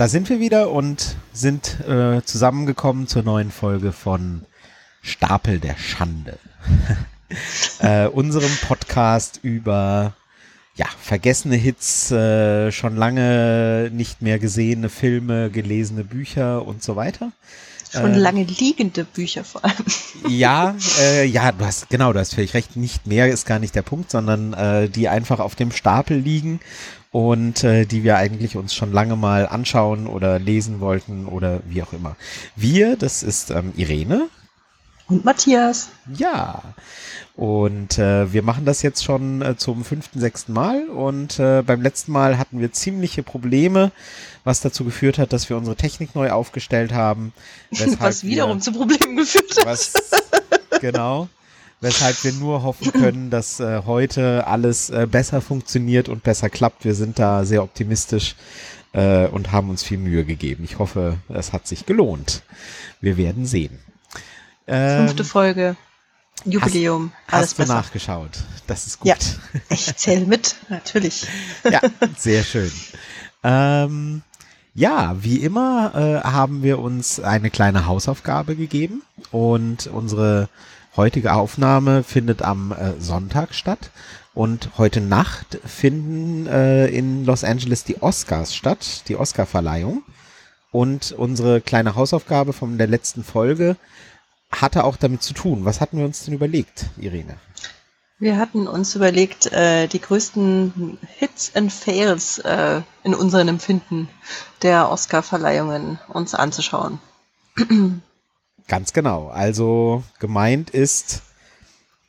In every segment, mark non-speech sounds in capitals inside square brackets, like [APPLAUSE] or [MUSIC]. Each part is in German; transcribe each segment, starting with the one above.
da sind wir wieder und sind äh, zusammengekommen zur neuen Folge von Stapel der Schande. [LAUGHS] äh, unserem Podcast über ja, vergessene Hits, äh, schon lange nicht mehr gesehene Filme, gelesene Bücher und so weiter. Schon äh, lange liegende Bücher vor allem. Ja, äh, ja, du hast, genau, du hast völlig recht. Nicht mehr ist gar nicht der Punkt, sondern äh, die einfach auf dem Stapel liegen und äh, die wir eigentlich uns schon lange mal anschauen oder lesen wollten oder wie auch immer. Wir, das ist ähm, Irene. Und Matthias. Ja. Und äh, wir machen das jetzt schon äh, zum fünften, sechsten Mal. Und äh, beim letzten Mal hatten wir ziemliche Probleme, was dazu geführt hat, dass wir unsere Technik neu aufgestellt haben. [LAUGHS] Was wiederum wir, zu Problemen geführt hat. Was, [LAUGHS] genau weshalb wir nur hoffen können, dass äh, heute alles äh, besser funktioniert und besser klappt. Wir sind da sehr optimistisch äh, und haben uns viel Mühe gegeben. Ich hoffe, es hat sich gelohnt. Wir werden sehen. Ähm, Fünfte Folge. Jubiläum. Hast, alles hast du nachgeschaut? Das ist gut. Ja, [LAUGHS] ich zähle mit, natürlich. ja, sehr schön. Ähm, ja, wie immer äh, haben wir uns eine kleine Hausaufgabe gegeben und unsere heutige Aufnahme findet am äh, Sonntag statt und heute Nacht finden äh, in Los Angeles die Oscars statt, die Oscarverleihung. Und unsere kleine Hausaufgabe von der letzten Folge hatte auch damit zu tun. Was hatten wir uns denn überlegt, Irene? Wir hatten uns überlegt, äh, die größten Hits and Fails äh, in unseren Empfinden der Oscar-Verleihungen uns anzuschauen. [CLEARS THROAT] Ganz genau. Also gemeint ist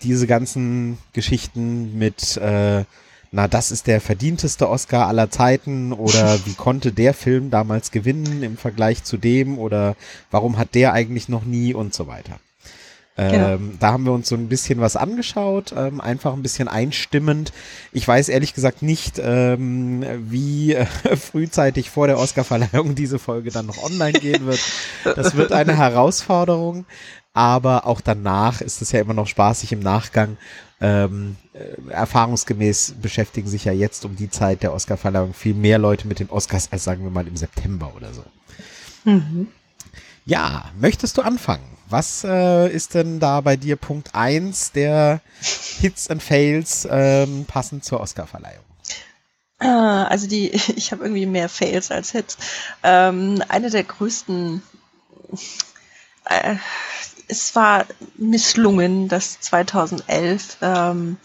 diese ganzen Geschichten mit, äh, na, das ist der verdienteste Oscar aller Zeiten oder [LAUGHS] wie konnte der Film damals gewinnen im Vergleich zu dem oder warum hat der eigentlich noch nie und so weiter. Genau. Ähm, Da haben wir uns so ein bisschen was angeschaut, ähm, einfach ein bisschen einstimmend. Ich weiß ehrlich gesagt nicht, ähm, wie äh, [LAUGHS] frühzeitig vor der Oscarverleihung diese Folge dann noch online gehen wird. Das wird eine Herausforderung, aber auch danach ist es ja immer noch spaßig im Nachgang. Ähm, äh, erfahrungsgemäß beschäftigen sich ja jetzt um die Zeit der Oscarverleihung viel mehr Leute mit den Oscars als sagen wir mal im September oder so. Mhm. Ja, möchtest du anfangen? Was äh, ist denn da bei dir Punkt 1 der Hits and Fails ähm, passend zur Oscarverleihung? Ah, also die, [LAUGHS] ich habe irgendwie mehr Fails als Hits. Ähm, eine der größten, äh, es war misslungen, dass 2011 ähm,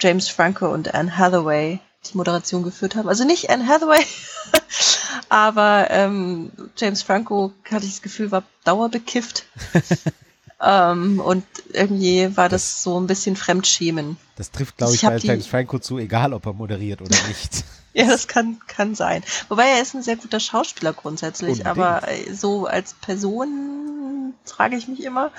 James Franco und Anne Hathaway die Moderation geführt haben. Also nicht Anne Hathaway, [LAUGHS] aber ähm, James Franco, hatte ich das Gefühl, war dauerbekifft. [LAUGHS] ähm, und irgendwie war das, das, so ein bisschen Fremdschämen. Das trifft, glaube ich, ich bei James Franco zu, egal ob er moderiert oder nicht. [LAUGHS] ja, das kann, kann sein. Wobei er ist ein sehr guter Schauspieler grundsätzlich, Unbedingt. aber äh, so als Person frage ich mich immer.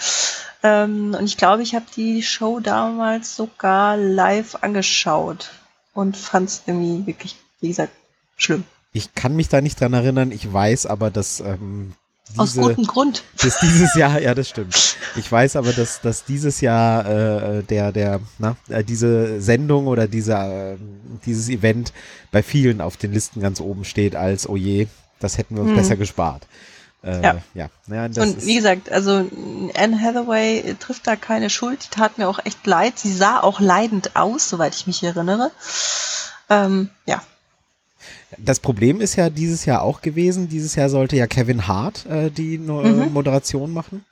Ähm, und ich glaube, ich habe die Show damals sogar live angeschaut und fand es irgendwie wirklich, wie gesagt, schlimm. Ich kann mich da nicht dran erinnern. Ich weiß aber, dass ähm, diese, aus gutem Grund. [LAUGHS] Dass dieses Jahr, ja, das stimmt. Ich weiß aber, dass, dass dieses Jahr äh, der, der, na, äh, diese Sendung oder dieser, äh, dieses Event bei vielen auf den Listen ganz oben steht als, oh je, das hätten wir uns hm. besser gespart. Äh, ja. ja. ja und wie gesagt, also Anne Hathaway trifft da keine Schuld. Die tat mir auch echt leid. Sie sah auch leidend aus, soweit ich mich erinnere. Ähm, ja. Das Problem ist ja dieses Jahr auch gewesen. Dieses Jahr sollte ja Kevin Hart äh, die no mhm. Moderation machen.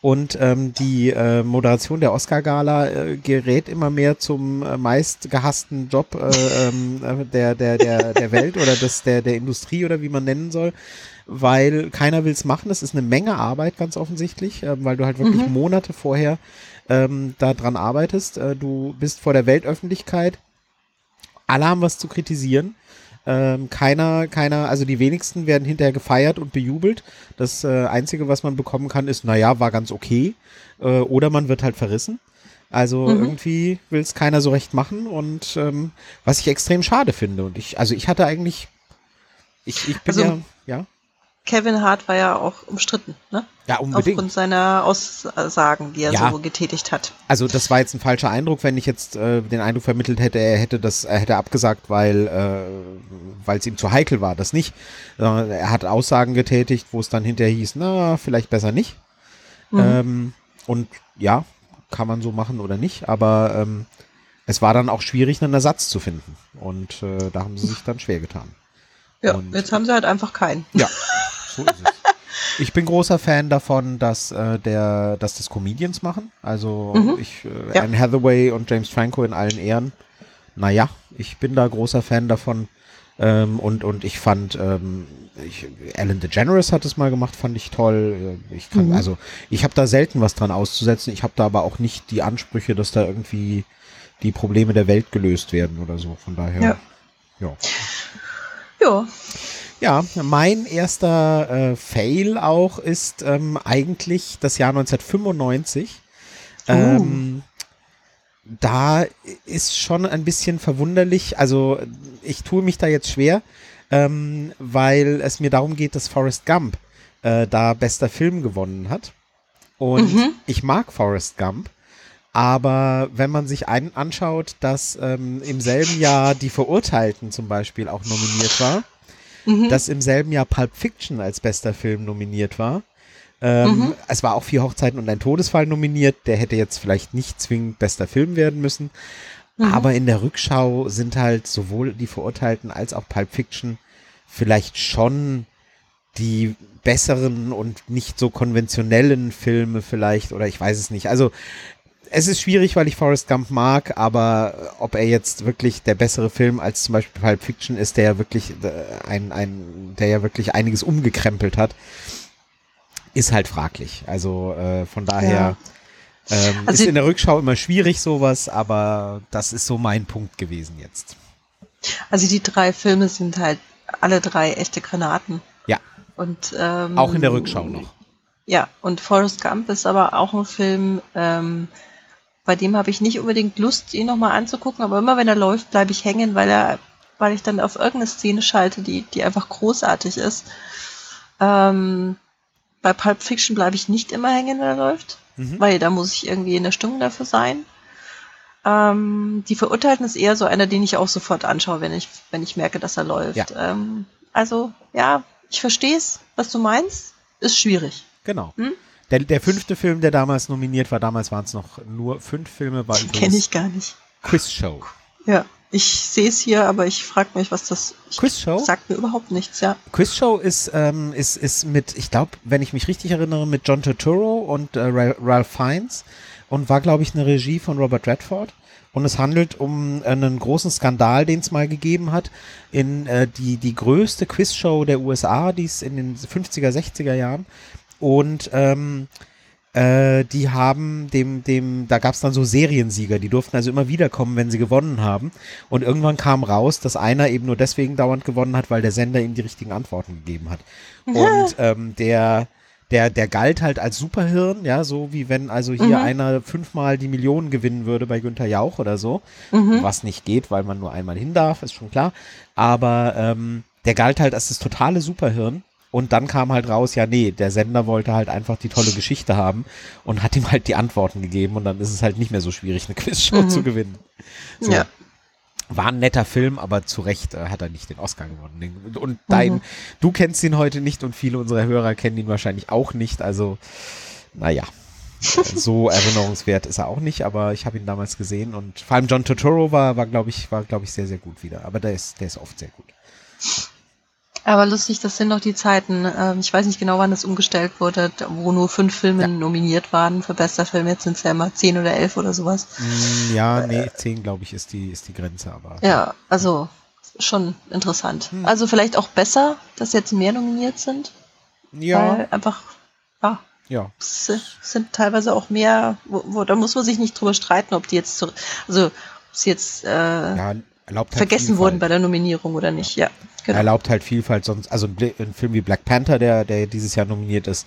Und ähm, die äh, Moderation der Oscar-Gala äh, gerät immer mehr zum äh, meistgehassten Job äh, [LAUGHS] ähm, äh, der, der, der, der Welt oder des, der, der Industrie oder wie man nennen soll weil keiner will es machen. Es ist eine Menge Arbeit, ganz offensichtlich, äh, weil du halt wirklich mhm. Monate vorher ähm, daran arbeitest. Äh, du bist vor der Weltöffentlichkeit. Alle haben was zu kritisieren. Ähm, keiner, keiner, also die wenigsten werden hinterher gefeiert und bejubelt. Das äh, Einzige, was man bekommen kann, ist, naja, war ganz okay. Äh, oder man wird halt verrissen. Also mhm. irgendwie will es keiner so recht machen und ähm, was ich extrem schade finde. Und ich, also ich hatte eigentlich, ich, ich bin also, ja, ja. Kevin Hart war ja auch umstritten, ne? Ja, unbedingt. Aufgrund seiner Aussagen, die er Ja. so getätigt hat. Also das war jetzt ein falscher Eindruck, wenn ich jetzt äh, den Eindruck vermittelt hätte, er hätte das, er hätte abgesagt, weil äh, weil es ihm zu heikel war. Das nicht. Sondern er hat Aussagen getätigt, wo es dann hinterher hieß, na, vielleicht besser nicht. Mhm. Ähm, und ja, kann man so machen oder nicht, aber ähm, es war dann auch schwierig, einen Ersatz zu finden. Und äh, da haben sie sich dann schwer getan. Ja, und- jetzt haben sie halt einfach keinen. Ja, so ist es. Ich bin großer Fan davon, dass äh, der, dass das Comedians machen. Also Mhm. ich, äh, Ja. Anne Hathaway und James Franco in allen Ehren. Naja, ich bin da großer Fan davon. Ähm, und, und ich fand, ähm, ich, Ellen DeGeneres hat es mal gemacht, fand ich toll. Äh, Ich kann, Mhm. also ich habe da selten was dran auszusetzen. Ich habe da aber auch nicht die Ansprüche, dass da irgendwie die Probleme der Welt gelöst werden oder so. Von daher, Ja. ja. Ja, Ja, mein erster äh, Fail auch ist ähm, eigentlich das Jahr 1995. Ähm, da ist schon ein bisschen verwunderlich, also ich tue mich da jetzt schwer, ähm, weil es mir darum geht, dass Forrest Gump äh, da bester Film gewonnen hat. Und Mhm. ich mag Forrest Gump. Aber wenn man sich ein, anschaut, dass ähm, im selben Jahr die Verurteilten zum Beispiel auch nominiert war, mhm. dass im selben Jahr Pulp Fiction als bester Film nominiert war. Ähm, Mhm. Es war auch vier Hochzeiten und ein Todesfall nominiert. Der hätte jetzt vielleicht nicht zwingend bester Film werden müssen. Mhm. Aber in der Rückschau sind halt sowohl die Verurteilten als auch Pulp Fiction vielleicht schon die besseren und nicht so konventionellen Filme vielleicht oder ich weiß es nicht. Also es ist schwierig, weil ich Forrest Gump mag, aber ob er jetzt wirklich der bessere Film als zum Beispiel Pulp Fiction ist, der ja wirklich äh, ein, ein, der ja wirklich einiges umgekrempelt hat, ist halt fraglich. Also äh, von daher ähm, Also- ist in der Rückschau immer schwierig sowas, aber das ist so mein Punkt gewesen jetzt. Also die drei Filme sind halt alle drei echte Granaten. Ja, Und, ähm, auch in der Rückschau noch. Ja, und Forrest Gump ist aber auch ein Film, ähm, bei dem habe ich nicht unbedingt Lust, ihn nochmal anzugucken, aber immer wenn er läuft, bleibe ich hängen, weil er, weil ich dann auf irgendeine Szene schalte, die, die einfach großartig ist. Ähm, bei Pulp Fiction bleibe ich nicht immer hängen, wenn er läuft, Mhm. weil da muss ich irgendwie in der Stimmung dafür sein. Ähm, die Verurteilten ist eher so einer, den ich auch sofort anschaue, wenn ich, wenn ich merke, dass er läuft. Ja. Ähm, also, ja, ich verstehe es, was du meinst. Ist schwierig. Genau. Hm? Der, der fünfte Film, der damals nominiert war, damals waren es noch nur fünf Filme, war Kenne übrigens ich gar nicht. Quiz Show. Ja, ich sehe es hier, aber ich frage mich, was das Quiz Show? sagt mir überhaupt nichts, ja. Quiz Show ist, ähm, ist, ist mit, ich glaube, wenn ich mich richtig erinnere, mit John Turturro und äh, Ra- Ralph Fiennes und war, glaube ich, eine Regie von Robert Redford. Und es handelt um einen großen Skandal, den es mal gegeben hat, in äh, die, die größte Quizshow der USA, die ist in den 50er, 60er Jahren. Und ähm, äh, die haben dem, dem, da gab es dann so Seriensieger, die durften also immer wiederkommen, wenn sie gewonnen haben. Und irgendwann kam raus, dass einer eben nur deswegen dauernd gewonnen hat, weil der Sender ihm die richtigen Antworten gegeben hat. [LAUGHS] Und ähm, der, der, der galt halt als Superhirn, ja, so wie wenn also hier Mhm. einer fünfmal die Millionen gewinnen würde bei Günther Jauch oder so. Mhm. Was nicht geht, weil man nur einmal hin darf, ist schon klar. Aber ähm, der galt halt als das totale Superhirn. Und dann kam halt raus, ja, nee, der Sender wollte halt einfach die tolle Geschichte haben und hat ihm halt die Antworten gegeben und dann ist es halt nicht mehr so schwierig, eine Quizshow Mhm. zu gewinnen. So. Ja. War ein netter Film, aber zu Recht äh, hat er nicht den Oscar gewonnen. Und dein, du kennst ihn heute nicht und viele unserer Hörer kennen ihn wahrscheinlich auch nicht. Also, naja, [LAUGHS] so erinnerungswert ist er auch nicht, aber ich habe ihn damals gesehen und vor allem John Turturro war, war glaube ich, war, glaube ich, sehr, sehr gut wieder. Aber der ist, der ist oft sehr gut. Aber lustig, das sind noch die Zeiten, ähm, ich weiß nicht genau, wann das umgestellt wurde, wo nur fünf Filme Ja. nominiert waren für bester Film. Jetzt sind es ja immer zehn oder elf oder sowas. Mm, ja, nee, 10 glaube ich ist die, ist die Grenze, aber. Ja, also schon interessant. Hm. Also vielleicht auch besser, dass jetzt mehr nominiert sind, Ja, weil einfach, ja, ja. es sind teilweise auch mehr, wo, wo, da muss man sich nicht drüber streiten, ob die jetzt, zu, also ob sie jetzt äh, ja erlaubt halt vergessen Vielfalt. wurden bei der Nominierung oder nicht. Ja, genau. Erlaubt halt Vielfalt, sonst, also ein, Film wie Black Panther, der, der dieses Jahr nominiert ist,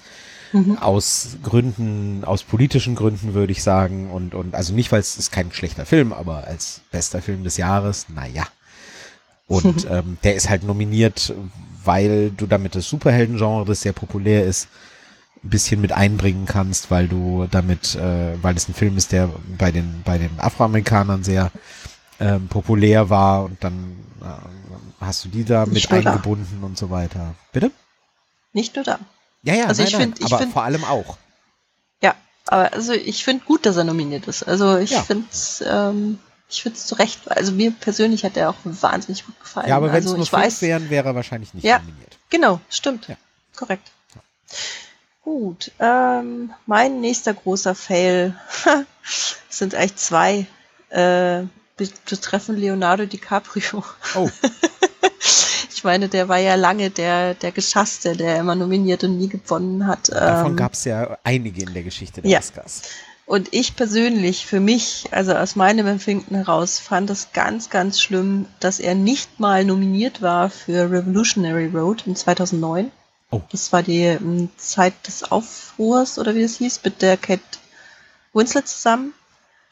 Mhm. aus Gründen, aus politischen Gründen würde ich sagen. Und, und also nicht, weil es ist kein schlechter Film, aber als bester Film des Jahres, naja. Und [LAUGHS] ähm, der ist halt nominiert, weil du damit das Superhelden-Genre, das sehr populär ist, ein bisschen mit einbringen kannst, weil du damit, äh, weil es ein Film ist, der bei den, bei den Afroamerikanern sehr ähm, populär war und dann äh, hast du die da Nicht mit nur da. eingebunden und so weiter. Bitte? Nicht nur da. Ja, ja, Also nein, ich nein, find- ich aber find- vor allem auch. Ja, aber also ich finde gut, dass er nominiert ist. Also ich Ja. finde es, ähm, ich finde es zu Recht. Also mir persönlich hat er auch wahnsinnig gut gefallen. Ja, aber wenn es also nur fünf weiß, wären, wäre er wahrscheinlich nicht Ja. nominiert. Genau, stimmt. Ja. Korrekt. Gut, ähm, mein nächster großer Fail [LAUGHS] sind eigentlich zwei äh, betreffen Leonardo DiCaprio. Oh, [LAUGHS] Ich meine, der war ja lange der, der Geschasste, der immer nominiert und nie gewonnen hat. davon Ähm, gab es ja einige in der Geschichte der ja. Oscars. Und ich persönlich, für mich, also aus meinem Empfinden heraus, fand es ganz, ganz schlimm, dass er nicht mal nominiert war für Revolutionary Road in 2009. Oh. Das war die ähm, Zeit des Aufruhrs oder wie es hieß, mit der Kate Winslet zusammen.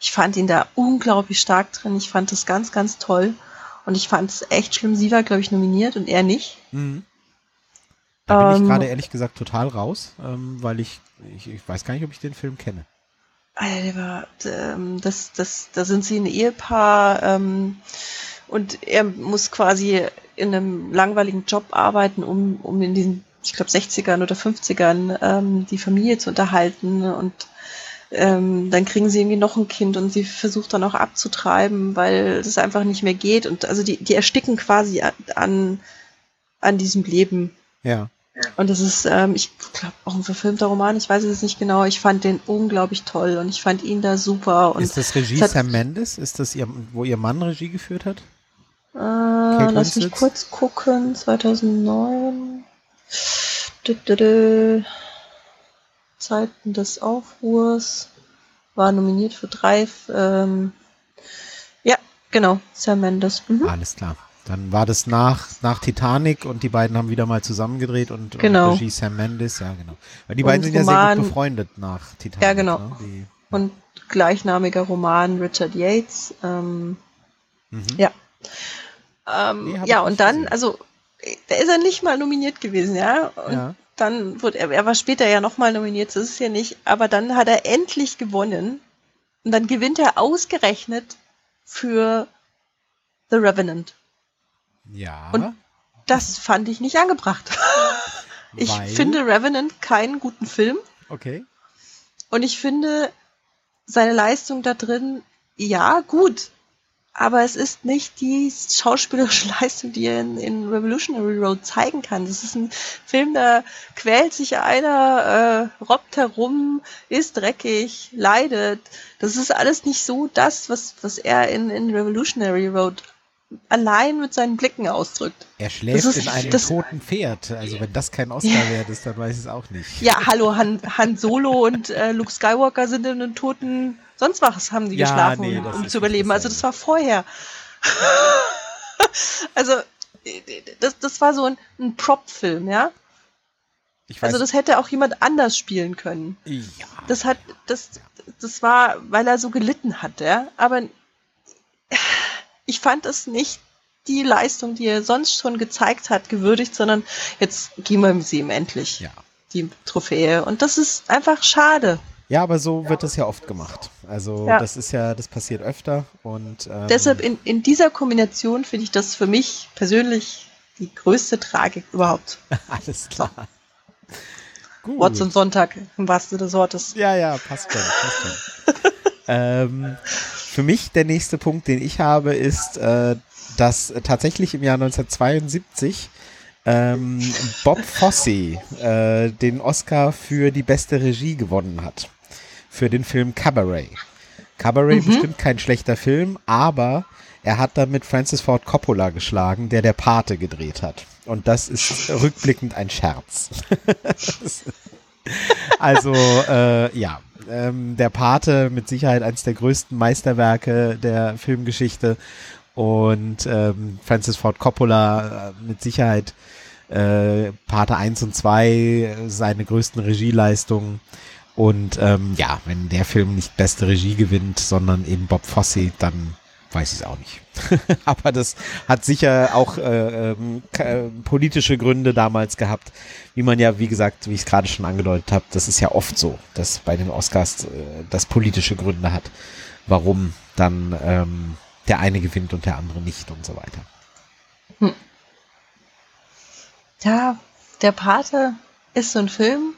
Ich fand ihn da unglaublich stark drin. Ich fand das ganz, ganz toll. Und ich fand es echt schlimm. Sie war, glaube ich, nominiert und er nicht. Mhm. Da bin ich Ähm, gerade ehrlich gesagt total raus, ähm, weil ich, ich, ich weiß gar nicht, ob ich den Film kenne. Alter, der war, ähm, das, das, da sind sie ein Ehepaar ähm, und er muss quasi in einem langweiligen Job arbeiten, um, um in den, ich glaube, 60ern oder 50ern ähm, die Familie zu unterhalten und ähm, dann kriegen sie irgendwie noch ein Kind und sie versucht dann auch abzutreiben, weil es einfach nicht mehr geht und also die, die ersticken quasi an- an, diesem Leben Ja. und das ist, ähm, ich glaube, auch ein verfilmter Roman, ich weiß es jetzt nicht genau. Ich fand den unglaublich toll und ich fand ihn da super. Und ist das Regie hat- Sam Mendes? Ist das ihr, wo ihr Mann Regie geführt hat? äh, lass mich kurz gucken, 2009. Dü, dü, dü. Zeiten des Aufruhrs. War nominiert für drei. Ähm, ja, genau, Sam Mendes. Mhm. Alles klar. Dann war das nach, nach Titanic und die beiden haben wieder mal zusammengedreht und, Genau. und Regie Sam Mendes, ja genau. Weil die Und beiden sind ja sehr Roman- gut befreundet nach Titanic. Ja, genau. Ne? Die, Und gleichnamiger Roman Richard Yates. Ähm, mhm. Ja. Ähm, ja, und dann, gesehen. also, da ist er nicht mal nominiert gewesen, ja. Und Ja. Dann wurde er, er war später ja nochmal nominiert, so ist es ja nicht, aber dann hat er endlich gewonnen. Und dann gewinnt er ausgerechnet für The Revenant. ja. Und Das fand ich nicht angebracht. [LAUGHS] Ich weil, finde Revenant keinen guten Film. Okay. Und ich finde seine Leistung da drin, ja, gut. Aber es ist nicht die schauspielerische [LAUGHS] Leistung, die er in, in Revolutionary Road zeigen kann. Das ist ein Film, da quält sich einer, äh, robbt herum, ist dreckig, leidet. Das ist alles nicht so das, was, was er in, in Revolutionary Road allein mit seinen Blicken ausdrückt. Er schläft ist- in einem das- toten Pferd. Also wenn das kein Oscar wert ist, dann weiß ich es auch nicht. Ja, hallo, Han, Han Solo und äh, Luke Skywalker sind in einem toten, sonst was haben die Ja, geschlafen, nee, um, zu überleben. Also das war vorher. [LAUGHS] also das, das war so ein, ein Prop-Film, ja. Weiß, Also das hätte auch jemand anders spielen können. ja. Das hat, das, das war, weil er so gelitten hat, ja. Aber ich fand es nicht die Leistung, die er sonst schon gezeigt hat, gewürdigt, sondern jetzt geben wir sie ihm endlich ja. die Trophäe. Und das ist einfach schade. Ja, aber so wird das ja oft gemacht. Also Ja. das ist ja, das passiert öfter und ähm, Deshalb in, in dieser Kombination finde ich das für mich persönlich die größte Tragik überhaupt. [LAUGHS] alles klar. Gut. Wort zum Sonntag, im wahrsten Sinne des Wortes. Ja, ja, passt schon, passt schon. ähm, für mich der nächste Punkt, den ich habe, ist, äh, dass tatsächlich im Jahr 1972 ähm, Bob Fosse äh, den Oscar für die beste Regie gewonnen hat. Für den Film Cabaret. Cabaret bestimmt kein schlechter Film, aber er hat damit Francis Ford Coppola geschlagen, der der Pate gedreht hat. Und das ist rückblickend ein Scherz. [LAUGHS] Also, äh, ja, ähm, der Pate mit Sicherheit eines der größten Meisterwerke der Filmgeschichte und ähm, Francis Ford Coppola äh, mit Sicherheit äh, Pate 1 und 2 äh, seine größten Regieleistungen. Und ähm, ja, wenn der Film nicht beste Regie gewinnt, sondern eben Bob Fosse, dann weiß ich es auch nicht. [LAUGHS] Aber das hat sicher auch äh, äh, politische Gründe damals gehabt, wie man ja, wie gesagt, wie ich es gerade schon angedeutet habe, das ist ja oft so, dass bei den Oscars äh, das politische Gründe hat, warum dann ähm, der eine gewinnt und der andere nicht und so weiter. Hm. Ja, der Pate ist so ein Film,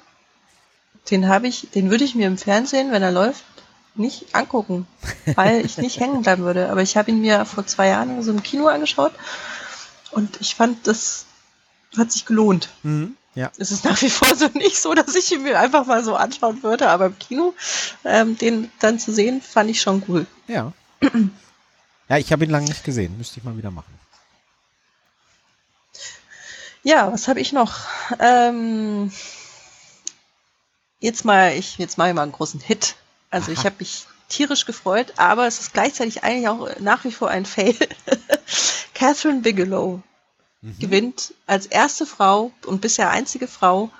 den habe ich, den würde ich mir im Fernsehen, wenn er läuft, nicht angucken, [LAUGHS] weil ich nicht hängen bleiben würde. Aber ich habe ihn mir vor zwei Jahren so im Kino angeschaut und ich fand, das hat sich gelohnt. Mhm, ja. Es ist nach wie vor so nicht so, dass ich ihn mir einfach mal so anschauen würde, aber im Kino ähm, den dann zu sehen, fand ich schon cool. Ja. [CLEARS THROAT] ja, ich habe ihn lange nicht gesehen, müsste ich mal wieder machen. Ja, was habe ich noch? Ähm, jetzt mal, ich jetzt mache ich mal einen großen Hit. Also Aha. ich habe mich tierisch gefreut, aber es ist gleichzeitig eigentlich auch nach wie vor ein Fail. [LAUGHS] Catherine Bigelow mhm. gewinnt als erste Frau und bisher einzige Frau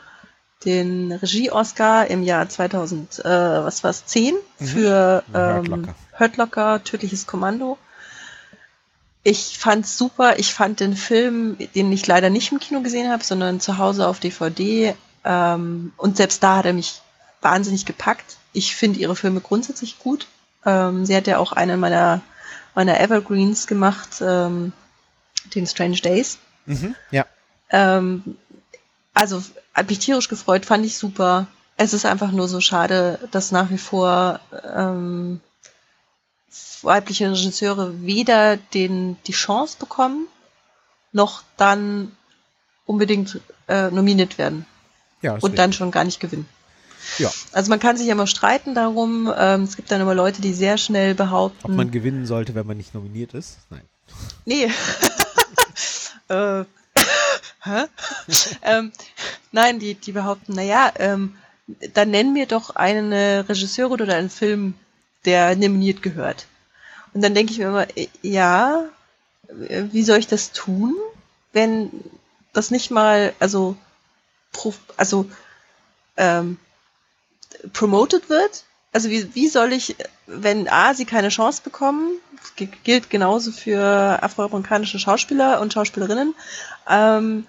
den Regie-Oscar im Jahr 2000, äh, was war's, 10 mhm. für ähm, Hurt Locker, Tödliches Kommando. Ich fand's super. Ich fand den Film, den ich leider nicht im Kino gesehen habe, sondern zu Hause auf DVD. Ähm, und selbst da hat er mich wahnsinnig gepackt. Ich finde ihre Filme grundsätzlich gut. Ähm, sie hat ja auch einen meiner, meiner Evergreens gemacht, ähm, den Strange Days. Mhm, ja. Ähm, also hat mich tierisch gefreut, fand ich super. Es ist einfach nur so schade, dass nach wie vor ähm, weibliche Regisseure weder den, die Chance bekommen, noch dann unbedingt äh, nominiert werden. Ja, und richtig. dann schon gar nicht gewinnen. Ja. Also man kann sich ja immer streiten darum. Ähm, es gibt dann immer Leute, die sehr schnell behaupten. Ob man gewinnen sollte, wenn man nicht nominiert ist? Nein. Nee. [LAUGHS] äh, [LAUGHS] ähm, nein, die, die behaupten, naja, ähm, dann nenn mir doch eine Regisseurin oder einen Film, der nominiert gehört. Und dann denke ich mir immer, äh, ja, wie soll ich das tun, wenn das nicht mal, also, also ähm, promoted wird? Also wie, wie soll ich, wenn A, sie keine Chance bekommen, gilt genauso für afroamerikanische Schauspieler und Schauspielerinnen, ähm,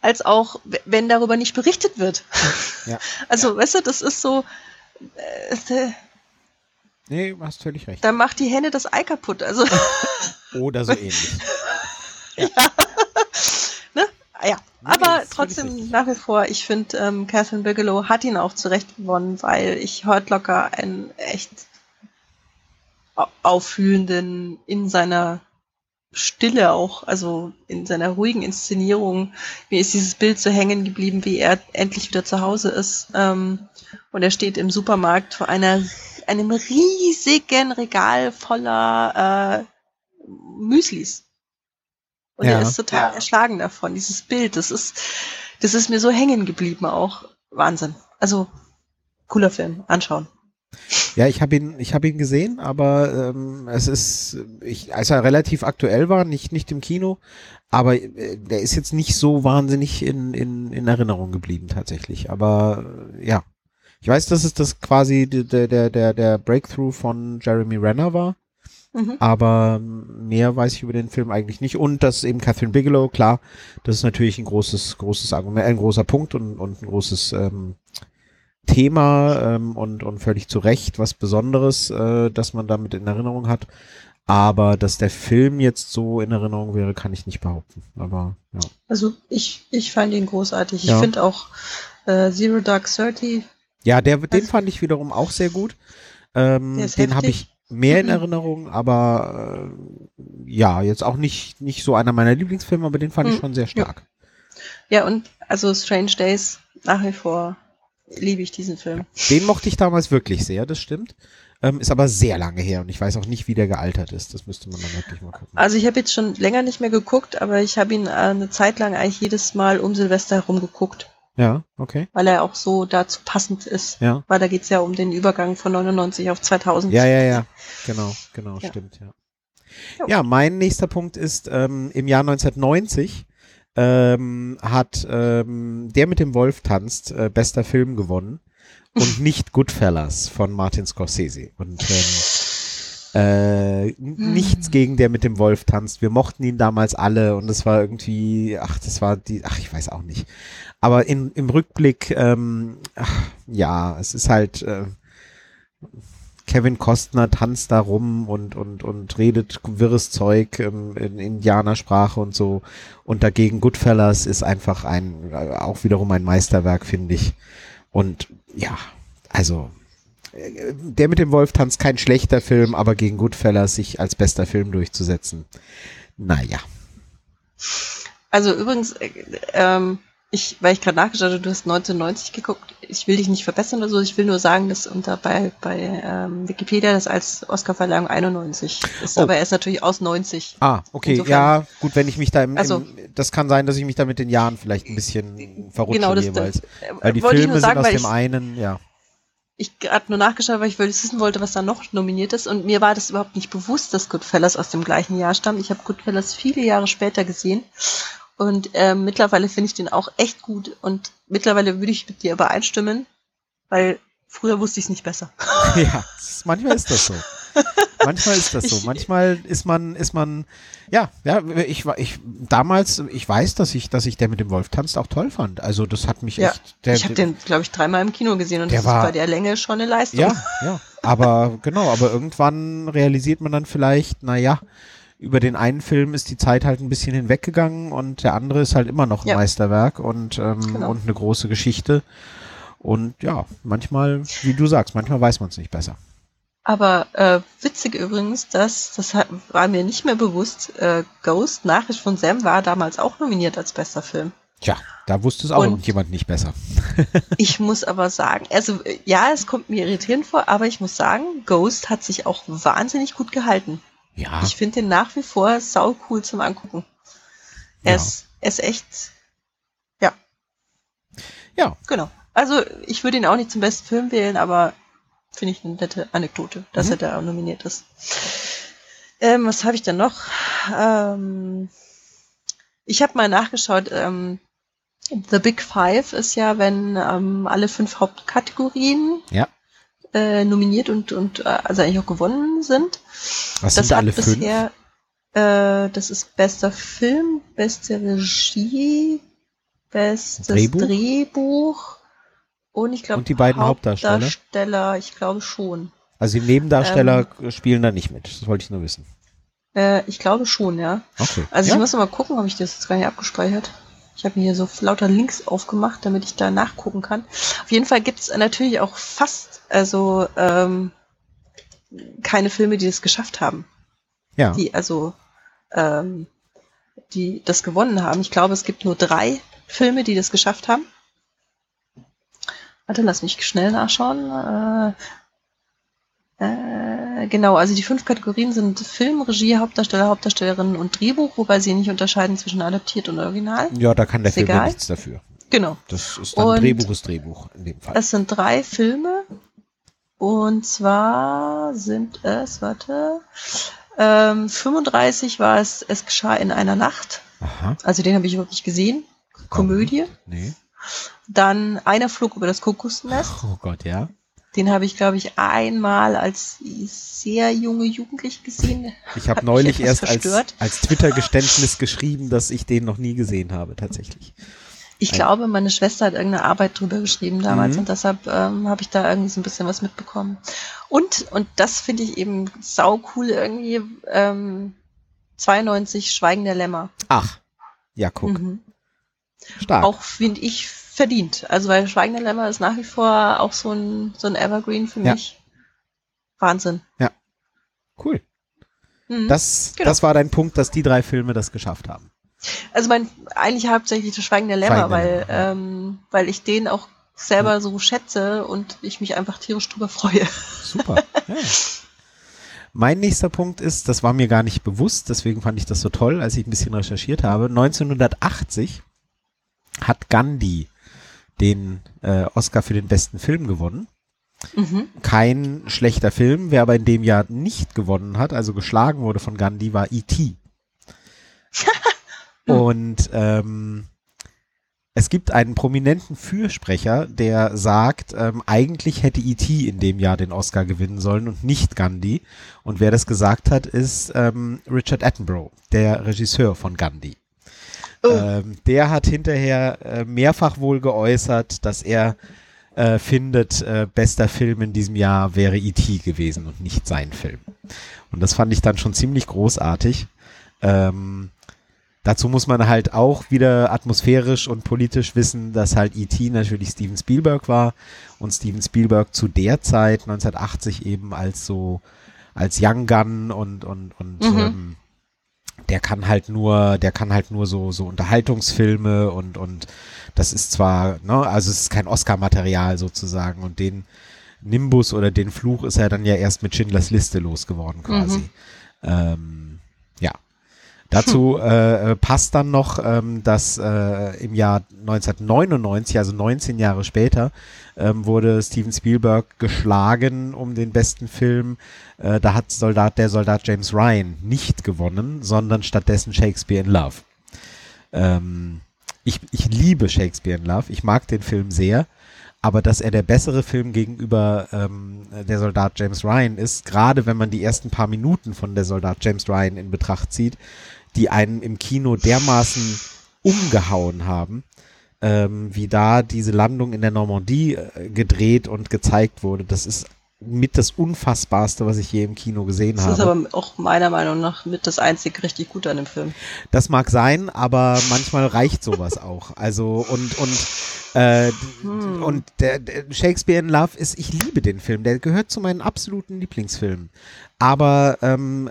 als auch, wenn darüber nicht berichtet wird. Ja. [LAUGHS] Also, ja. weißt du, das ist so, äh, Nee, du hast völlig recht. Dann macht die Henne das Ei kaputt. Also. Oder so [LAUGHS] ähnlich. ja. ja. [LAUGHS] ne? ja. Aber trotzdem nach wie vor, ich finde, ähm, Catherine Bigelow hat ihn auch zurecht gewonnen, weil ich Hurt Locker einen echt auffühlenden in seiner Stille auch, also in seiner ruhigen Inszenierung. Mir ist dieses Bild so hängen geblieben, wie er endlich wieder zu Hause ist. Ähm, und er steht im Supermarkt vor einer einem riesigen Regal voller äh, Müslis. Und ja. er ist total ja. erschlagen davon, dieses Bild. Das ist, das ist mir so hängen geblieben auch. Wahnsinn. Also, cooler Film. Anschauen. Ja, ich habe ihn, ich habe ihn gesehen, aber ähm, es ist, ich, als er relativ aktuell war, nicht nicht im Kino, aber äh, der ist jetzt nicht so wahnsinnig in in, in Erinnerung geblieben tatsächlich. Aber äh, ja, ich weiß, dass es das quasi der, der, der, der Breakthrough von Jeremy Renner war. Mhm. Aber mehr weiß ich über den Film eigentlich nicht. Und dass eben Catherine Bigelow, klar, das ist natürlich ein großes, großes Argument, ein großer Punkt und, und ein großes ähm, Thema ähm, und, und völlig zu Recht was Besonderes, äh, dass man damit in Erinnerung hat. Aber dass der Film jetzt so in Erinnerung wäre, kann ich nicht behaupten. Aber ja. Also ich, ich fand ihn großartig. Ich ja. finde auch äh, Zero Dark Thirty ja, der, den also, fand ich wiederum auch sehr gut. Ähm, den habe ich mehr in mhm. Erinnerung, aber äh, ja, jetzt auch nicht, nicht so einer meiner Lieblingsfilme, aber den fand mhm. ich schon sehr stark. Ja. ja, und also Strange Days, nach wie vor liebe ich diesen Film. Den mochte ich damals wirklich sehr, das stimmt. Ähm, ist aber sehr lange her und ich weiß auch nicht, wie der gealtert ist. Das müsste man dann wirklich mal gucken. Also ich habe jetzt schon länger nicht mehr geguckt, aber ich habe ihn äh, eine Zeit lang eigentlich jedes Mal um Silvester herum geguckt. Ja, okay. Weil er auch so dazu passend ist. Ja. Weil da geht's ja um den Übergang von 99 auf 2000. Ja, ja, ja. Genau, genau, ja. stimmt, ja. Jo. Ja, mein nächster Punkt ist, ähm, im Jahr 1990 ähm, hat ähm, Der mit dem Wolf tanzt äh, bester Film gewonnen [LAUGHS] und nicht Goodfellas von Martin Scorsese. Und ähm, Äh, nichts gegen der mit dem Wolf tanzt. Wir mochten ihn damals alle und es war irgendwie, ach, das war die, ach, ich weiß auch nicht. Aber in, im Rückblick, ähm, ach, ja, es ist halt, äh, Kevin Costner tanzt da rum und, und, und redet wirres Zeug ähm, in Indianersprache und so. Und dagegen Goodfellas ist einfach ein, äh, auch wiederum ein Meisterwerk, finde ich. Und ja, also äh, der mit dem Wolf tanzt kein schlechter Film, aber gegen Goodfellas sich als bester Film durchzusetzen. Naja. Also übrigens, äh, ähm, ich, weil ich gerade nachgeschaut habe, du hast 1990 geguckt. Ich will dich nicht verbessern oder so. Ich will nur sagen, dass unter bei, bei ähm, Wikipedia das als Oscarverleihung 91 ist. Oh. Aber er ist natürlich aus 90. Ah, okay. Insofern, ja, gut, wenn ich mich da im, also, im, das kann sein, dass ich mich da mit den Jahren vielleicht ein bisschen verrutsche genau, das, jeweils. Das, weil die Filme sagen, sind aus dem einen, ja ich gerade nur nachgeschaut, weil ich wissen wollte, was da noch nominiert ist. Und mir war das überhaupt nicht bewusst, dass Goodfellas aus dem gleichen Jahr stammt. Ich habe Goodfellas viele Jahre später gesehen und äh, mittlerweile finde ich den auch echt gut. Und mittlerweile würde ich mit dir übereinstimmen, weil früher wusste ich es nicht besser. [LAUGHS] ja, manchmal ist das so. Manchmal ist das so. Manchmal ist man, ist man, ja, ja, ich war, ich damals, ich weiß, dass ich, dass ich der mit dem Wolf tanzt auch toll fand. Also das hat mich ja, echt. Der, ich habe den, glaube ich, dreimal im Kino gesehen und das war, ist bei der Länge schon eine Leistung. Ja, ja. Aber genau, aber irgendwann realisiert man dann vielleicht, na ja, über den einen Film ist die Zeit halt ein bisschen hinweggegangen und der andere ist halt immer noch ein ja. Meisterwerk und, ähm, genau. und eine große Geschichte. Und ja, manchmal, wie du sagst, manchmal weiß man es nicht besser. Aber äh, witzig übrigens, dass, das war mir nicht mehr bewusst, äh, Ghost, Nachricht von Sam, war damals auch nominiert als bester Film. Tja, da wusste es auch irgendjemand nicht besser. [LAUGHS] ich muss aber sagen, also ja, es kommt mir irritierend vor, aber ich muss sagen, Ghost hat sich auch wahnsinnig gut gehalten. Ja. Ich finde den nach wie vor sau cool zum Angucken. Er, ja. ist, er ist echt, ja. Ja. Genau. Also ich würde ihn auch nicht zum besten Film wählen, aber finde ich eine nette Anekdote, dass mhm. er da nominiert ist. Ähm, was habe ich denn noch? Ähm, ich habe mal nachgeschaut. Ähm, The Big Five ist ja, wenn ähm, alle fünf Hauptkategorien ja äh, nominiert und, und äh, also eigentlich auch gewonnen sind. Was das sind alle bisher, fünf? Äh, das ist bester Film, beste Regie, bestes Drehbuch, Drehbuch und ich glaube und die beiden Hauptdarsteller. Hauptdarsteller, ich glaube schon. Also die Nebendarsteller ähm, spielen da nicht mit. Das wollte ich nur wissen. Äh, ich glaube schon, ja. Okay. Also ja? ich muss mal gucken, ob ich das jetzt gar nicht abgespeichert. Ich habe mir hier so lauter Links aufgemacht, damit ich da nachgucken kann. Auf jeden Fall gibt es natürlich auch fast, also ähm, keine Filme, die das geschafft haben. Ja. Die also ähm, die das gewonnen haben. Ich glaube, es gibt nur drei Filme, die das geschafft haben. Warte, lass mich schnell nachschauen. Äh, äh, genau, also die fünf Kategorien sind Film, Regie, Hauptdarsteller, Hauptdarstellerin und Drehbuch, wobei sie nicht unterscheiden zwischen adaptiert und Original. Ja, da kann der ist Film ja nichts dafür. Genau. Das ist dann und Drehbuch ist Drehbuch in dem Fall. Es sind drei Filme. Und zwar sind es, warte, ähm, 35 war es, es geschah in einer Nacht. Aha. Also den habe ich überhaupt nicht gesehen. Komödie. Nee. Dann einer Flug über das Kokosnest. Oh Gott, ja. Den habe ich, glaube ich, einmal als sehr junge Jugendliche gesehen. Ich habe neulich erst als, als Twitter-Geständnis geschrieben, dass ich den noch nie gesehen habe, tatsächlich. Ich Ein glaube, meine Schwester hat irgendeine Arbeit drüber geschrieben damals mhm. und deshalb ähm, habe ich da irgendwie so ein bisschen was mitbekommen. Und, und das finde ich eben sau cool irgendwie, ähm, 92 Schweigen der Lämmer. Ach, ja, guck. Mhm. Stark. Auch finde ich verdient. Also weil Schweigende Lämmer ist nach wie vor auch so ein, so ein Evergreen für mich. Ja. Wahnsinn. Ja. Cool. Mhm, das, genau. das war dein Punkt, dass die drei Filme das geschafft haben. Also mein, eigentlich hauptsächlich das Schweigen der Lämmer, weil, Lämmer, ähm, weil ich den auch selber ja. so schätze und ich mich einfach tierisch drüber freue. Super. [LAUGHS] Ja. Mein nächster Punkt ist, das war mir gar nicht bewusst, deswegen fand ich das so toll, als ich ein bisschen recherchiert habe. 1980 hat Gandhi den äh, Oscar für den besten Film gewonnen. Mhm. Kein schlechter Film. Wer aber in dem Jahr nicht gewonnen hat, also geschlagen wurde von Gandhi, war E.T. [LAUGHS] Und ähm, es gibt einen prominenten Fürsprecher, der sagt, ähm, eigentlich hätte E.T. in dem Jahr den Oscar gewinnen sollen und nicht Gandhi. Und wer das gesagt hat, ist ähm, Richard Attenborough, der Regisseur von Gandhi. Oh. Ähm, der hat hinterher äh, mehrfach wohl geäußert, dass er äh, findet, äh, bester Film in diesem Jahr wäre E.T. gewesen und nicht sein Film. Und das fand ich dann schon ziemlich großartig. Ähm, dazu muss man halt auch wieder atmosphärisch und politisch wissen, dass halt E.T. natürlich Steven Spielberg war und Steven Spielberg zu der Zeit 1980 eben als so als Young Gun und und und mhm. ähm, der kann halt nur, der kann halt nur so, so Unterhaltungsfilme und, und das ist zwar, ne, also es ist kein Oscar-Material sozusagen und den Nimbus oder den Fluch ist er dann ja erst mit Schindlers Liste losgeworden quasi. Mhm. Ähm. Dazu äh, äh, passt dann noch, ähm, dass äh, im Jahr 1999, also 19 Jahre später, ähm, wurde Steven Spielberg geschlagen um den besten Film. Äh, da hat Soldat, der Soldat James Ryan nicht gewonnen, sondern stattdessen Shakespeare in Love. Ähm, ich, ich liebe Shakespeare in Love. Ich mag den Film sehr. Aber dass er der bessere Film gegenüber ähm, der Soldat James Ryan ist, gerade wenn man die ersten paar Minuten von der Soldat James Ryan in Betracht zieht, die einen im Kino dermaßen umgehauen haben, ähm, wie da diese Landung in der Normandie äh, gedreht und gezeigt wurde. Das ist mit das Unfassbarste, was ich je im Kino gesehen das habe. Das ist aber auch meiner Meinung nach mit das einzig richtig Gute an dem Film. Das mag sein, aber manchmal reicht sowas auch. Also und und äh, hm. und der, der Shakespeare in Love ist, ich liebe den Film. Der gehört zu meinen absoluten Lieblingsfilmen. Aber ähm,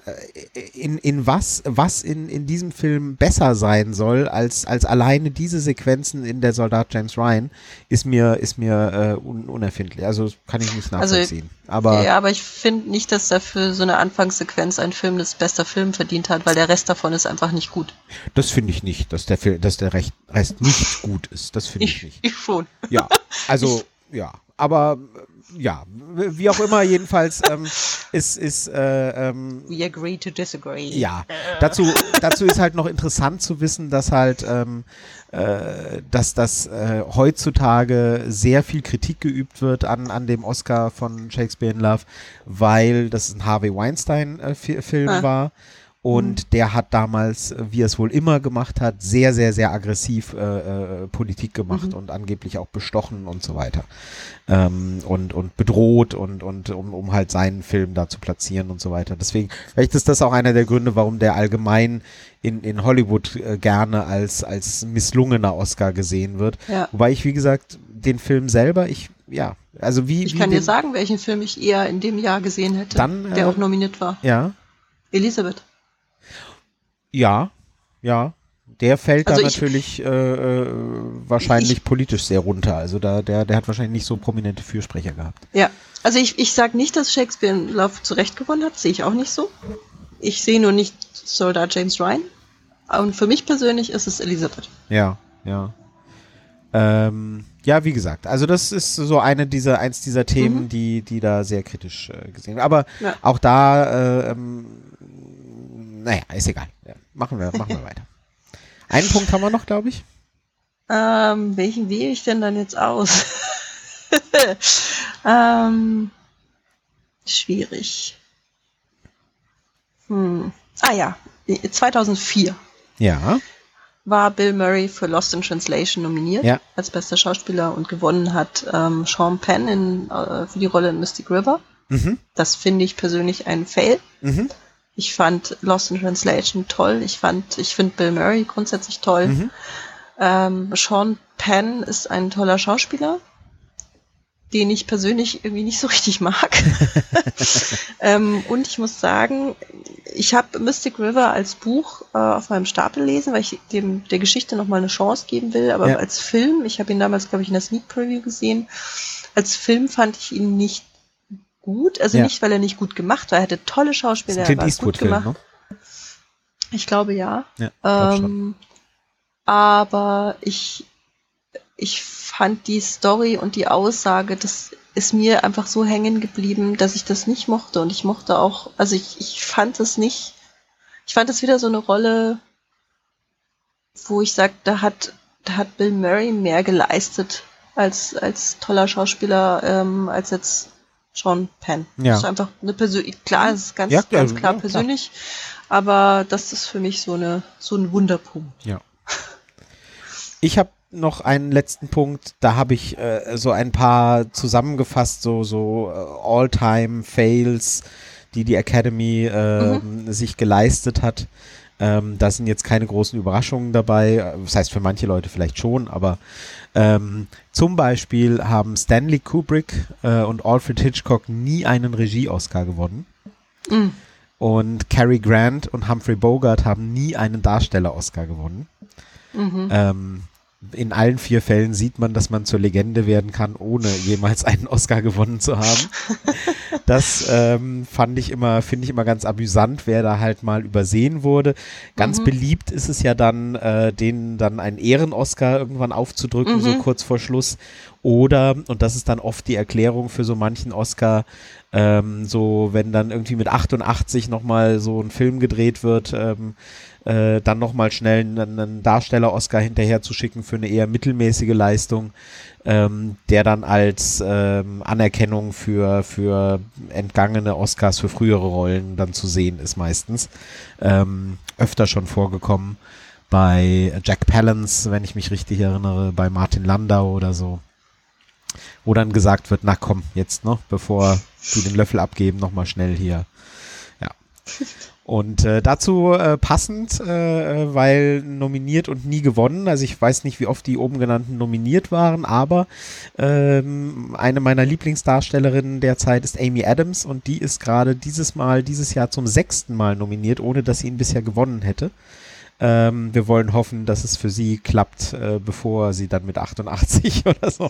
in, in was, was in, in diesem Film besser sein soll, als, als alleine diese Sequenzen in der Soldat James Ryan, ist mir, ist mir äh, un, unerfindlich. Also kann ich nicht also, nachvollziehen. Also, aber, ja, aber ich finde nicht, dass dafür so eine Anfangssequenz ein Film das bester Film verdient hat, weil der Rest davon ist einfach nicht gut. Das finde ich nicht, dass der, Film, dass der Rest nicht gut ist. Das finde ich, ich, nicht. [LAUGHS] Ich schon. Ja, also, [LAUGHS] ich, ja. Aber ja, wie auch immer, jedenfalls ähm, [LAUGHS] ist, ist äh, ähm, We agree to disagree. Ja, dazu, dazu ist halt noch interessant zu wissen, dass halt, ähm, äh, dass das äh, heutzutage sehr viel Kritik geübt wird an, an dem Oscar von Shakespeare in Love, weil das ein Harvey Weinstein-Film äh, ah. war und mhm. der hat damals, wie er es wohl immer gemacht hat, sehr, sehr, sehr aggressiv äh, äh, Politik gemacht mhm. und angeblich auch bestochen und so weiter. Ähm, und, und bedroht und, und um, um halt seinen Film da zu platzieren und so weiter. Deswegen, vielleicht ist das auch einer der Gründe, warum der allgemein in, in Hollywood äh, gerne als, als misslungener Oscar gesehen wird. Ja. Wobei ich, wie gesagt, den Film selber, ich, ja, also wie. Ich wie kann dir sagen, welchen Film ich eher in dem Jahr gesehen hätte, dann, der auch nominiert war. Ja. Elisabeth. Ja, ja. Der fällt also da natürlich äh, äh, wahrscheinlich ich, politisch sehr runter. Also da, der, der hat wahrscheinlich nicht so prominente Fürsprecher gehabt. Ja, also ich, ich sage nicht, dass Shakespeare in Love zurecht gewonnen hat, sehe ich auch nicht so. Ich sehe nur nicht Soldat James Ryan. Und für mich persönlich ist es Elisabeth. Ja, ja. Ähm, ja, wie gesagt, also das ist so eine dieser, eins dieser Themen, mhm. die, die da sehr kritisch äh, gesehen werden. Aber ja. auch da, äh, ähm, naja, ist egal. Ja. Machen wir, machen wir weiter. Einen Punkt haben wir noch, glaube ich. Ähm, welchen wähle ich denn dann jetzt aus? [LAUGHS] ähm, schwierig. Hm. Ah ja, 2004. Ja. War Bill Murray für Lost in Translation nominiert ja. als bester Schauspieler und gewonnen hat ähm, Sean Penn in, äh, für die Rolle in Mystic River. Mhm. Das finde ich persönlich ein Fail. Mhm. Ich fand Lost in Translation toll. Ich fand, ich finde Bill Murray grundsätzlich toll. Mhm. Ähm, Sean Penn ist ein toller Schauspieler, den ich persönlich irgendwie nicht so richtig mag. [LAUGHS] [LAUGHS] ähm, und ich muss sagen, ich habe Mystic River als Buch äh, auf meinem Stapel lesen, weil ich dem der Geschichte noch mal eine Chance geben will. Aber ja. als Film, ich habe ihn damals, glaube ich, in der Sneak Preview gesehen. Als Film fand ich ihn nicht gut. Also ja. nicht, weil er nicht gut gemacht war. Er hatte tolle Schauspieler. Das ist ein Clint gut gemacht. Ne? Ich glaube ja. ja ähm, aber ich, ich fand die Story und die Aussage, das ist mir einfach so hängen geblieben, dass ich das nicht mochte. Und ich mochte auch, also ich, ich fand es nicht, ich fand es wieder so eine Rolle, wo ich sage, da hat da hat Bill Murray mehr geleistet als, als toller Schauspieler, ähm, als jetzt Sean Penn. Ja. Das ist einfach eine persönliche, klar, es ist ganz, Ja, ja, ganz klar ja, klar. persönlich, aber das ist für mich so eine, so ein Wunderpunkt. Ja. Ich habe noch einen letzten Punkt. Da habe ich äh, so ein paar zusammengefasst, so, so äh, All-Time-Fails, die die Academy äh, sich geleistet hat. Ähm, da sind jetzt keine großen Überraschungen dabei. Das heißt für manche Leute vielleicht schon, aber ähm, zum Beispiel haben Stanley Kubrick äh, und Alfred Hitchcock nie einen Regie-Oscar gewonnen. Mm. Und Cary Grant und Humphrey Bogart haben nie einen Darsteller-Oscar gewonnen. Mhm. Ähm, in allen vier Fällen sieht man, dass man zur Legende werden kann, ohne jemals [LAUGHS] einen Oscar gewonnen zu haben. Das ähm, fand ich immer, finde ich immer ganz amüsant, wer da halt mal übersehen wurde. Ganz Mhm. beliebt ist es ja dann, äh, denen dann einen Ehren-Oscar irgendwann aufzudrücken, Mhm. so kurz vor Schluss. Oder, und das ist dann oft die Erklärung für so manchen Oscar, ähm, so wenn dann irgendwie mit 88 nochmal so ein Film gedreht wird, ähm, äh, dann nochmal schnell einen, einen Darsteller-Oscar hinterher zu schicken für eine eher mittelmäßige Leistung, ähm, der dann als ähm, Anerkennung für, für entgangene Oscars für frühere Rollen dann zu sehen ist meistens. Ähm, öfter schon vorgekommen bei Jack Palance, wenn ich mich richtig erinnere, bei Martin Landau oder so. Wo dann gesagt wird, na komm, jetzt noch, bevor die den Löffel abgeben, nochmal schnell hier. Ja. [LAUGHS] Und äh, dazu äh, passend, äh, weil nominiert und nie gewonnen. Also ich weiß nicht, wie oft die oben genannten nominiert waren, aber ähm, eine meiner Lieblingsdarstellerinnen derzeit ist Amy Adams und die ist gerade dieses Mal, dieses Jahr zum sechsten Mal nominiert, ohne dass sie ihn bisher gewonnen hätte. Ähm, wir wollen hoffen, dass es für sie klappt, äh, bevor sie dann mit 88 [LAUGHS] oder so.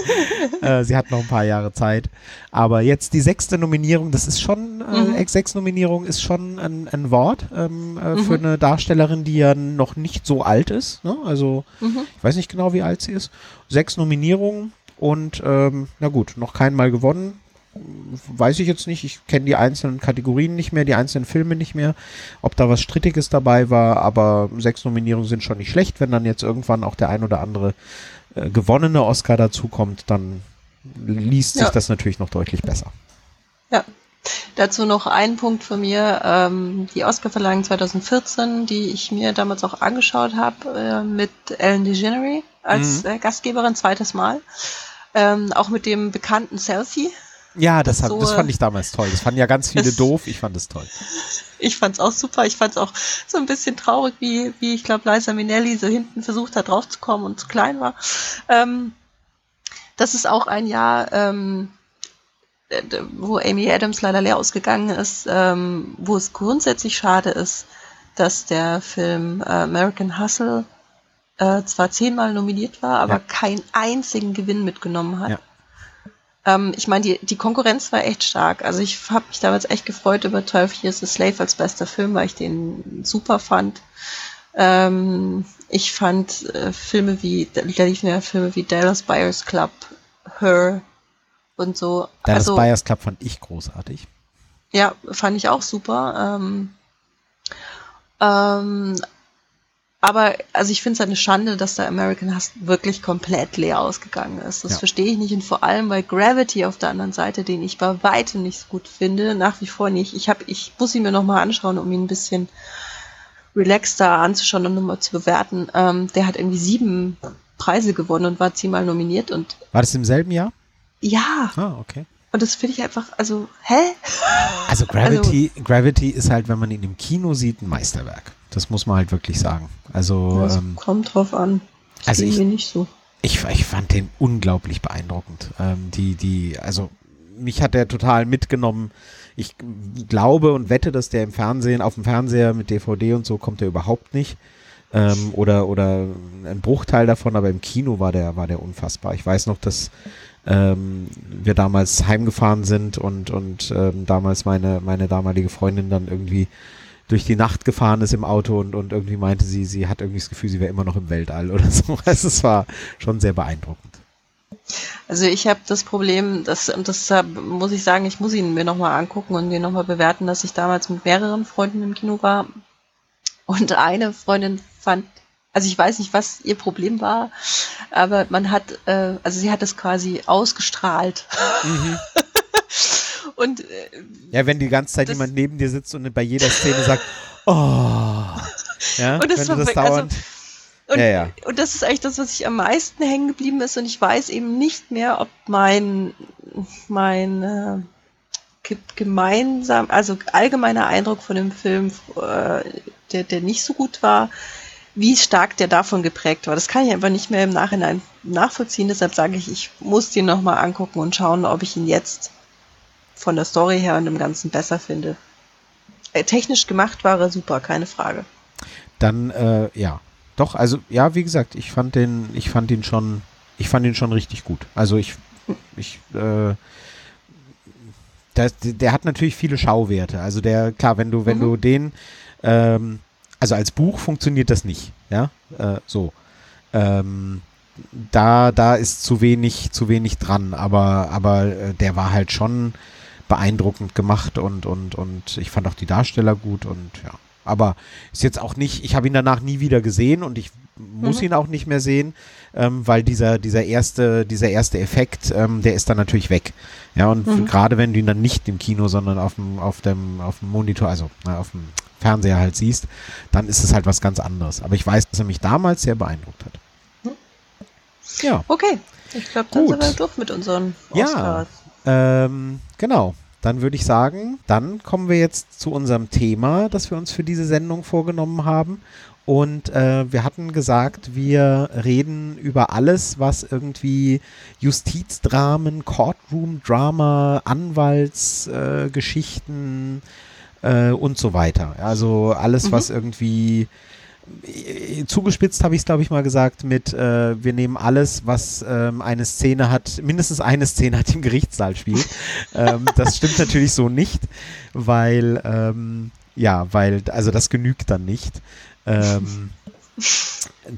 [LAUGHS] äh, sie hat noch ein paar Jahre Zeit. Aber jetzt die sechste Nominierung, das ist schon, äh, Mhm. Ex-Sechs-Nominierung ist schon ein, ein Wort ähm, äh, für Mhm. eine Darstellerin, die ja noch nicht so alt ist. Ne? Also Mhm. ich weiß nicht genau, wie alt sie ist. Sechs Nominierungen und ähm, na gut, noch kein Mal gewonnen. Weiß ich jetzt nicht. Ich kenne die einzelnen Kategorien nicht mehr, die einzelnen Filme nicht mehr, ob da was Strittiges dabei war, aber sechs Nominierungen sind schon nicht schlecht. Wenn dann jetzt irgendwann auch der ein oder andere äh, gewonnene Oscar dazukommt, dann liest sich Ja. das natürlich noch deutlich besser. Ja. Dazu noch ein Punkt von mir, ähm, die Oscarverleihung 2014, die ich mir damals auch angeschaut habe, äh, mit Ellen DeGeneres als Mhm. äh, Gastgeberin, zweites Mal. Ähm, auch mit dem bekannten Selfie. Ja, das, hat, so, das fand äh, ich damals toll. Das fanden ja ganz viele das- [LAUGHS] doof. Ich fand es toll. Ich fand's auch super. Ich fand's auch so ein bisschen traurig, wie, wie ich glaube, Liza Minnelli so hinten versucht hat, draufzukommen und zu klein war. Ähm, das ist auch ein Jahr, ähm, äh, wo Amy Adams leider leer ausgegangen ist, ähm, wo es grundsätzlich schade ist, dass der Film äh, American Hustle äh, zwar zehnmal nominiert war, aber Ja. keinen einzigen Gewinn mitgenommen hat. Ja. Ähm, ich meine, die, die Konkurrenz war echt stark. Also ich habe mich damals echt gefreut über 12 Years a Slave als bester Film, weil ich den super fand. Ähm, ich fand äh, Filme wie, da liefen ja Filme wie Dallas Buyers Club, Her und so. Dallas also, Buyers Club fand ich großartig. ja, fand ich auch super. Ähm, ähm, aber also ich finde es eine Schande, dass der American Hustle wirklich komplett leer ausgegangen ist. Das Ja. verstehe ich nicht. Und vor allem bei Gravity auf der anderen Seite, den ich bei weitem nicht so gut finde, nach wie vor nicht. Ich, hab, ich muss ihn mir nochmal anschauen, um ihn ein bisschen relaxter anzuschauen und nochmal zu bewerten. Ähm, der hat irgendwie sieben Preise gewonnen und war zehnmal nominiert. Und War das im selben Jahr? ja, Ah, okay. und das finde ich einfach, also, hä? Also Gravity, Gravity ist halt, wenn man ihn im Kino sieht, ein Meisterwerk. Das muss man halt wirklich sagen. Also Das ähm, kommt drauf an. Das also ich- mir nicht so. ich, ich fand den unglaublich beeindruckend. Ähm, die, die, also mich hat der total mitgenommen. Ich glaube und wette, dass der im Fernsehen, auf dem Fernseher mit DVD und so kommt der überhaupt nicht. Ähm, oder, oder ein Bruchteil davon, aber im Kino war der, war der unfassbar. Ich weiß noch, dass ähm, wir damals heimgefahren sind und, und ähm, damals meine, meine damalige Freundin dann irgendwie durch die Nacht gefahren ist im Auto und, und irgendwie meinte sie, sie hat irgendwie das Gefühl, sie wäre immer noch im Weltall oder [LAUGHS] so. Also es war schon sehr beeindruckend. Also ich habe das Problem, dass, und deshalb muss ich sagen, ich muss ihn mir nochmal angucken und den nochmal bewerten, dass ich damals mit mehreren Freunden im Kino war. Und eine Freundin fand Also ich weiß nicht, was ihr Problem war, aber man hat, äh, also sie hat es quasi ausgestrahlt. Mhm. [LAUGHS] und äh, ja, wenn die ganze Zeit jemand neben dir sitzt und bei jeder Szene sagt, [LAUGHS] oh, ja, und das wenn du das also dauernd. Also, und, ja, ja. und das ist eigentlich das, was ich am meisten hängen geblieben ist. Und ich weiß eben nicht mehr, ob mein, mein äh, gemeinsam, also allgemeiner Eindruck von dem Film, äh, der, der nicht so gut war, wie stark der davon geprägt war. Das kann ich einfach nicht mehr im Nachhinein nachvollziehen. Deshalb sage ich, ich muss den nochmal angucken und schauen, ob ich ihn jetzt von der Story her und dem Ganzen besser finde. Äh, technisch gemacht war er super, keine Frage. Dann, äh, ja. Doch, also, ja, wie gesagt, ich fand den, ich fand ihn schon, ich fand ihn schon richtig gut. Also ich, ich, äh, der, der hat natürlich viele Schauwerte. Also der, klar, wenn du, wenn mhm. du den, ähm, also als Buch funktioniert das nicht, ja, äh, so. Ähm, da, da ist zu wenig, zu wenig dran, aber, aber äh, der war halt schon beeindruckend gemacht und, und, und ich fand auch die Darsteller gut und ja. Aber ist jetzt auch nicht, ich habe ihn danach nie wieder gesehen und ich muss mhm. ihn auch nicht mehr sehen, ähm, weil dieser, dieser erste, dieser erste Effekt, ähm, der ist dann natürlich weg. Ja, und mhm. gerade wenn du ihn dann nicht im Kino, sondern auf dem, auf dem, auf dem Monitor, also na, auf dem Fernseher halt siehst, dann ist es halt was ganz anderes. Aber ich weiß, dass er mich damals sehr beeindruckt hat. Mhm. Ja. Okay, ich glaube, dann Gut. sind wir durch mit unseren Oscars. Ja, ähm, genau. Dann würde ich sagen, dann kommen wir jetzt zu unserem Thema, das wir uns für diese Sendung vorgenommen haben. Und äh, wir hatten gesagt, wir reden über alles, was irgendwie Justizdramen, Courtroom-Drama, Anwaltsgeschichten äh, äh, und so weiter. Also alles, mhm. was irgendwie zugespitzt habe ich es, glaube ich, mal gesagt, mit äh, wir nehmen alles, was ähm, eine Szene hat, mindestens eine Szene hat, im Gerichtssaal spielt. [LAUGHS] ähm, das stimmt natürlich so nicht, weil ähm, ja, weil, also das genügt dann nicht. Ähm,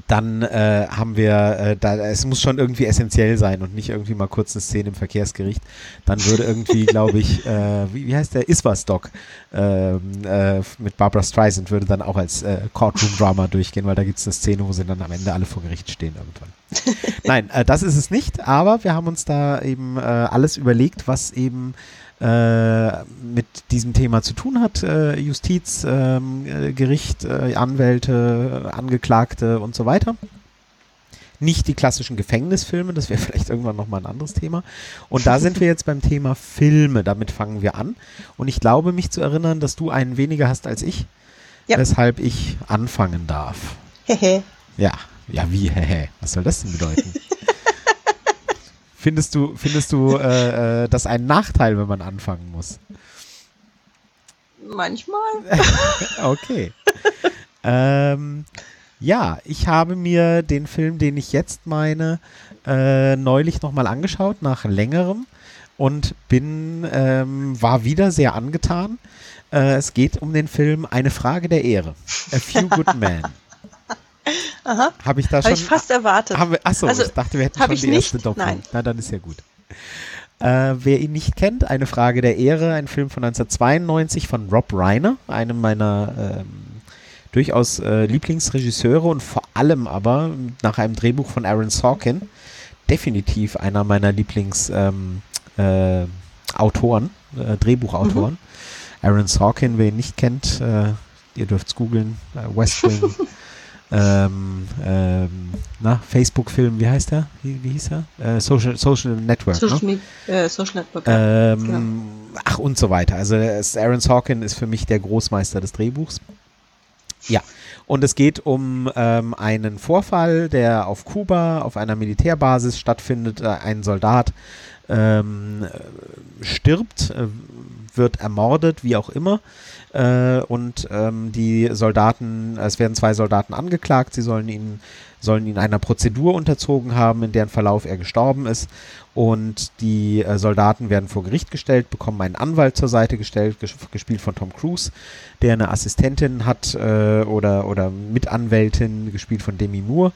dann äh, haben wir, äh, da, es muss schon irgendwie essentiell sein und nicht irgendwie mal kurz eine Szene im Verkehrsgericht. Dann würde irgendwie, glaube ich, [LAUGHS] äh, wie, wie, heißt der, Iswas-Doc ähm, äh, mit Barbara Streisand würde dann auch als äh, Courtroom-Drama durchgehen, weil da gibt es eine Szene, wo sie dann am Ende alle vor Gericht stehen irgendwann. [LAUGHS] Nein, äh, das ist es nicht, aber wir haben uns da eben alles überlegt, was eben äh, mit diesem Thema zu tun hat. Äh, Justiz, ähm, äh, Gericht, äh, Anwälte, Angeklagte und so weiter. Nicht die klassischen Gefängnisfilme, das wäre [LAUGHS] vielleicht irgendwann nochmal ein anderes Thema. Und da sind wir jetzt beim Thema Filme, damit fangen wir an. Und ich glaube, mich zu erinnern, dass du einen weniger hast als ich, ja. weshalb ich anfangen darf. Hehe. ja, ja, wie, hehe. Was soll das denn bedeuten? [LAUGHS] Findest du, findest du äh, äh, das ein Nachteil, wenn man anfangen muss? Manchmal. [LAUGHS] okay. ähm, ja, ich habe mir den Film, den ich jetzt meine, äh, neulich nochmal angeschaut, nach längerem und bin, ähm, war wieder sehr angetan. Äh, es geht um den Film Eine Frage der Ehre. A Few Good [LAUGHS] Men. Aha. Habe ich da schon. Habe ich fast erwartet. Haben wir, achso, also, ich dachte, wir hätten schon die erste nicht? Doppel. Nein. Na, dann ist ja gut. Äh, wer ihn nicht kennt, eine Frage der Ehre, ein Film von 1992 von Rob Reiner, einem meiner ähm, durchaus äh, Lieblingsregisseure und vor allem aber nach einem Drehbuch von Aaron Sorkin definitiv einer meiner Lieblingsautoren, ähm, äh, äh, Drehbuchautoren. Mhm. Aaron Sorkin, wer ihn nicht kennt, äh, ihr dürft es googeln, äh, West Wing. [LAUGHS] ähm, ähm, na, Facebook-Film, wie heißt der? Wie, wie hieß er? Äh, Social, Social Network. Social, ne? äh, Social Network. Ähm, genau. Ach, und so weiter. Also Aaron Sorkin ist für mich der Großmeister des Drehbuchs. Ja, und es geht um ähm, einen Vorfall, der auf Kuba auf einer Militärbasis stattfindet. Äh, ein Soldat ähm, stirbt, äh, wird ermordet, wie auch immer. Äh, und ähm, die Soldaten, es werden zwei Soldaten angeklagt, sie sollen ihn, sollen ihn einer Prozedur unterzogen haben, in deren Verlauf er gestorben ist. Und die äh, Soldaten werden vor Gericht gestellt, bekommen einen Anwalt zur Seite gestellt, ges gespielt von Tom Cruise, der eine Assistentin hat äh, oder, oder Mitanwältin, gespielt von Demi Moore.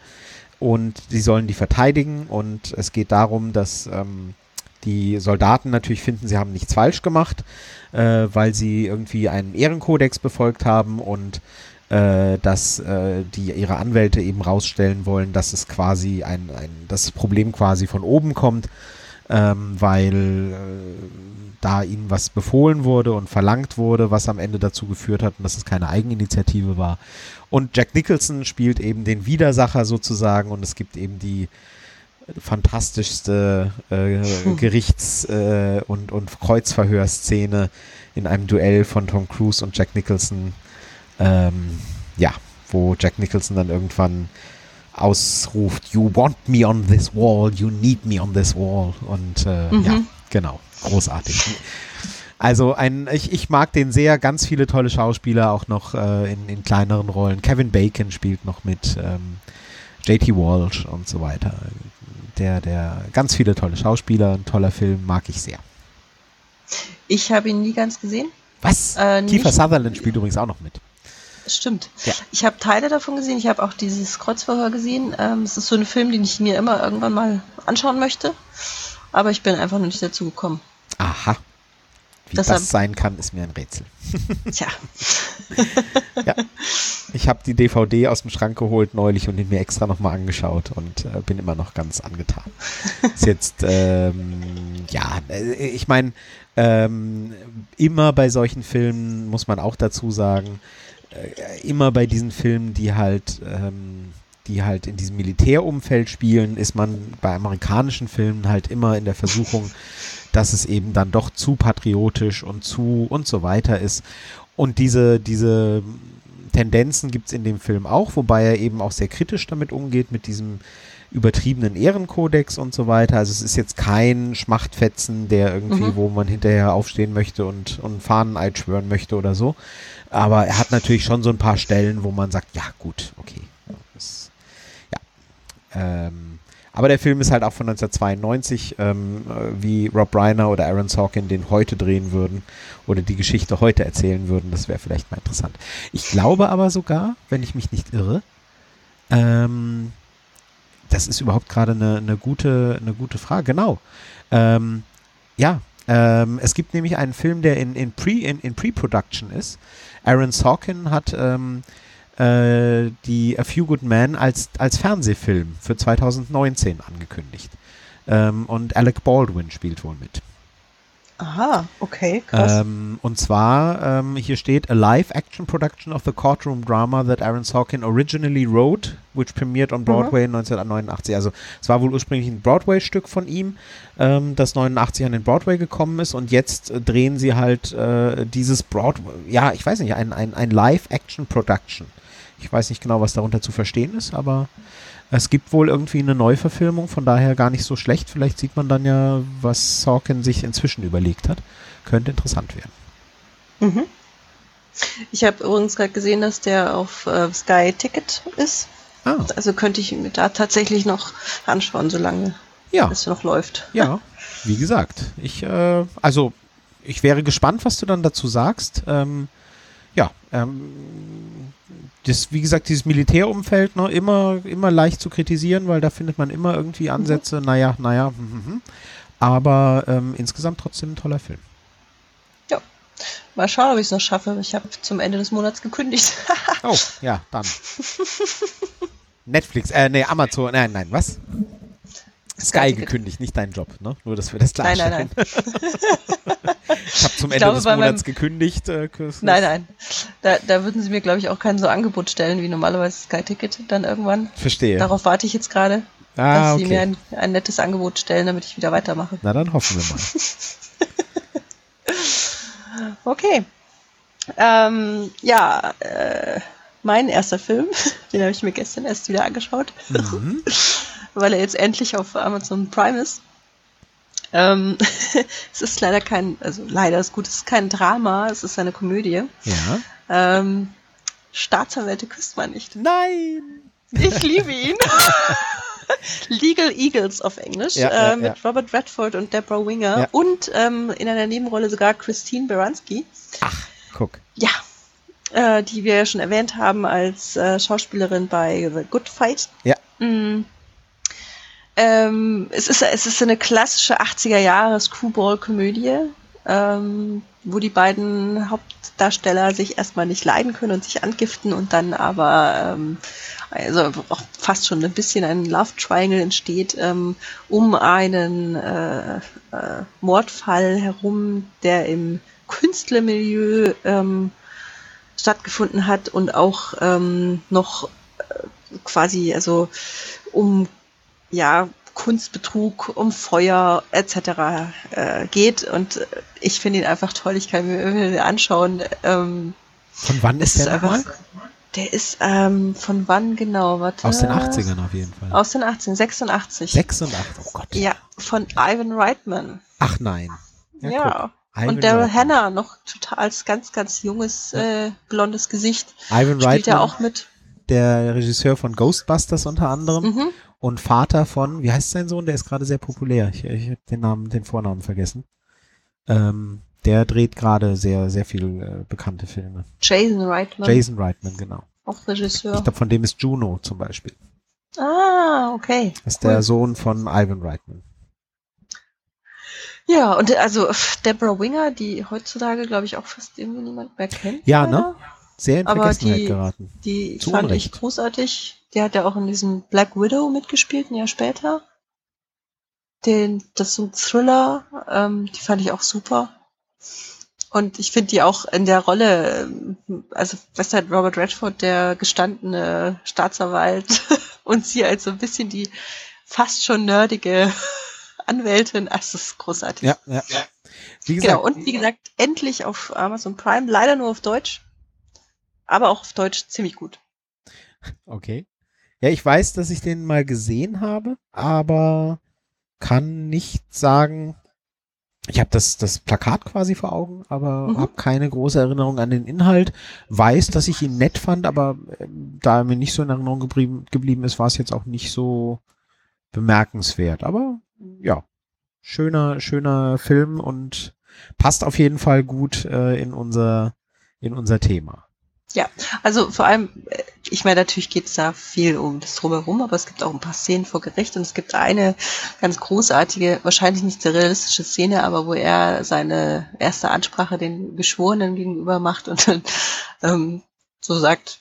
Und sie sollen die verteidigen. Und es geht darum, dass ähm, die Soldaten natürlich finden, sie haben nichts falsch gemacht, äh, weil sie irgendwie einen Ehrenkodex befolgt haben und äh, dass äh, die ihre Anwälte eben rausstellen wollen, dass es quasi ein, ein das Problem quasi von oben kommt, ähm, weil äh, da ihnen was befohlen wurde und verlangt wurde, was am Ende dazu geführt hat dass es keine Eigeninitiative war. Und Jack Nicholson spielt eben den Widersacher sozusagen und es gibt eben die fantastischste äh, Gerichts- äh, und, und Kreuzverhörszene in einem Duell von Tom Cruise und Jack Nicholson. Ähm, ja, wo Jack Nicholson dann irgendwann ausruft, You want me on this wall, you need me on this wall. Und äh, mhm. ja, genau, großartig. Also ein, ich, ich mag den sehr, ganz viele tolle Schauspieler auch noch äh, in, in kleineren Rollen. Kevin Bacon spielt noch mit, ähm, JT Walsh und so weiter. Der, der, ganz viele tolle Schauspieler, ein toller Film, mag ich sehr. Ich habe ihn nie ganz gesehen. Was? Äh, Kiefer Sutherland spielt übrigens auch noch mit. Stimmt. Ja. Ich habe Teile davon gesehen. Ich habe auch dieses Kreuzverhör gesehen. Ähm, es ist so ein Film, den ich mir immer irgendwann mal anschauen möchte. Aber ich bin einfach noch nicht dazu gekommen. Aha. Wie Deshalb, das sein kann, ist mir ein Rätsel. Tja. [LAUGHS] ja. Ich habe die DVD aus dem Schrank geholt neulich und ihn mir extra nochmal angeschaut und äh, bin immer noch ganz angetan. [LAUGHS] ist jetzt, ähm, ja, äh, ich meine, ähm, immer bei solchen Filmen muss man auch dazu sagen, äh, immer bei diesen Filmen, die halt, ähm, die halt in diesem Militärumfeld spielen, ist man bei amerikanischen Filmen halt immer in der Versuchung, dass es eben dann doch zu patriotisch und zu und so weiter ist. Und diese, diese Tendenzen gibt es in dem Film auch, wobei er eben auch sehr kritisch damit umgeht, mit diesem übertriebenen Ehrenkodex und so weiter. Also es ist jetzt kein Schmachtfetzen, der irgendwie, mhm. wo man hinterher aufstehen möchte und, und Fahneneid schwören möchte oder so. Aber er hat natürlich schon so ein paar Stellen, wo man sagt, ja gut, okay. Das, ja. Ähm, aber der Film ist halt auch von 1992, ähm, äh, wie Rob Reiner oder Aaron Sorkin den heute drehen würden oder die Geschichte heute erzählen würden. Das wäre vielleicht mal interessant. Ich glaube aber sogar, wenn ich mich nicht irre, ähm, das ist überhaupt gerade eine, eine, gute, eine gute Frage. Genau. Ähm, ja, ähm, es gibt nämlich einen Film, der in, in Pre-Production in, in ist. Aaron Sorkin hat ähm, äh, die A Few Good Men als, als Fernsehfilm für 2019 angekündigt. Ähm, und Alec Baldwin spielt wohl mit. Aha, okay, krass. Ähm, und zwar, ähm, hier steht, a live-action production of the courtroom drama that Aaron Sorkin originally wrote, which premiered on Broadway mhm. 1989. Also es war wohl ursprünglich ein Broadway-Stück von ihm, ähm, das 89 an den Broadway gekommen ist und jetzt äh, drehen sie halt äh, dieses Broadway, ja, ich weiß nicht, ein, ein, ein Live-Action-Production. Ich weiß nicht genau, was darunter zu verstehen ist, aber es gibt wohl irgendwie eine Neuverfilmung, von daher gar nicht so schlecht. Vielleicht sieht man dann ja, was Sorkin sich inzwischen überlegt hat. Könnte interessant werden. Mhm. Ich habe übrigens gerade gesehen, dass der auf äh, Sky Ticket ist. Ah. Also könnte ich mir da tatsächlich noch anschauen, solange ja. es noch läuft. [LAUGHS] Ja, wie gesagt, ich äh, also ich wäre gespannt, was du dann dazu sagst. Ähm, ja, ähm, das, wie gesagt, dieses Militärumfeld ne, immer, immer leicht zu kritisieren, weil da findet man immer irgendwie mhm. Ansätze, mhm. naja, naja, mm, mm, aber ähm, insgesamt trotzdem ein toller Film. Ja, mal schauen, ob ich es noch schaffe. Ich habe zum Ende des Monats gekündigt. oh, ja, dann. [LAUGHS] Netflix, äh, nee, Amazon, nein, nein, was? Sky gekündigt, nicht dein Job, ne? Nur, dass wir das klarstellen. Nein, nein, [LAUGHS] nein. ich habe zum ich Ende glaube, des Monats gekündigt. Äh, nein, nein. Da, da würden sie mir, glaube ich, auch kein so Angebot stellen wie normalerweise Sky Ticket dann irgendwann. Verstehe. Darauf warte ich jetzt gerade, ah, dass okay. sie mir ein, ein nettes Angebot stellen, damit ich wieder weitermache. Na, dann hoffen wir mal. [LAUGHS] okay. Ähm, ja, äh, mein erster Film, [LAUGHS] den habe ich mir gestern erst wieder angeschaut. Mhm. Weil er jetzt endlich auf Amazon Prime ist. Ähm, [LAUGHS] es ist leider kein, also leider ist gut, es ist kein Drama, es ist eine Komödie. Ja. Ähm, Staatsanwälte küsst man nicht. Nein! Ich liebe ihn. [LAUGHS] Legal Eagles auf Englisch ja, äh, ja, mit ja. Robert Redford und Deborah Winger und ähm, in einer Nebenrolle sogar Christine Baranski. Ach, guck. Ja, äh, die wir ja schon erwähnt haben als äh, Schauspielerin bei The Good Fight. Ja. Mm, ähm, es, ist, es ist eine klassische 80er Jahre Screwball-Komödie. ähm, wo die beiden Hauptdarsteller sich erstmal nicht leiden können und sich angiften und dann aber ähm, also auch fast schon ein bisschen ein Love Triangle entsteht, ähm, um einen äh, äh, Mordfall herum, der im Künstlermilieu ähm, stattgefunden hat und auch ähm, noch äh, quasi also um ja Kunstbetrug, um Feuer etc. Äh, geht. Und ich finde ihn einfach toll. Ich kann mir irgendwie anschauen. Ähm, Von wann ist, der nochmal? Der ist ähm, von wann genau? Warte. Aus den 80ern auf jeden Fall. Aus den 18, 86. 86, oh Gott. Ja, von Ivan Reitman. Ach nein. Ja. ja. Und Daryl Hannah, noch total als ganz, ganz junges, äh, blondes Gesicht. Ivan Reitman. Spielt ja auch mit. Der Regisseur von Ghostbusters unter anderem. Mhm und Vater von, wie heißt sein Sohn? Der ist gerade sehr populär. Ich, ich habe den Namen, den Vornamen vergessen. Ähm, der dreht gerade sehr, sehr viel äh, bekannte Filme. Jason Reitman. Jason Reitman, genau. Auch Regisseur. Ich glaube, von dem ist Juno zum Beispiel. Ah, okay. Das ist cool. der Sohn von Ivan Reitman. Ja, und also Deborah Winger, die heutzutage, glaube ich, auch fast irgendwie niemand mehr kennt. Ja, leider. ne? Sehr in Vergessenheit die, geraten. Die Zu fand Unrecht. ich großartig. Die hat ja auch in diesem Black Widow mitgespielt, ein Jahr später. Den, das ist so ein Thriller, ähm, die fand ich auch super. Und ich finde die auch in der Rolle, ähm, also was halt Robert Redford, der gestandene Staatsanwalt [LAUGHS] und sie als so ein bisschen die fast schon nerdige [LAUGHS] Anwältin, also das ist großartig. Ja, ja. Wie gesagt, genau, und wie gesagt, endlich auf Amazon Prime, leider nur auf Deutsch, aber auch auf Deutsch ziemlich gut. Okay. Ja, ich weiß, dass ich den mal gesehen habe, aber kann nicht sagen, ich habe das, das Plakat quasi vor Augen, aber mhm. habe keine große Erinnerung an den Inhalt. Weiß, dass ich ihn nett fand, aber äh, da er mir nicht so in Erinnerung geblieben, geblieben ist, war es jetzt auch nicht so bemerkenswert. Aber ja, schöner, schöner Film und passt auf jeden Fall gut äh, in unser in unser Thema. Ja, also vor allem, äh, ich meine, natürlich geht es da viel um das Drumherum, aber es gibt auch ein paar Szenen vor Gericht und es gibt eine ganz großartige, wahrscheinlich nicht sehr realistische Szene, aber wo er seine erste Ansprache den Geschworenen gegenüber macht und dann ähm, so sagt,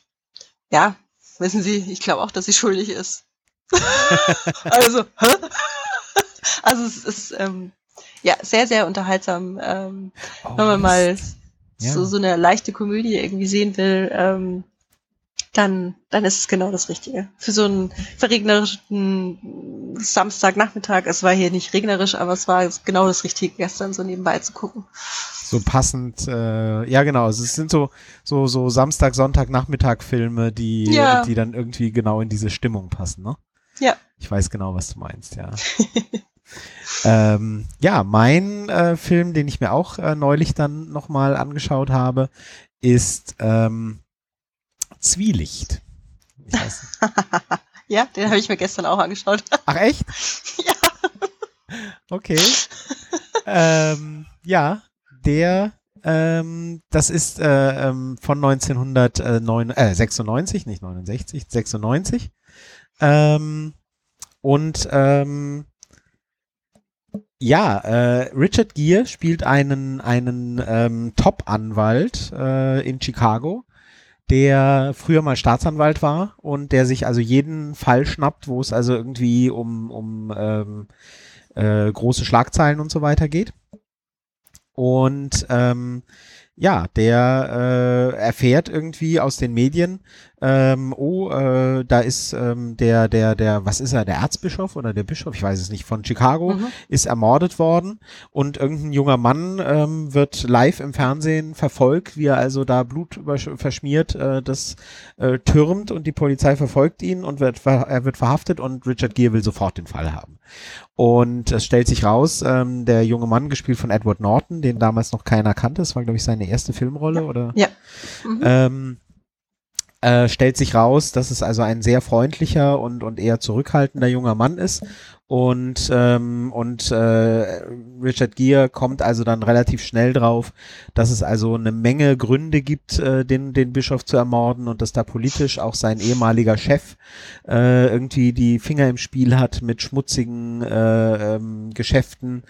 ja, wissen Sie, ich glaube auch, dass sie schuldig ist. [LAUGHS] also, hä? also es ist ähm, ja sehr, sehr unterhaltsam, ähm, oh, wenn man mal ja. so, so eine leichte Komödie irgendwie sehen will, ähm, dann, dann ist es genau das Richtige. Für so einen verregnerischen Samstagnachmittag, es war hier nicht regnerisch, aber es war genau das Richtige, gestern so nebenbei zu gucken. So passend, äh, ja genau, also es sind so, so, so Samstag, Sonntag, Nachmittag Filme, die, ja. die dann irgendwie genau in diese Stimmung passen, ne? Ja. Ich weiß genau, was du meinst, ja. [LAUGHS] ähm, ja, mein äh, Film, den ich mir auch äh, neulich dann nochmal angeschaut habe, ist ähm, Zwielicht. [LAUGHS] ja, den habe ich mir gestern auch angeschaut. [LAUGHS] Ach echt? ja. Okay. ähm, ja, der, ähm, das ist äh, ähm, von 1996, äh, nicht 69, 96. Ähm, und ähm, ja, äh, Richard Gere spielt einen, einen ähm, Top-Anwalt äh, in Chicago, der früher mal Staatsanwalt war und der sich also jeden Fall schnappt, wo es also irgendwie um, um ähm, äh, große Schlagzeilen und so weiter geht. Und ähm, ja, der äh, erfährt irgendwie aus den Medien, ähm, oh, äh, da ist ähm, der, der, der, was ist er, der Erzbischof oder der Bischof, ich weiß es nicht, von Chicago, mhm. ist ermordet worden und irgendein junger Mann ähm, wird live im Fernsehen verfolgt, wie er also da Blut verschmiert, äh, das äh, türmt und die Polizei verfolgt ihn und wird, er wird verhaftet und Richard Gere will sofort den Fall haben. Und es stellt sich raus, ähm, der junge Mann, gespielt von Edward Norton, den damals noch keiner kannte, das war, glaube ich, seine erste Filmrolle, ja. oder? Ja. Mhm. Ähm, äh, stellt sich raus, dass es also ein sehr freundlicher und, und eher zurückhaltender junger Mann ist Und, ähm, und äh, Richard Gere kommt also dann relativ schnell drauf, dass es also eine Menge Gründe gibt, äh, den, den Bischof zu ermorden und dass da politisch auch sein ehemaliger Chef äh, irgendwie die Finger im Spiel hat mit schmutzigen äh, ähm, Geschäften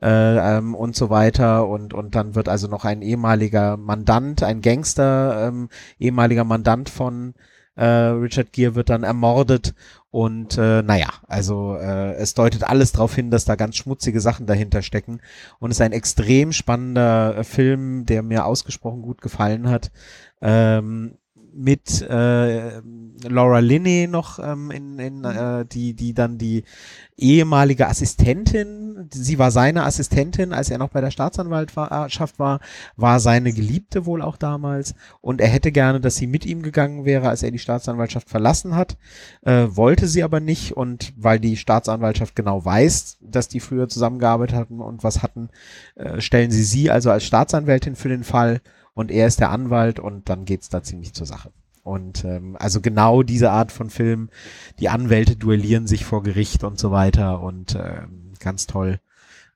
äh, ähm, und so weiter. Und, und dann wird also noch ein ehemaliger Mandant, ein Gangster, ähm, ehemaliger Mandant von äh, Richard Gere wird dann ermordet und äh, naja, also äh, es deutet alles darauf hin, dass da ganz schmutzige Sachen dahinter stecken. Und es ist ein extrem spannender äh, Film, der mir ausgesprochen gut gefallen hat. Ähm, mit äh, Laura Linney noch ähm, in, in äh, die die dann die ehemalige Assistentin, sie war seine Assistentin, als er noch bei der Staatsanwaltschaft war, war seine Geliebte wohl auch damals. Und er hätte gerne, dass sie mit ihm gegangen wäre, als er die Staatsanwaltschaft verlassen hat, äh, wollte sie aber nicht. Und weil die Staatsanwaltschaft genau weiß, dass die früher zusammengearbeitet hatten und was hatten, äh, stellen sie sie also als Staatsanwältin für den Fall. Und er ist der Anwalt und dann geht's da ziemlich zur Sache. Und ähm, also genau diese Art von Film, die Anwälte duellieren sich vor Gericht und so weiter. Und ähm, ganz toll.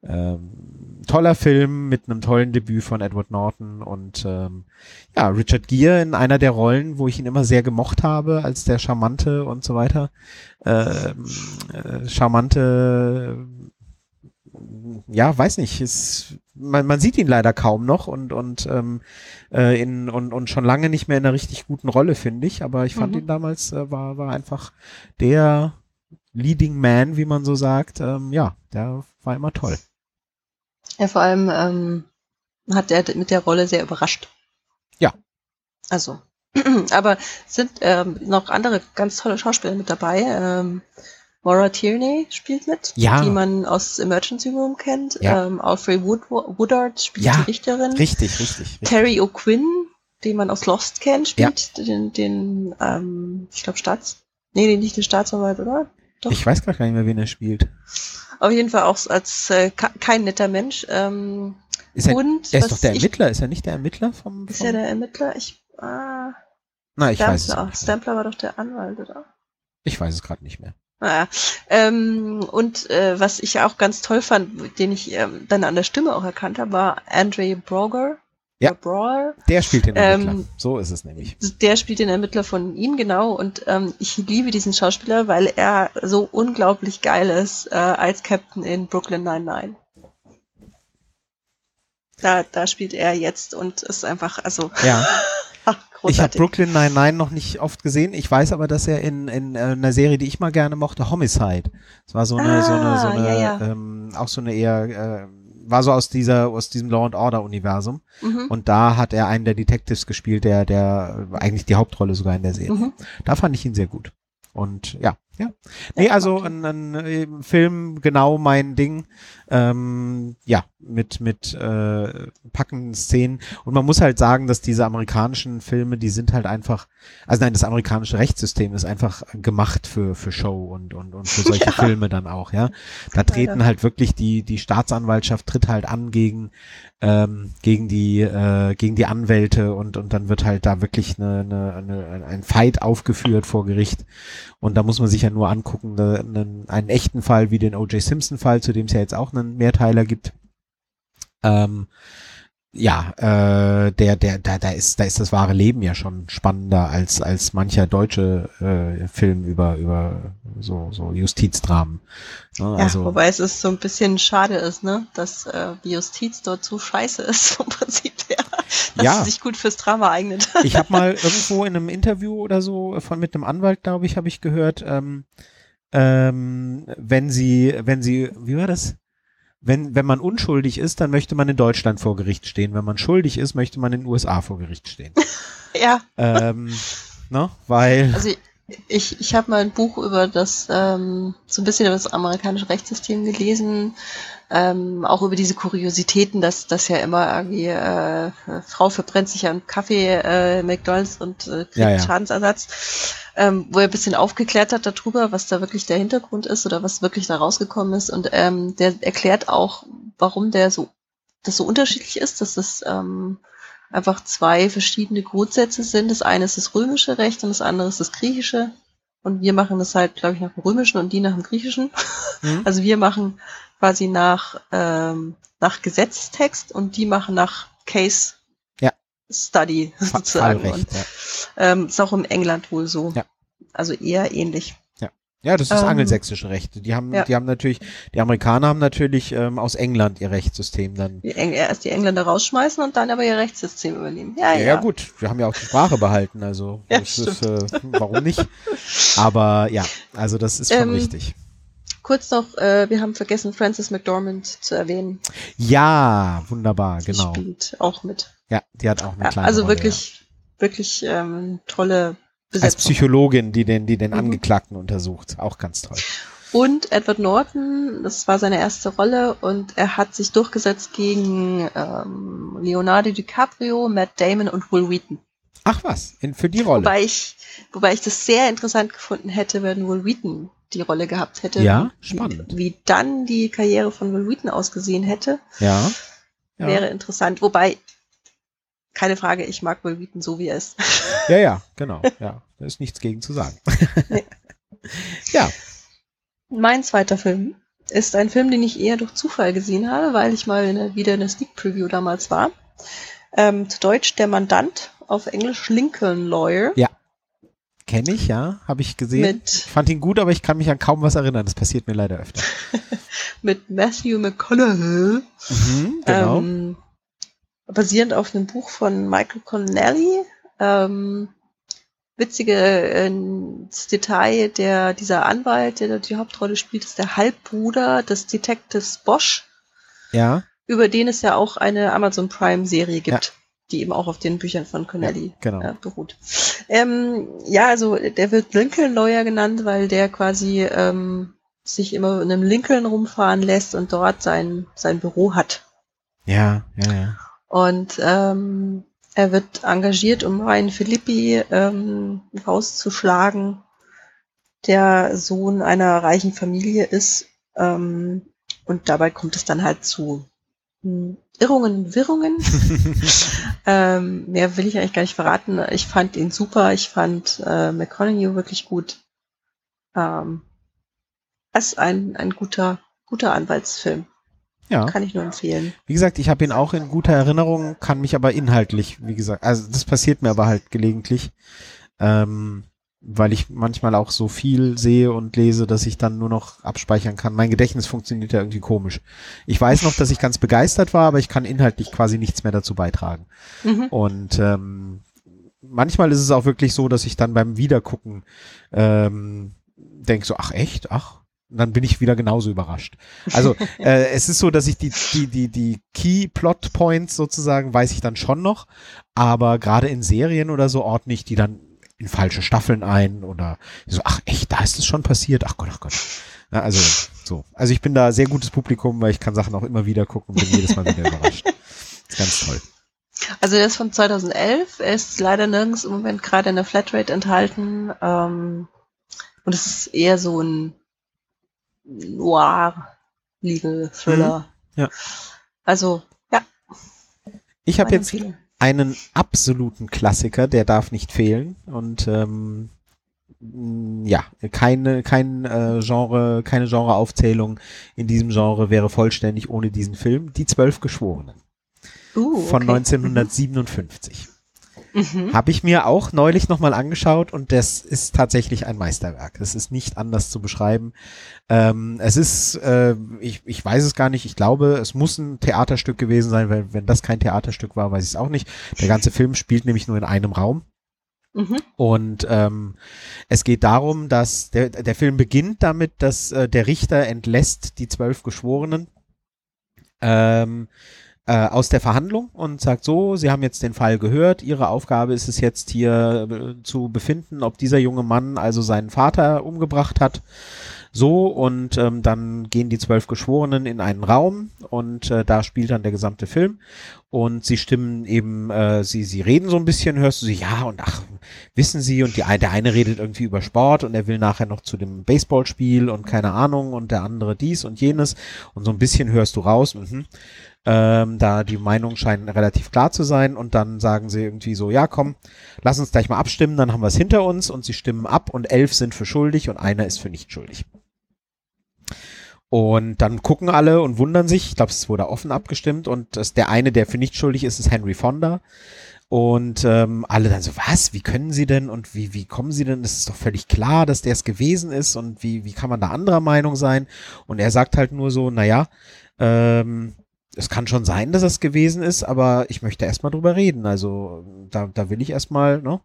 Ähm, toller Film mit einem tollen Debüt von Edward Norton und ähm, ja, Richard Gere in einer der Rollen, wo ich ihn immer sehr gemocht habe, als der charmante und so weiter. Ähm, äh, charmante ja, weiß nicht, ist, man, man sieht ihn leider kaum noch und und ähm, äh, in und, und schon lange nicht mehr in einer richtig guten Rolle, finde ich. Aber ich fand mhm. ihn damals äh, war war einfach der Leading Man, wie man so sagt. Ähm, ja, der war immer toll. Ja, vor allem ähm, hat er mit der Rolle sehr überrascht. Ja. Also, [CLEARS THROAT] aber sind ähm, noch andere ganz tolle Schauspieler mit dabei. Ähm, Maura Tierney spielt mit, ja. die man aus Emergency Room kennt. Ja. Ähm, Alfred Wood Woodard spielt ja. die Richterin. Richtig, richtig, richtig. Terry O'Quinn, den man aus Lost kennt, spielt den, den ähm, ich glaube, Staats... Nee, den nicht den Staatsanwalt, oder? Doch. Ich weiß gar nicht mehr, wen er spielt. Auf jeden Fall auch als äh, kein netter Mensch. Ähm, ist er, und, er ist doch der Ermittler, ich, ist er nicht der Ermittler vom... vom ist er der Ermittler? Ich... Ah, Na, ich Stempler. weiß es nicht. Stempler war doch der Anwalt, oder? Ich weiß es gerade nicht mehr. Naja. Ähm, und äh, was ich auch ganz toll fand, den ich ähm, dann an der Stimme auch erkannt habe, war Andre Broger. Ja, Brawler. der spielt den Ermittler. Ähm, so ist es nämlich. Der spielt den Ermittler von ihm, genau. Und ähm, ich liebe diesen Schauspieler, weil er so unglaublich geil ist äh, als Captain in Brooklyn 99. Da, da spielt er jetzt und ist einfach, also. Ja. [LAUGHS] ich habe Brooklyn 99 noch nicht oft gesehen. Ich weiß aber, dass er in, in äh, einer Serie, die ich mal gerne mochte, Homicide. Es war so eine, ah, so eine, so eine, ja, ja. Ähm, auch so eine eher, äh, war so aus dieser, aus diesem Law and Order Universum. Mhm. Und da hat er einen der Detectives gespielt, der, der eigentlich die Hauptrolle sogar in der Serie. Mhm. Da fand ich ihn sehr gut. Und ja, ja. Nee, also ein, ein, ein Film genau mein Ding. Ähm, ja, mit, mit äh, packenden Szenen. Und man muss halt sagen, dass diese amerikanischen Filme, die sind halt einfach, also nein, das amerikanische Rechtssystem ist einfach gemacht für, für Show und, und, und für [LAUGHS] solche ja. Filme dann auch, ja. Da treten halt wirklich die, die Staatsanwaltschaft tritt halt an gegen, ähm, gegen die, äh, gegen die Anwälte und, und dann wird halt da wirklich eine, eine, eine, ein Fight aufgeführt vor Gericht. Und da muss man sich ja nur angucken, ne, einen, einen echten Fall wie den O.J. Simpson Fall, zu dem es ja jetzt auch einen Mehrteiler gibt. Ähm, ja, äh, der, der, da, da ist, da ist das wahre Leben ja schon spannender als als mancher deutsche äh, Film über über so so Justizdramen. Ne? Ja, also, wobei es ist so ein bisschen schade ist, ne, dass äh, die Justiz dort so scheiße ist [LAUGHS] vom Prinzip her, dass ja. sie sich gut fürs Drama eignet. Ich habe mal [LAUGHS] irgendwo in einem Interview oder so von mit einem Anwalt, glaube ich, habe ich gehört, ähm, ähm, wenn sie, wenn sie, wie war das? Wenn, wenn man unschuldig ist, dann möchte man in Deutschland vor Gericht stehen. Wenn man schuldig ist, möchte man in den USA vor Gericht stehen. [LAUGHS] ja. Ähm, ne? Weil. Also ich, ich habe mal ein Buch über das, ähm, so ein bisschen über das amerikanische Rechtssystem gelesen, ähm, auch über diese Kuriositäten, dass das ja immer irgendwie äh, Frau verbrennt sich an Kaffee, äh, McDonalds und äh, kriegt Ja, ja. Schadensersatz, ähm, wo er ein bisschen aufgeklärt hat darüber, was da wirklich der Hintergrund ist oder was wirklich da rausgekommen ist. Und ähm, der erklärt auch, warum der so das so unterschiedlich ist, dass es ähm, einfach zwei verschiedene Grundsätze sind. Das eine ist das römische Recht und das andere ist das griechische Und wir machen das halt, glaube ich, nach dem Römischen und die nach dem Griechischen. Mhm. [LAUGHS] Also wir machen quasi nach, ähm, nach Gesetztext und die machen nach Case Ja. Study sozusagen. Fallrecht, Und, ja. ähm, ist auch im England wohl so. Ja. Also eher ähnlich. Ja, das ist Ähm, angelsächsische Recht. Die haben, ja. die haben natürlich, die Amerikaner haben natürlich ähm, aus England ihr Rechtssystem dann. Die Eng erst die Engländer rausschmeißen und dann aber ihr Rechtssystem übernehmen. Ja, Ja, ja. ja, gut, wir haben ja auch die Sprache behalten, also [LAUGHS] Ja, ist, äh, warum nicht? Aber ja, also das ist schon Ähm, richtig. Kurz noch, äh, wir haben vergessen, Frances McDormand zu erwähnen. Ja, wunderbar, Die genau. spielt auch mit. Ja, die hat auch eine Ja, kleine also Rolle, wirklich, wirklich ähm, tolle ja. als Besetzung. Psychologin, die den, die den Mhm. Angeklagten untersucht, auch ganz toll. Und Edward Norton, das war seine erste Rolle und er hat sich durchgesetzt gegen ähm, Leonardo DiCaprio, Matt Damon und Will Wheaton. Ach was, in, für die Rolle. Wobei ich, wobei ich das sehr interessant gefunden hätte, wenn Will Wheaton die Rolle gehabt hätte. Ja, Wie- spannend. Wie dann die Karriere von Will Wheaton ausgesehen hätte, ja. ja. wäre interessant. Wobei, keine Frage, ich mag Will Wheaton so, wie er ist. [LAUGHS] Ja, ja, genau. Ja, da ist nichts gegen zu sagen. Nee. [LAUGHS] ja, Mein zweiter Film ist ein Film, den ich eher durch Zufall gesehen habe, weil ich mal in der, wieder in der Sneak Preview damals war. Ähm, zu Deutsch Der Mandant, auf Englisch Lincoln Lawyer. Ja. Kenne ich, ja, habe ich gesehen. Mit- Ich fand ihn gut, aber ich kann mich an kaum was erinnern. Das passiert mir leider öfter. [LAUGHS] Mit Matthew McConaughey. Mhm, genau. Ähm, basierend auf einem Buch von Michael Connelly. Ähm, witzige äh, Detail, der, dieser Anwalt, der da die Hauptrolle spielt, ist der Halbbruder des Detectives Bosch, ja, über den es ja auch eine Amazon Prime Serie gibt, die eben auch auf den Büchern von Connelly genau. äh, beruht. Ähm, ja, also der wird Lincoln Lawyer genannt, weil der quasi ähm, sich immer in einem Lincoln rumfahren lässt und dort sein, sein Büro hat. ja, ja, ja. Und ähm, er wird engagiert, um Ryan Philippi ähm, rauszuschlagen, der Sohn einer reichen Familie ist. Ähm, und dabei kommt es dann halt zu Irrungen und Wirrungen. [LAUGHS] ähm, mehr will ich eigentlich gar nicht verraten. Ich fand ihn super. Ich fand äh, McConaughey wirklich gut. Ähm, es ist ein, ein guter, guter Anwaltsfilm. ja. Kann ich nur empfehlen. Wie gesagt, ich habe ihn auch in guter Erinnerung, kann mich aber inhaltlich, wie gesagt, also das passiert mir aber halt gelegentlich, ähm, weil ich manchmal auch so viel sehe und lese, dass ich dann nur noch abspeichern kann. Mein Gedächtnis funktioniert ja irgendwie komisch. Ich weiß noch, dass ich ganz begeistert war, aber ich kann inhaltlich quasi nichts mehr dazu beitragen. Mhm. Und ähm, manchmal ist es auch wirklich so, dass ich dann beim Wiedergucken ähm, denke so, ach echt, ach. Und dann bin ich wieder genauso überrascht. Also [LAUGHS] äh, es ist so, dass ich die, die, die, die Key Plot Points sozusagen weiß ich dann schon noch, aber gerade in Serien oder so ordne ich die dann in falsche Staffeln ein oder so, ach echt, da ist es schon passiert, ach Gott, ach Gott. Ja, also so. Also ich bin da sehr gutes Publikum, weil ich kann Sachen auch immer wieder gucken und bin jedes Mal wieder überrascht. ist ganz toll. Also der ist von 2011. Er ist leider nirgends im Moment gerade in der Flatrate enthalten. Ähm, und es ist eher so ein Noir-Legal-Thriller. Mhm. Ja. Also, ja. Ich habe jetzt Empfehlung. Einen absoluten Klassiker, der darf nicht fehlen. Und ähm, mh, ja, keine, kein äh, Genre, keine Genreaufzählung in diesem Genre wäre vollständig ohne diesen Film. Die Zwölf Geschworenen Uh, von okay. 1957. Mhm. Habe ich mir auch neulich nochmal angeschaut und das ist tatsächlich ein Meisterwerk. Das ist nicht anders zu beschreiben. Ähm, es ist, äh, ich, ich weiß es gar nicht, ich glaube, es muss ein Theaterstück gewesen sein, weil wenn das kein Theaterstück war, weiß ich es auch nicht. Der ganze Film spielt nämlich nur in einem Raum. Mhm. Und ähm, es geht darum, dass der, der Film beginnt damit, dass äh, der Richter entlässt die zwölf Geschworenen ähm, äh, aus der Verhandlung und sagt so, Sie haben jetzt den Fall gehört, Ihre Aufgabe ist es jetzt hier äh, zu befinden, ob dieser junge Mann also seinen Vater umgebracht hat. So, und ähm, dann gehen die zwölf Geschworenen in einen Raum und äh, da spielt dann der gesamte Film. Und sie stimmen eben, äh, sie, sie reden so ein bisschen, hörst du sie, ja, und ach, wissen sie, und die, der eine redet irgendwie über Sport und er will nachher noch zu dem Baseballspiel und keine Ahnung, und der andere dies und jenes. Und so ein bisschen hörst du raus, mhm. Ähm, da die Meinungen scheinen relativ klar zu sein und dann sagen sie irgendwie so, ja komm, lass uns gleich mal abstimmen, dann haben wir es hinter uns und sie stimmen ab und elf sind für schuldig und einer ist für nicht schuldig. Und dann gucken alle und wundern sich, ich glaube, es wurde offen abgestimmt und das, der eine, der für nicht schuldig ist, ist Henry Fonda. Und ähm, alle dann so, was, wie können sie denn und wie, wie kommen sie denn? Es ist doch völlig klar, dass der es gewesen ist und wie, wie kann man da anderer Meinung sein? Und er sagt halt nur so, naja, ähm, es kann schon sein, dass es gewesen ist, aber ich möchte erstmal drüber reden. Also da, da will ich erstmal, ne?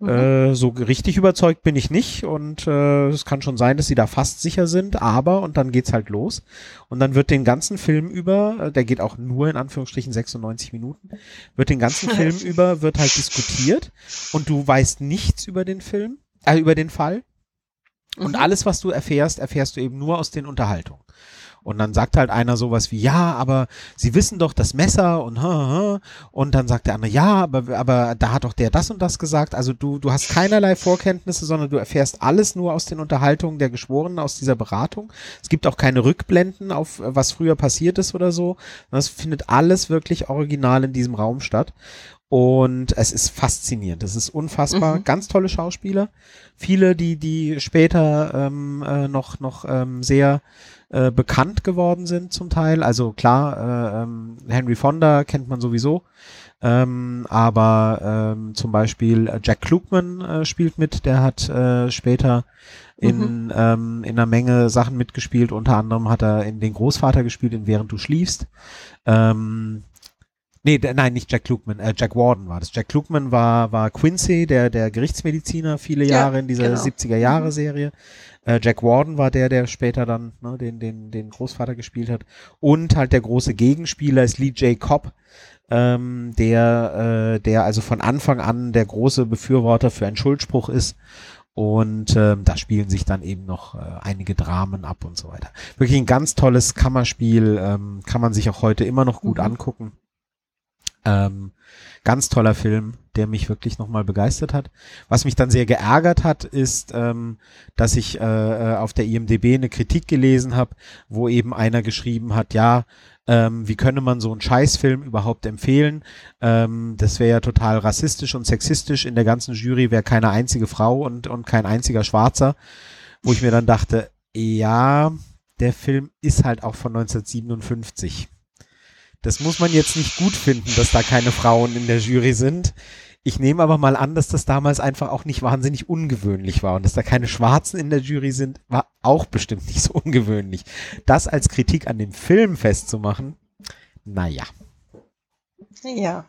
Mhm. Äh, so richtig überzeugt bin ich nicht und äh, es kann schon sein, dass sie da fast sicher sind, aber und dann geht's halt los und dann wird den ganzen Film über, äh, der geht auch nur in Anführungsstrichen 96 Minuten, wird den ganzen [LAUGHS] Film über wird halt diskutiert und du weißt nichts über den Film, äh, über den Fall und mhm. alles, was du erfährst, erfährst du eben nur aus den Unterhaltungen. Und dann sagt halt einer sowas wie, ja, aber sie wissen doch das Messer und und dann sagt der andere, ja, aber, aber da hat doch der das und das gesagt. Also du, du hast keinerlei Vorkenntnisse, sondern du erfährst alles nur aus den Unterhaltungen der Geschworenen, aus dieser Beratung. Es gibt auch keine Rückblenden auf was früher passiert ist oder so. Das findet alles wirklich original in diesem Raum statt. Und es ist faszinierend. Es ist unfassbar. Mhm. Ganz tolle Schauspieler. Viele, die, die später ähm, äh, noch, noch ähm, sehr äh, bekannt geworden sind zum Teil. Also klar, äh, ähm, Henry Fonda kennt man sowieso. Ähm, aber ähm, zum Beispiel äh, Jack Klugman äh, spielt mit, der hat äh, später in, mhm. ähm, in einer Menge Sachen mitgespielt. Unter anderem hat er in den Großvater gespielt, in Während du schliefst. Ähm, Nee, der, nein, nicht Jack Klugman, äh, Jack Warden war das. Jack Klugman war, war Quincy, der, der Gerichtsmediziner, viele Jahre ja, in dieser genau. 70er-Jahre-Serie. Äh, Jack Warden war der, der später dann ne, den, den, den Großvater gespielt hat. Und halt der große Gegenspieler ist Lee J. Cobb, ähm, der, äh, der also von Anfang an der große Befürworter für einen Schuldspruch ist. Und ähm, da spielen sich dann eben noch äh, einige Dramen ab und so weiter. Wirklich ein ganz tolles Kammerspiel, ähm, kann man sich auch heute immer noch gut mhm. angucken. Ähm, ganz toller Film, der mich wirklich nochmal begeistert hat. Was mich dann sehr geärgert hat, ist, ähm, dass ich äh, äh auf der IMDB eine Kritik gelesen habe, wo eben einer geschrieben hat, ja, ähm, wie könne man so einen Scheißfilm überhaupt empfehlen? Ähm, das wäre ja total rassistisch und sexistisch. In der ganzen Jury wäre keine einzige Frau und, und kein einziger Schwarzer. Wo ich mir dann dachte, ja, der Film ist halt auch von 1957. Das muss man jetzt nicht gut finden, dass da keine Frauen in der Jury sind. Ich nehme aber mal an, dass das damals einfach auch nicht wahnsinnig ungewöhnlich war und dass da keine Schwarzen in der Jury sind, war auch bestimmt nicht so ungewöhnlich. Das als Kritik an dem Film festzumachen, naja. Ja.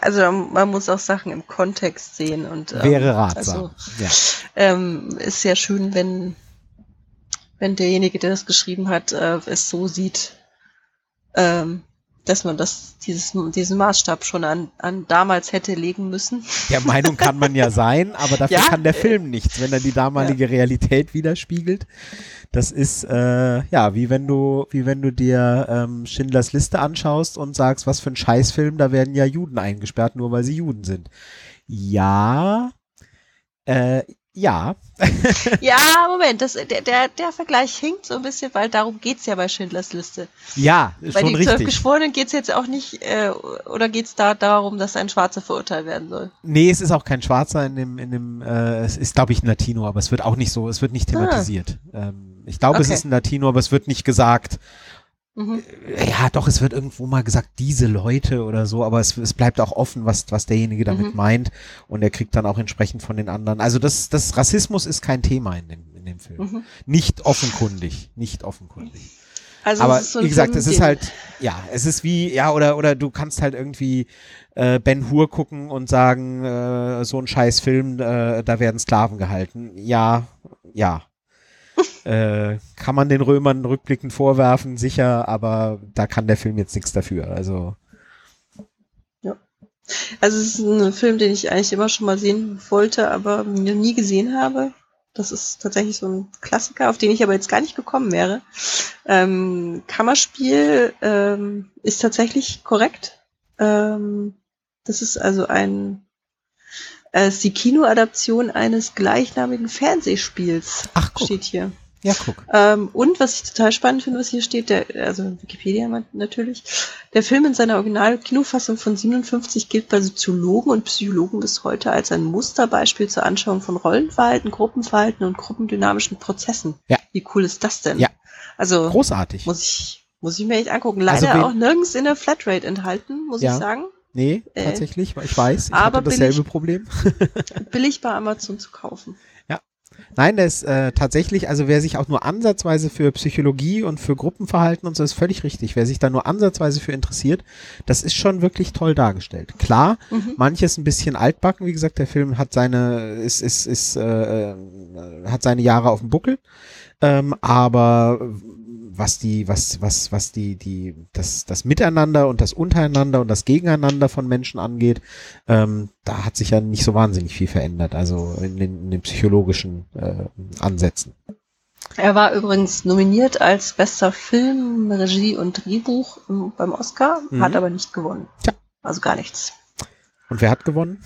Also man muss auch Sachen im Kontext sehen und ähm, wäre ratsam. Also, ja. ähm, ist ja schön, wenn wenn derjenige, der das geschrieben hat, äh, es so sieht, ähm, dass man das, dieses, diesen Maßstab schon an, an damals hätte legen müssen. Der Meinung kann man ja sein, aber dafür ja? kann der Film nichts, wenn er die damalige ja. Realität widerspiegelt. Das ist äh, ja wie wenn du, wie wenn du dir ähm, Schindlers Liste anschaust und sagst, was für ein Scheißfilm, da werden ja Juden eingesperrt, nur weil sie Juden sind. Ja, äh, ja. [LAUGHS] ja, Moment, das, der, der, der Vergleich hinkt so ein bisschen, weil darum geht es ja bei Schindlers Liste. Ja, ist bei schon den zwölf Geschworenen geht es jetzt auch nicht, äh, oder geht es da darum, dass ein Schwarzer verurteilt werden soll? Nee, es ist auch kein Schwarzer in dem, in dem, äh, es ist, glaube ich, ein Latino, aber es wird auch nicht so, es wird nicht ah. thematisiert. Ah. Ähm, ich glaube, okay. es ist ein Latino, aber es wird nicht gesagt, Mhm. Ja, doch, es wird irgendwo mal gesagt, diese Leute oder so, aber es, es bleibt auch offen, was, was derjenige damit mhm. meint und er kriegt dann auch entsprechend von den anderen. Also das, das Rassismus ist kein Thema in dem, in dem Film. Mhm. Nicht offenkundig, nicht offenkundig. Also aber so wie gesagt, Film, es ist halt, ja, es ist wie, ja, oder, oder du kannst halt irgendwie äh, Ben Hur gucken und sagen, äh, so ein scheiß Film, äh, da werden Sklaven gehalten. Ja, ja äh, kann man den Römern rückblickend vorwerfen, sicher, aber da kann der Film jetzt nichts dafür. Also. Ja. Also es ist ein Film, den ich eigentlich immer schon mal sehen wollte, aber nie gesehen habe. Das ist tatsächlich so ein Klassiker, auf den ich aber jetzt gar nicht gekommen wäre. Ähm, Kammerspiel ähm, ist tatsächlich korrekt. Ähm, das ist also ein ist die Kinoadaption eines gleichnamigen Fernsehspiels. Ach, guck. steht hier. Ja, guck. Ähm, und was ich total spannend finde, was hier steht, der, also Wikipedia natürlich, der Film in seiner Original-Kinofassung von 57 gilt bei Soziologen und Psychologen bis heute als ein Musterbeispiel zur Anschauung von Rollenverhalten, Gruppenverhalten und gruppendynamischen Prozessen. Ja. Wie cool ist das denn? Ja. Also Großartig. muss ich, muss ich mir echt angucken. Leider Also auch nirgends in der Flatrate enthalten, muss Ja. ich sagen. Nee, Äh, tatsächlich, ich weiß, ich aber hatte dasselbe ich- Problem. [LAUGHS] Billig bei Amazon zu kaufen. Nein, der ist äh, tatsächlich, also wer sich auch nur ansatzweise für Psychologie und für Gruppenverhalten und so ist völlig richtig. Wer sich da nur ansatzweise für interessiert, das ist schon wirklich toll dargestellt. Klar, Mhm. manches ein bisschen altbacken, wie gesagt, der Film hat seine, ist, ist, ist, äh, äh, hat seine Jahre auf dem Buckel. Ähm, aber was die, was, was, was die, die, das, das Miteinander und das Untereinander und das Gegeneinander von Menschen angeht, ähm, da hat sich ja nicht so wahnsinnig viel verändert, also in den, in den psychologischen äh, Ansätzen. Er war übrigens nominiert als bester Film, Regie und Drehbuch beim Oscar, Mhm. hat aber nicht gewonnen. Tja. Also gar nichts. Und wer hat gewonnen?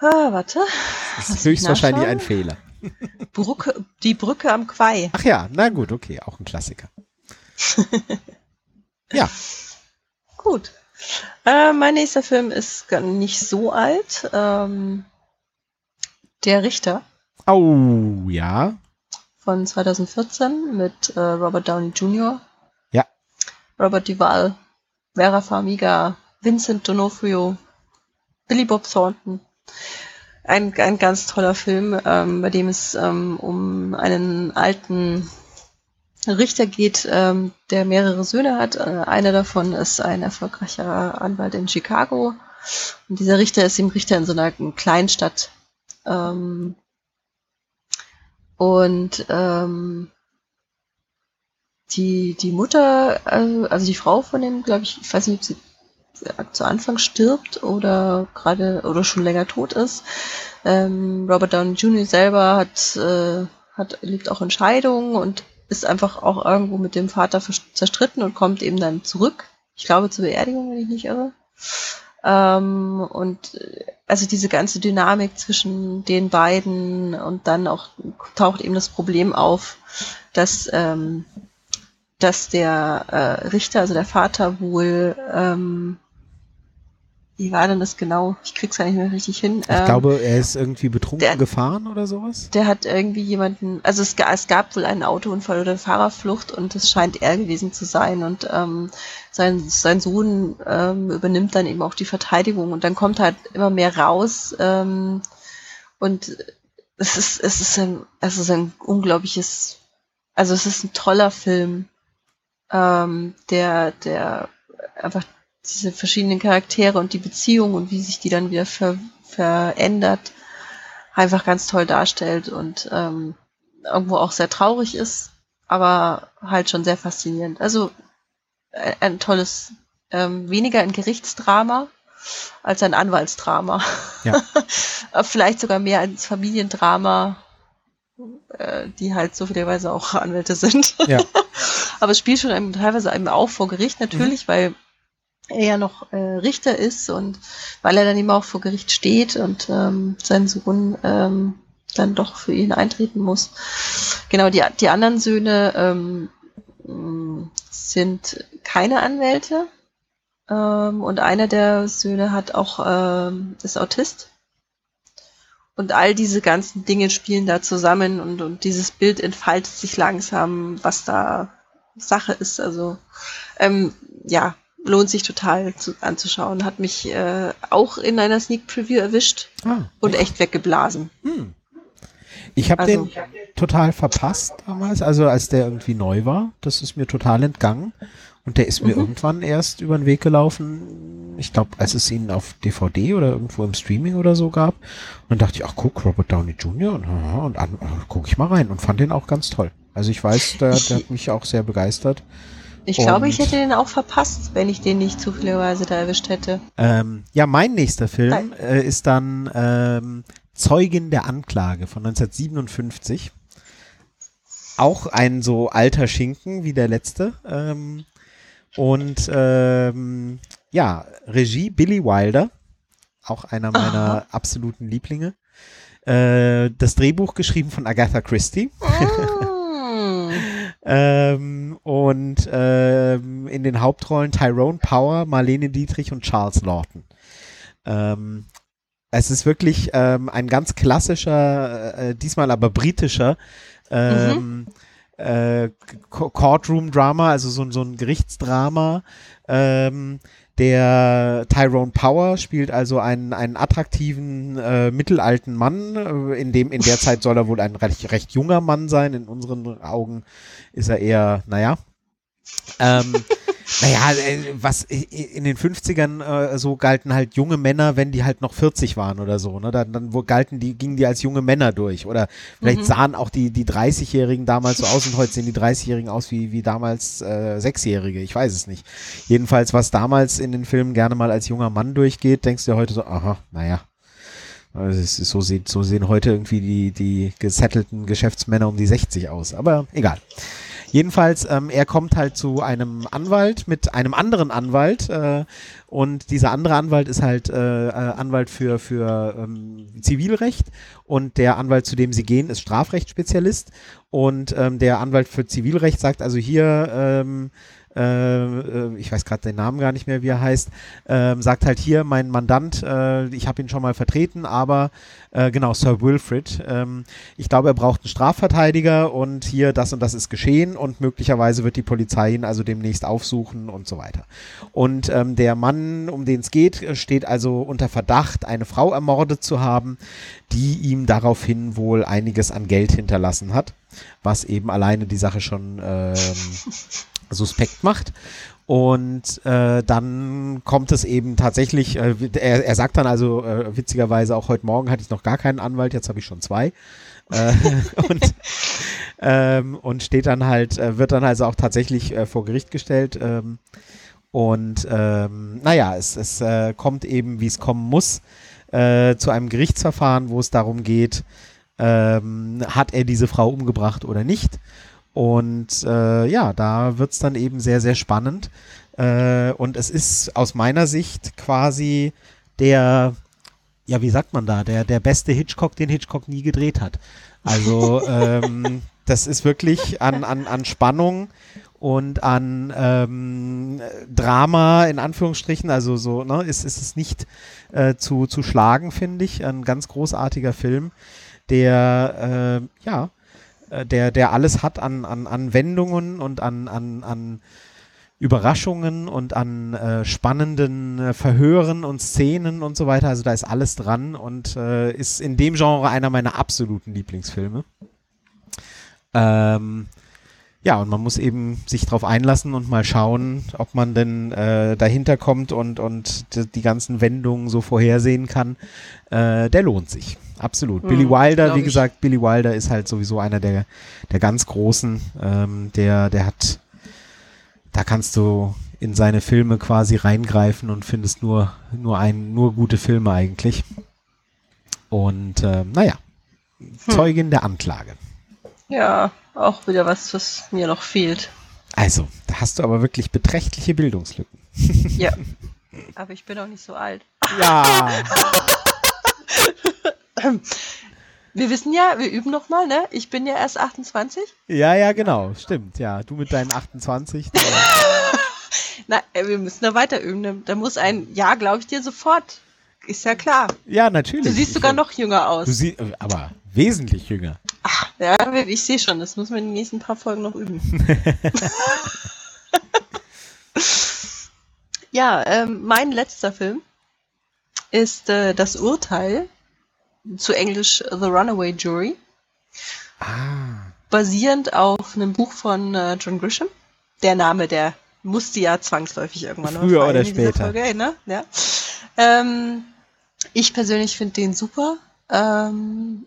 Ah, [LAUGHS] warte. Das ist höchstwahrscheinlich ein Fehler. Brücke, die Brücke am Quai. Ach ja, na gut, okay, auch ein Klassiker. ja, [LAUGHS] Gut. Äh, mein nächster Film ist gar nicht so alt. Ähm, Der Richter oh ja, von 2014 mit äh, Robert Downey Jr. Ja. Robert Duvall, Vera Farmiga, Vincent D'Onofrio, Billy Bob Thornton. Ein, ein ganz toller Film, ähm, bei dem es ähm, um einen alten Richter geht, ähm, der mehrere Söhne hat. Äh, einer davon ist ein erfolgreicher Anwalt in Chicago. Und dieser Richter ist eben Richter in so einer Kleinstadt. Ähm, und ähm, die, die Mutter, also, also die Frau von dem, glaube ich, ich weiß nicht, ob sie zu Anfang stirbt oder gerade oder schon länger tot ist. Ähm, Robert Downey Jr. selber hat, äh, hat lebt auch in Scheidung und ist einfach auch irgendwo mit dem Vater zerstritten und kommt eben dann zurück. Ich glaube zur Beerdigung, wenn ich nicht irre. Ähm, und äh, also diese ganze Dynamik zwischen den beiden und dann auch taucht eben das Problem auf, dass dass, ähm, dass der äh, Richter, also der Vater, wohl, ähm, wie war denn das genau? Ich krieg's ja nicht mehr richtig hin. ich glaube, er ist irgendwie betrunken der- gefahren oder sowas. Der hat irgendwie jemanden, also es, es gab wohl einen Autounfall oder eine Fahrerflucht und es scheint er gewesen zu sein und ähm, sein, sein Sohn ähm, übernimmt dann eben auch die Verteidigung und dann kommt halt immer mehr raus ähm, und es ist, es ist ein, es ist ein unglaubliches, also es ist ein toller Film, ähm, der, der einfach diese verschiedenen Charaktere und die Beziehung und wie sich die dann wieder ver, verändert, einfach ganz toll darstellt und ähm, irgendwo auch sehr traurig ist, aber halt schon sehr faszinierend. Also äh, ein tolles, ähm, weniger ein Gerichtsdrama als ein Anwaltsdrama. Ja. [LAUGHS] Vielleicht sogar mehr als Familiendrama, äh, die halt zufälligerweise auch Anwälte sind. Ja. [LAUGHS] Aber es spielt schon einem, teilweise eben auch vor Gericht natürlich, weil er ja noch äh, Richter ist und weil er dann eben auch vor Gericht steht und ähm, sein Sohn ähm, dann doch für ihn eintreten muss. Genau, die, die anderen Söhne ähm, sind keine Anwälte ähm, und einer der Söhne hat auch ähm, ist Autist. Und all diese ganzen Dinge spielen da zusammen und, und dieses Bild entfaltet sich langsam, was da Sache ist. Also ähm, ja, lohnt sich total zu, anzuschauen. Hat mich äh, auch in einer Sneak Preview erwischt Ah, und echt weggeblasen. hm. Ich habe Also- den total verpasst damals, also als der irgendwie neu war. Das ist mir total entgangen. Und der ist mir Mhm. irgendwann erst über den Weg gelaufen. Ich glaube, als es ihn auf DVD oder irgendwo im Streaming oder so gab. Und dann dachte ich, ach guck, Robert Downey Jr. und, und an, gucke ich mal rein und fand den auch ganz toll. Also ich weiß, der, der hat mich auch sehr begeistert. Ich glaube, ich hätte den auch verpasst, wenn ich den nicht zufälligerweise da erwischt hätte. Ähm, ja, mein nächster Film äh, ist dann ähm, Zeugin der Anklage von 1957. Auch ein so alter Schinken wie der letzte. Ähm, und ähm, ja, Regie Billy Wilder, auch einer meiner absoluten Lieblinge. Äh, das Drehbuch geschrieben von Agatha Christie. Mm. Ähm, und ähm, in den Hauptrollen Tyrone Power, Marlene Dietrich und Charles Lawton. Ähm, es ist wirklich ähm, ein ganz klassischer, äh, diesmal aber britischer ähm, äh, Co- Courtroom-Drama, also so, ein- so ein Gerichtsdrama. Ähm, der Tyrone Power spielt also einen, einen attraktiven äh, mittelalten Mann. Äh, in dem in der [LAUGHS] Zeit soll er wohl ein recht, recht junger Mann sein. In unseren Augen ist er eher, naja. Ähm, [LAUGHS] naja, äh, was i- in den 50ern äh, so galten halt junge Männer, wenn die halt noch 40 waren oder so, ne? Dann, dann wo galten die, gingen die als junge Männer durch. Oder vielleicht sahen auch die, die 30-Jährigen damals so aus und heute sehen die 30-Jährigen aus wie, wie damals äh, Sechsjährige. Ich weiß es nicht. Jedenfalls, was damals in den Filmen gerne mal als junger Mann durchgeht, denkst du ja heute so, aha, naja. Also ist so, sieht, so sehen heute irgendwie die, die gesettelten Geschäftsmänner um die 60 aus. Aber egal. Jedenfalls, ähm, er kommt halt zu einem Anwalt mit einem anderen Anwalt äh, und dieser andere Anwalt ist halt äh, äh, Anwalt für, für ähm, Zivilrecht. Und der Anwalt, zu dem sie gehen, ist Strafrechtsspezialist. Und ähm, der Anwalt für Zivilrecht sagt also hier, ähm, äh, äh, ich weiß gerade den Namen gar nicht mehr, wie er heißt, ähm, sagt halt hier, mein Mandant, äh, ich habe ihn schon mal vertreten, aber äh, genau, Sir Wilfrid, ähm, ich glaube, er braucht einen Strafverteidiger und hier das und das ist geschehen und möglicherweise wird die Polizei ihn also demnächst aufsuchen und so weiter. Und ähm, der Mann, um den es geht, äh, steht also unter Verdacht, eine Frau ermordet zu haben, die ihm daraufhin wohl einiges an Geld hinterlassen hat, was eben alleine die Sache schon ähm, [LAUGHS] suspekt macht. Und äh, dann kommt es eben tatsächlich, äh, er, er sagt dann also äh, witzigerweise auch heute Morgen hatte ich noch gar keinen Anwalt, jetzt habe ich schon zwei. äh, [LAUGHS] und, ähm, und steht dann halt, äh, wird dann also auch tatsächlich äh, vor Gericht gestellt. Ähm, und ähm, naja, es, es äh, kommt eben, wie es kommen muss, äh, zu einem Gerichtsverfahren, wo es darum geht, ähm, hat er diese Frau umgebracht oder nicht. Und äh, ja, da wird's dann eben sehr, sehr spannend. Äh, und es ist aus meiner Sicht quasi der, ja, wie sagt man da, der, der beste Hitchcock, den Hitchcock nie gedreht hat. Also [LAUGHS] ähm, das ist wirklich an, an, an Spannung und an ähm, Drama in Anführungsstrichen, also so, ne, ist, ist es nicht äh, zu, zu schlagen, finde ich. Ein ganz großartiger Film, der, äh, ja, der, der alles hat an, an, an Wendungen und an, an, an Überraschungen und an äh, spannenden äh, Verhören und Szenen und so weiter. Also da ist alles dran und äh, ist in dem Genre einer meiner absoluten Lieblingsfilme. Ähm, ja, und man muss eben sich drauf einlassen und mal schauen, ob man denn äh, dahinter kommt und, und die, die ganzen Wendungen so vorhersehen kann. Äh, der lohnt sich. Absolut. Hm, Billy Wilder, wie ich. gesagt, Billy Wilder ist halt sowieso einer der, der ganz großen. Ähm, der, der hat, da kannst du in seine Filme quasi reingreifen und findest nur, nur ein, nur gute Filme eigentlich. Und ähm, naja, Zeugin der Anklage. Ja, auch wieder was, was mir noch fehlt. Also, da hast du aber wirklich beträchtliche Bildungslücken. [LAUGHS] Ja. Aber ich bin auch nicht so alt. Ja. [LAUGHS] Wir wissen ja, wir üben noch mal, ne? Ich bin ja erst 28. Ja, ja, genau. Stimmt, ja. Du mit deinen 28. der- [LAUGHS] Na, äh, wir müssen da weiter üben. ne? Da muss ein Ja, glaube ich dir sofort. Ist ja klar. ja, natürlich. Du siehst Ich- sogar noch jünger Du aus. siehst, aber wesentlich jünger. Ja, ich sehe schon. Das müssen wir in den nächsten paar Folgen noch üben. [LAUGHS] ja, ähm, mein letzter Film ist äh, Das Urteil, zu Englisch The Runaway Jury, Ah. basierend auf einem Buch von äh, John Grisham. Der Name, der musste ja zwangsläufig irgendwann noch Früher oder später. Folge, ne? ja. ähm, ich persönlich finde den super. Ähm,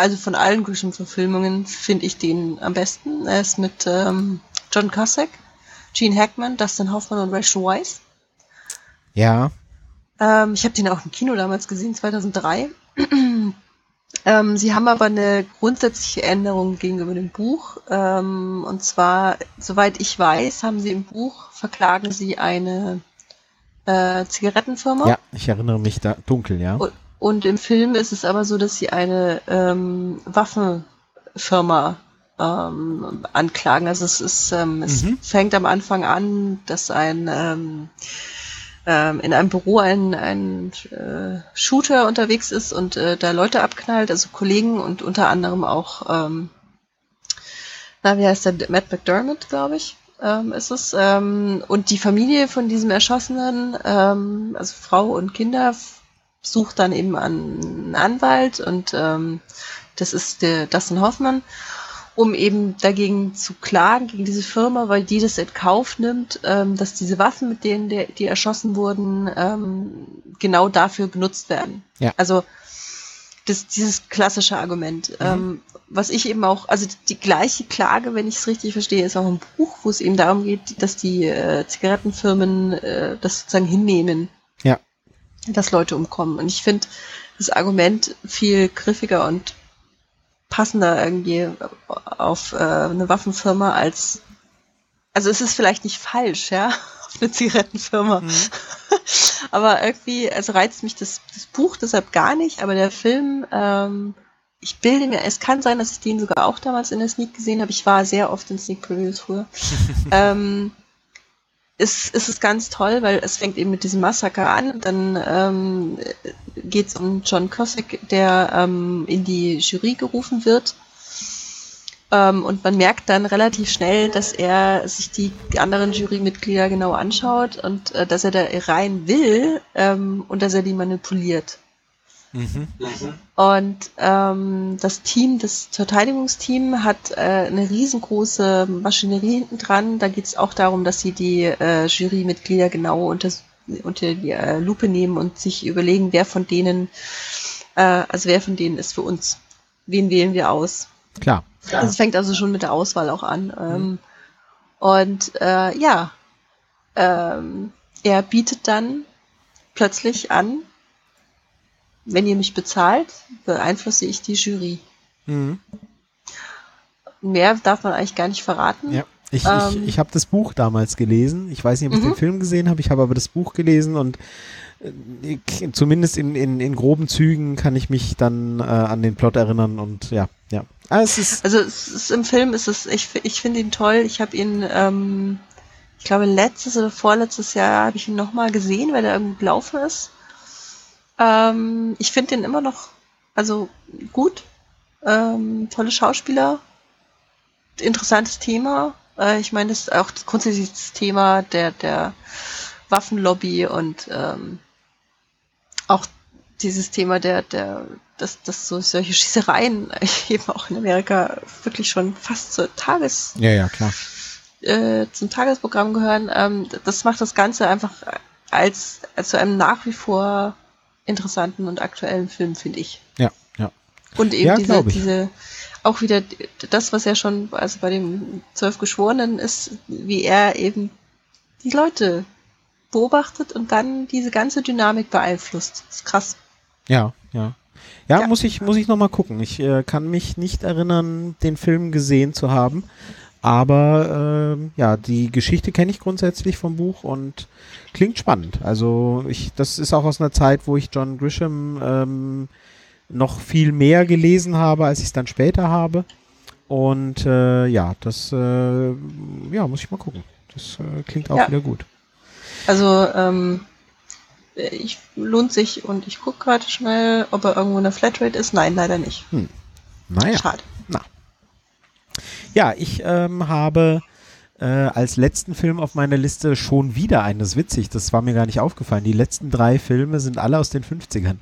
also von allen Grisham-Verfilmungen finde ich den am besten. Er ist mit ähm, John Cusack, Gene Hackman, Dustin Hoffman und Rachel Weisz. Ja. Ähm, ich habe den auch im Kino damals gesehen, 2003. [CLEARS THROAT] ähm, sie haben aber eine grundsätzliche Änderung gegenüber dem Buch. Ähm, und zwar, soweit ich weiß, haben sie im Buch, verklagen sie eine äh, Zigarettenfirma. Ja, ich erinnere mich da dunkel, ja. Und- Und im Film ist es aber so, dass sie eine ähm, Waffenfirma ähm, anklagen. Also es ist, ähm, es Mhm. fängt am Anfang an, dass ein ähm, ähm, in einem Büro ein, ein äh, Shooter unterwegs ist und äh, da Leute abknallt, also Kollegen und unter anderem auch, ähm, na, wie heißt der, Matt McDermott, glaube ich, ähm, ist es. Ähm, und die Familie von diesem Erschossenen, ähm, also Frau und Kinder, sucht dann eben einen Anwalt und ähm, das ist der Dustin Hoffman, um eben dagegen zu klagen, gegen diese Firma, weil die das in Kauf nimmt, ähm, dass diese Waffen, mit denen der, die erschossen wurden, ähm, genau dafür benutzt werden. Ja. Also das, dieses klassische Argument. Ähm, was ich eben auch, also die gleiche Klage, wenn ich es richtig verstehe, ist auch im Buch, wo es eben darum geht, dass die äh, Zigarettenfirmen äh, das sozusagen hinnehmen. Dass Leute umkommen. Und ich finde das Argument viel griffiger und passender irgendwie auf äh, eine Waffenfirma als also es ist vielleicht nicht falsch, ja, [LAUGHS] auf eine Zigarettenfirma. [LAUGHS] aber irgendwie, also reizt mich das, das Buch deshalb gar nicht, aber der Film, ähm, ich bilde mir, es kann sein, dass ich den sogar auch damals in der Sneak gesehen habe. Ich war sehr oft in Sneak Previews früher. [LAUGHS] ähm, ist, ist es ganz toll, weil es fängt eben mit diesem Massaker an dann ähm, geht es um John Cusack, der ähm, in die Jury gerufen wird. Ähm, und man merkt dann relativ schnell, dass er sich die anderen Jurymitglieder genau anschaut und äh, dass er da rein will ähm, und dass er die manipuliert. Mhm. Und ähm, das Team, das Verteidigungsteam hat äh, eine riesengroße Maschinerie hinten dran. Da geht es auch darum, dass sie die äh, Jurymitglieder genau unter, unter die äh, Lupe nehmen und sich überlegen, wer von denen, äh, also wer von denen ist für uns. Wen wählen wir aus? Klar. Also es fängt also schon mit der Auswahl auch an. Ähm, und äh, ja, ähm, er bietet dann plötzlich an, wenn ihr mich bezahlt, beeinflusse ich die Jury. Mhm. Mehr darf man eigentlich gar nicht verraten. Ja. Ich, Ähm. ich, ich habe das Buch damals gelesen. Ich weiß nicht, ob ich Mhm. den Film gesehen habe. Ich habe aber das Buch gelesen und äh, ich, zumindest in, in, in groben Zügen kann ich mich dann äh, an den Plot erinnern und ja, ja. Ah, es ist, Also es ist, im Film ist es, ich, ich finde ihn toll. Ich habe ihn, ähm, ich glaube letztes oder vorletztes Jahr habe ich ihn nochmal gesehen, weil er irgendwie gelaufen ist. Ähm, ich finde den immer noch, also gut. Ähm, tolle Schauspieler. Interessantes Thema. Äh, ich meine, das ist auch grundsätzlich das Thema der, der Waffenlobby und ähm, auch dieses Thema der, der, dass, dass so solche Schießereien [LAUGHS] eben auch in Amerika wirklich schon fast zur Tages, ja, ja, klar. äh, zum Tagesprogramm gehören. Ähm, das macht das Ganze einfach als, als zu einem nach wie vor interessanten und aktuellen Film, finde ich. Ja, ja. Und eben Ja, diese, diese, auch wieder das, was ja schon, also bei dem Zwölf Geschworenen ist, wie er eben die Leute beobachtet und dann diese ganze Dynamik beeinflusst. Das ist krass. Ja, ja. Ja, Ja. muss ich, muss ich nochmal gucken. Ich äh, kann mich nicht erinnern, den Film gesehen zu haben. Aber ähm, ja, die Geschichte kenne ich grundsätzlich vom Buch und klingt spannend. Also ich, das ist auch aus einer Zeit, wo ich John Grisham ähm, noch viel mehr gelesen habe, als ich es dann später habe. Und äh, ja, das äh, ja, muss ich mal gucken. Das äh, klingt auch Ja. wieder gut. Also, ähm, ich lohnt sich und ich gucke gerade schnell, ob er irgendwo in der Flatrate ist. Nein, leider nicht. Naja. Schade. Ja, ich ähm, habe äh, als letzten Film auf meiner Liste schon wieder eines witzig. Das war mir gar nicht aufgefallen. Die letzten drei Filme sind alle aus den 50ern.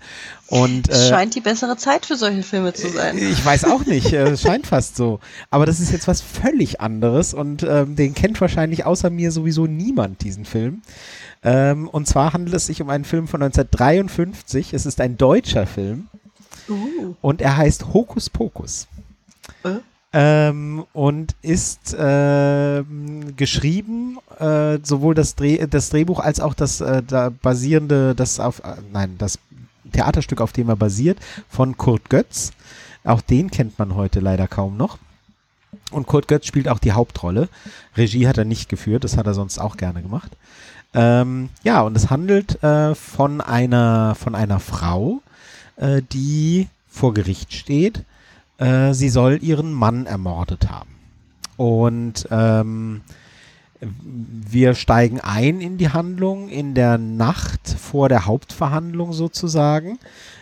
Und Es äh, scheint die bessere Zeit für solche Filme zu sein. ich weiß auch nicht, äh, es scheint fast so. Aber das ist jetzt was völlig anderes und ähm, den kennt wahrscheinlich außer mir sowieso niemand, diesen Film. Ähm, und zwar handelt es sich um einen Film von 1953. Es ist ein deutscher Film Uh, und er heißt Hokus Pokus. Äh? Ähm, und ist ähm, geschrieben, äh, sowohl das, Dreh, das Drehbuch als auch das äh, da basierende, das auf, äh, nein, das Theaterstück, auf dem er basiert, von Kurt Götz. Auch den kennt man heute leider kaum noch. Und Kurt Götz spielt auch die Hauptrolle. Regie hat er nicht geführt, das hat er sonst auch gerne gemacht. Ähm, ja, und es handelt äh, von einer von einer Frau, äh, die vor Gericht steht. Äh, sie soll ihren Mann ermordet haben. Und ähm, wir steigen ein in die Handlung in der Nacht vor der Hauptverhandlung sozusagen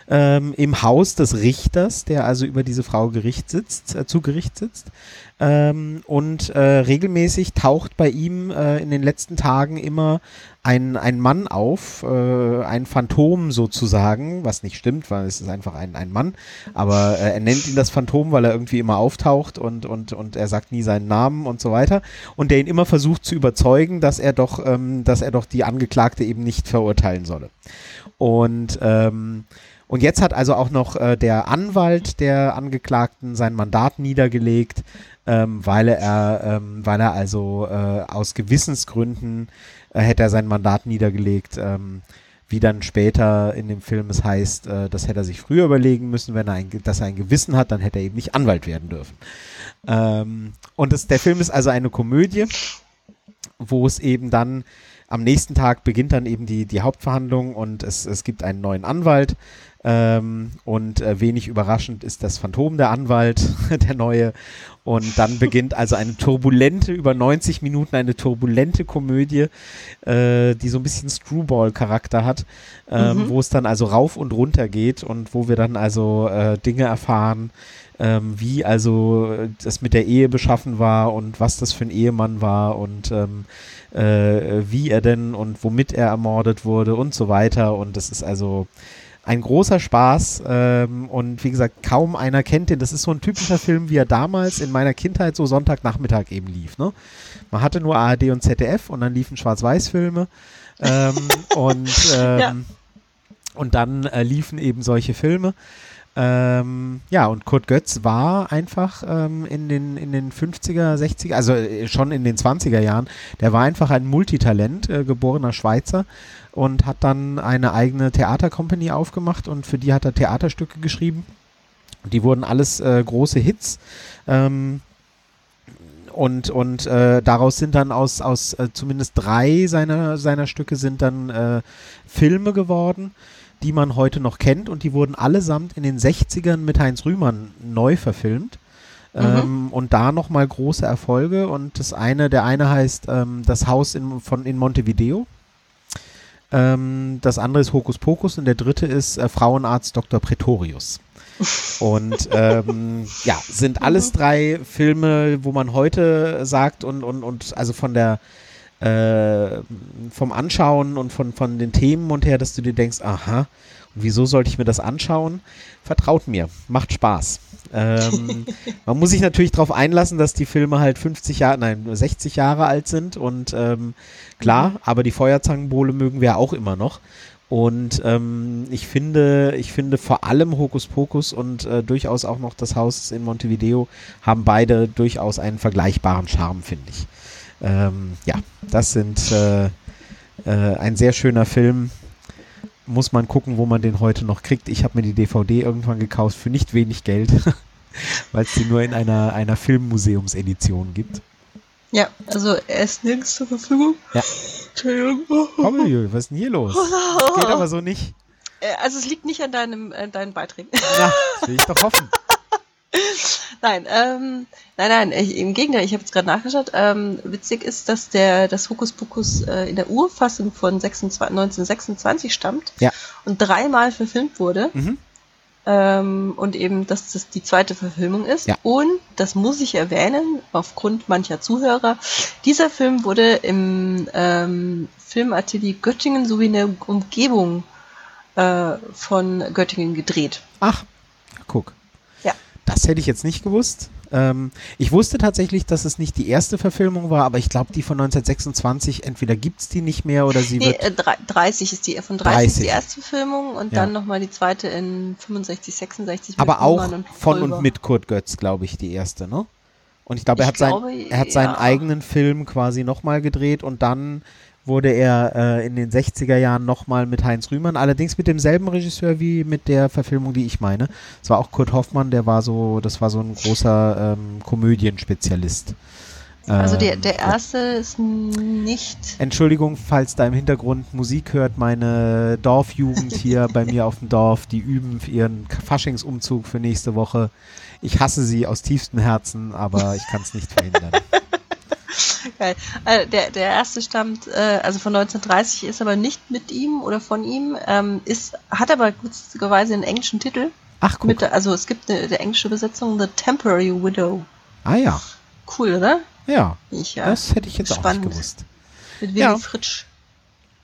ähm, im Haus des Richters, der also über diese Frau Gericht sitzt, äh, zu Gericht sitzt. Ähm, und äh, regelmäßig taucht bei ihm äh, in den letzten Tagen immer ein, ein Mann auf, äh, ein Phantom sozusagen, was nicht stimmt, weil es ist einfach ein, ein Mann, aber äh, er nennt ihn das Phantom, weil er irgendwie immer auftaucht und, und, und er sagt nie seinen Namen und so weiter und der ihn immer versucht zu überzeugen, dass er doch, ähm, dass er doch die Angeklagte eben nicht verurteilen solle. Und ähm, und jetzt hat also auch noch äh, der Anwalt der Angeklagten sein Mandat niedergelegt, ähm, weil er, ähm, weil er also äh, aus Gewissensgründen äh, hätte er sein Mandat niedergelegt. Ähm, wie dann später in dem Film es heißt, äh, das hätte er sich früher überlegen müssen, wenn er ein, dass er ein Gewissen hat, dann hätte er eben nicht Anwalt werden dürfen. Ähm, und das, der Film ist also eine Komödie, wo es eben dann am nächsten Tag beginnt dann eben die, die Hauptverhandlung und es, es gibt einen neuen Anwalt, ähm, und äh, wenig überraschend ist das Phantom der Anwalt, [LAUGHS] der neue. Und dann beginnt also eine turbulente, über 90 Minuten eine turbulente Komödie, äh, die so ein bisschen Screwball-Charakter hat, ähm, mhm. wo es dann also rauf und runter geht und wo wir dann also äh, Dinge erfahren, ähm, wie also das mit der Ehe beschaffen war und was das für ein Ehemann war und ähm, äh, wie er denn und womit er ermordet wurde und so weiter. Und das ist also ein großer Spaß ähm, und wie gesagt, kaum einer kennt den. Das ist so ein typischer Film, wie er damals in meiner Kindheit so Sonntagnachmittag eben lief. Ne? Man hatte nur ARD und ZDF und dann liefen Schwarz-Weiß-Filme ähm, [LAUGHS] und, ähm, ja. und dann äh, liefen eben solche Filme. Ähm, ja, und Kurt Götz war einfach ähm, in, den, in den 50er, 60er, also äh, schon in den 20er Jahren, der war einfach ein Multitalent, äh, geborener Schweizer und hat dann eine eigene Theatercompany aufgemacht und für die hat er Theaterstücke geschrieben. Die wurden alles äh, große Hits. Ähm, und und äh, daraus sind dann aus, aus äh, zumindest drei seiner, seiner Stücke sind dann äh, Filme geworden, die man heute noch kennt und die wurden allesamt in den 60ern mit Heinz Rühmann neu verfilmt. Mhm. Ähm, und da nochmal große Erfolge und das eine, der eine heißt ähm, Das Haus in, von, in Montevideo ähm, das andere ist Hokus Pokus und der dritte ist äh, Frauenarzt Dr. Pretorius. Und [LAUGHS] ähm, ja, sind alles mhm. drei Filme, wo man heute sagt und, und, und also von der äh, vom Anschauen und von, von den Themen und her, dass du dir denkst, aha, wieso sollte ich mir das anschauen? Vertraut mir, macht Spaß. Ähm, man muss sich natürlich darauf einlassen, dass die Filme halt 50 Jahre, nein, 60 Jahre alt sind und ähm, klar, mhm. aber die Feuerzangenbowle mögen wir auch immer noch. Und ähm, ich finde, ich finde vor allem Hokus Pokus und äh, durchaus auch noch das Haus in Montevideo haben beide durchaus einen vergleichbaren Charme, finde ich. Ähm, ja, das sind äh, äh, ein sehr schöner Film, muss man gucken, wo man den heute noch kriegt. Ich habe mir die DVD irgendwann gekauft für nicht wenig Geld, [LAUGHS] weil es die nur in einer, einer Filmmuseumsedition gibt. Ja, also er ist nirgends zur Verfügung. Ja. [LAUGHS] Entschuldigung. Komm, was ist denn hier los? Das [LAUGHS] geht aber so nicht. Äh, also es liegt nicht an deinem, an deinen Beiträgen. Ja, will ich doch hoffen. [LAUGHS] nein, ähm, nein, nein, ich, im Gegenteil, ich habe jetzt gerade nachgeschaut. Ähm, witzig ist, dass der das Hokuspokus äh, in der Urfassung von 26, 1926 stammt ja. und dreimal verfilmt wurde. Mhm. Ähm, und eben, dass das die zweite Verfilmung ist. Ja. Und, das muss ich erwähnen, aufgrund mancher Zuhörer, dieser Film wurde im ähm, Filmatelier Göttingen sowie in der Umgebung äh, von Göttingen gedreht. Ach, guck. Das hätte ich jetzt nicht gewusst. Ähm, ich wusste tatsächlich, dass es nicht die erste Verfilmung war, aber ich glaube, die von 1926, entweder gibt es die nicht mehr oder sie nee, wird. Äh, 30 ist die, von 30, 30. die erste Verfilmung und ja. dann nochmal die zweite in 65, 66. Aber auch und von und mit Kurt Götz, glaube ich, die erste, ne? Und ich glaube, er, hat, sein, er hat seinen eigenen Film quasi nochmal gedreht und dann wurde er äh, in den 60er Jahren nochmal mit Heinz Rühmann, allerdings mit demselben Regisseur wie mit der Verfilmung, die ich meine. Es war auch Kurt Hoffmann, der war so, das war so ein großer ähm, Komödienspezialist. Also der, Ähm, der erste ist nicht. Entschuldigung, falls da im Hintergrund Musik hört, meine Dorfjugend hier bei mir auf dem Dorf, die üben für ihren Faschingsumzug für nächste Woche. Ich hasse sie aus tiefstem Herzen, aber ich kann es nicht verhindern. [LAUGHS] [LAUGHS] Geil. Äh, der, der erste stammt, äh, also von 1930, ist aber nicht mit ihm oder von ihm, ähm, ist, hat aber witzigerweise einen englischen Titel. Ach, guck. Mit, also es gibt eine, der englische Übersetzung, The Temporary Widow. Ah ja, Cool, oder? ja, Ich, ja. das hätte ich jetzt auch spannend. nicht gewusst. Mit Willy ja. Fritsch.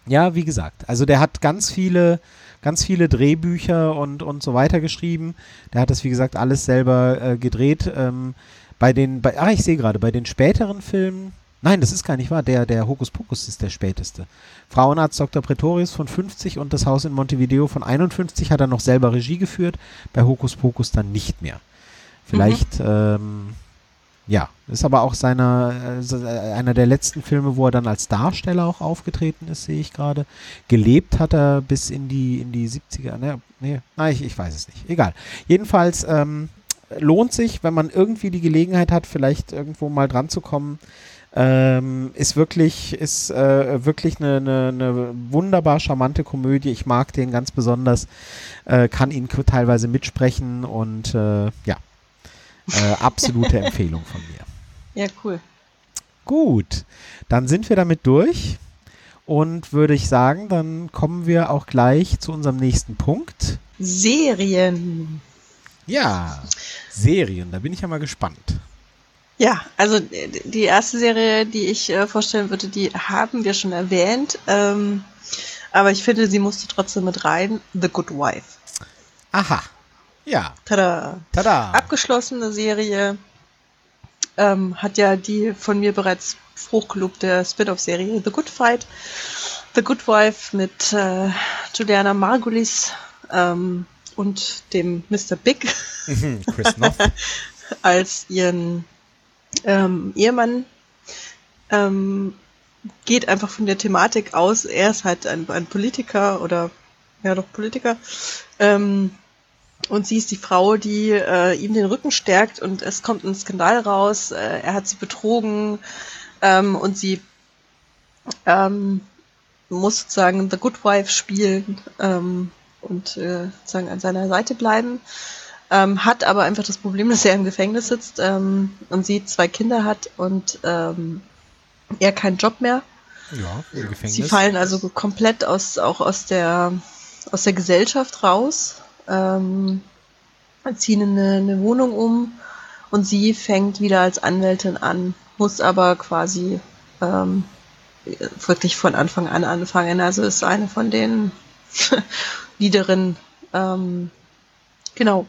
Ja, wie gesagt, also der hat ganz viele, ganz viele Drehbücher und, und so weiter geschrieben. Der hat das, wie gesagt, alles selber äh, gedreht. Ähm, bei den, bei, ah, ich sehe gerade, bei den späteren Filmen, nein, das ist gar nicht wahr, der, der Hokus Pokus ist der späteste. Frauenarzt Dr. Pretorius von 50 und das Haus in Montevideo von 51 hat er noch selber Regie geführt, bei Hokus Pokus dann nicht mehr. Vielleicht, ähm, ja, ist aber auch seiner, se- äh, einer der letzten Filme, wo er dann als Darsteller auch aufgetreten ist, sehe ich gerade. Gelebt hat er bis in die, in die 70er. Ne, nee, nein, ich, ich weiß es nicht. Egal. Jedenfalls ähm, lohnt sich, wenn man irgendwie die Gelegenheit hat, vielleicht irgendwo mal dran zu kommen. Ähm, ist wirklich, ist äh, wirklich eine, eine, eine wunderbar charmante Komödie. Ich mag den ganz besonders, äh, kann ihn teilweise mitsprechen und äh, ja, äh, absolute [LAUGHS] Empfehlung von mir. Ja, cool. Gut, dann sind wir damit durch und würde ich sagen, dann kommen wir auch gleich zu unserem nächsten Punkt. Serien. Ja, Serien, da bin ich ja mal gespannt. Ja, also äh, die erste Serie, die ich äh, vorstellen würde, die haben wir schon erwähnt. Ähm, aber ich finde, sie musste trotzdem mit rein. The Good Wife. Aha, ja, Tada! tada. Abgeschlossene Serie. Ähm, hat ja die von mir bereits hochgelobte Spin-off-Serie The Good Fight. The Good Wife mit äh, Juliana Margulis ähm, und dem Mr. Big. Mhm, Chris Noth. [LAUGHS] als ihren ähm, Ehemann. Ähm, geht einfach von der Thematik aus. Er ist halt ein, ein Politiker oder ja doch Politiker. Ähm, und sie ist die Frau, die äh, ihm den Rücken stärkt und es kommt ein Skandal raus. Äh, er hat sie betrogen ähm, und sie ähm, muss sozusagen The Good Wife spielen ähm, und äh, sozusagen an seiner Seite bleiben ähm, hat aber einfach das Problem, [LAUGHS] dass er im Gefängnis sitzt ähm, und sie zwei Kinder hat und ähm, er keinen Job mehr. Ja, im Gefängnis. Sie fallen also komplett aus, auch aus der, aus der Gesellschaft raus, ähm, ziehen in eine, eine Wohnung um und sie fängt wieder als Anwältin an, muss aber quasi ähm, wirklich von Anfang an anfangen. Also ist eine von den [LAUGHS] niederen, ähm, genau.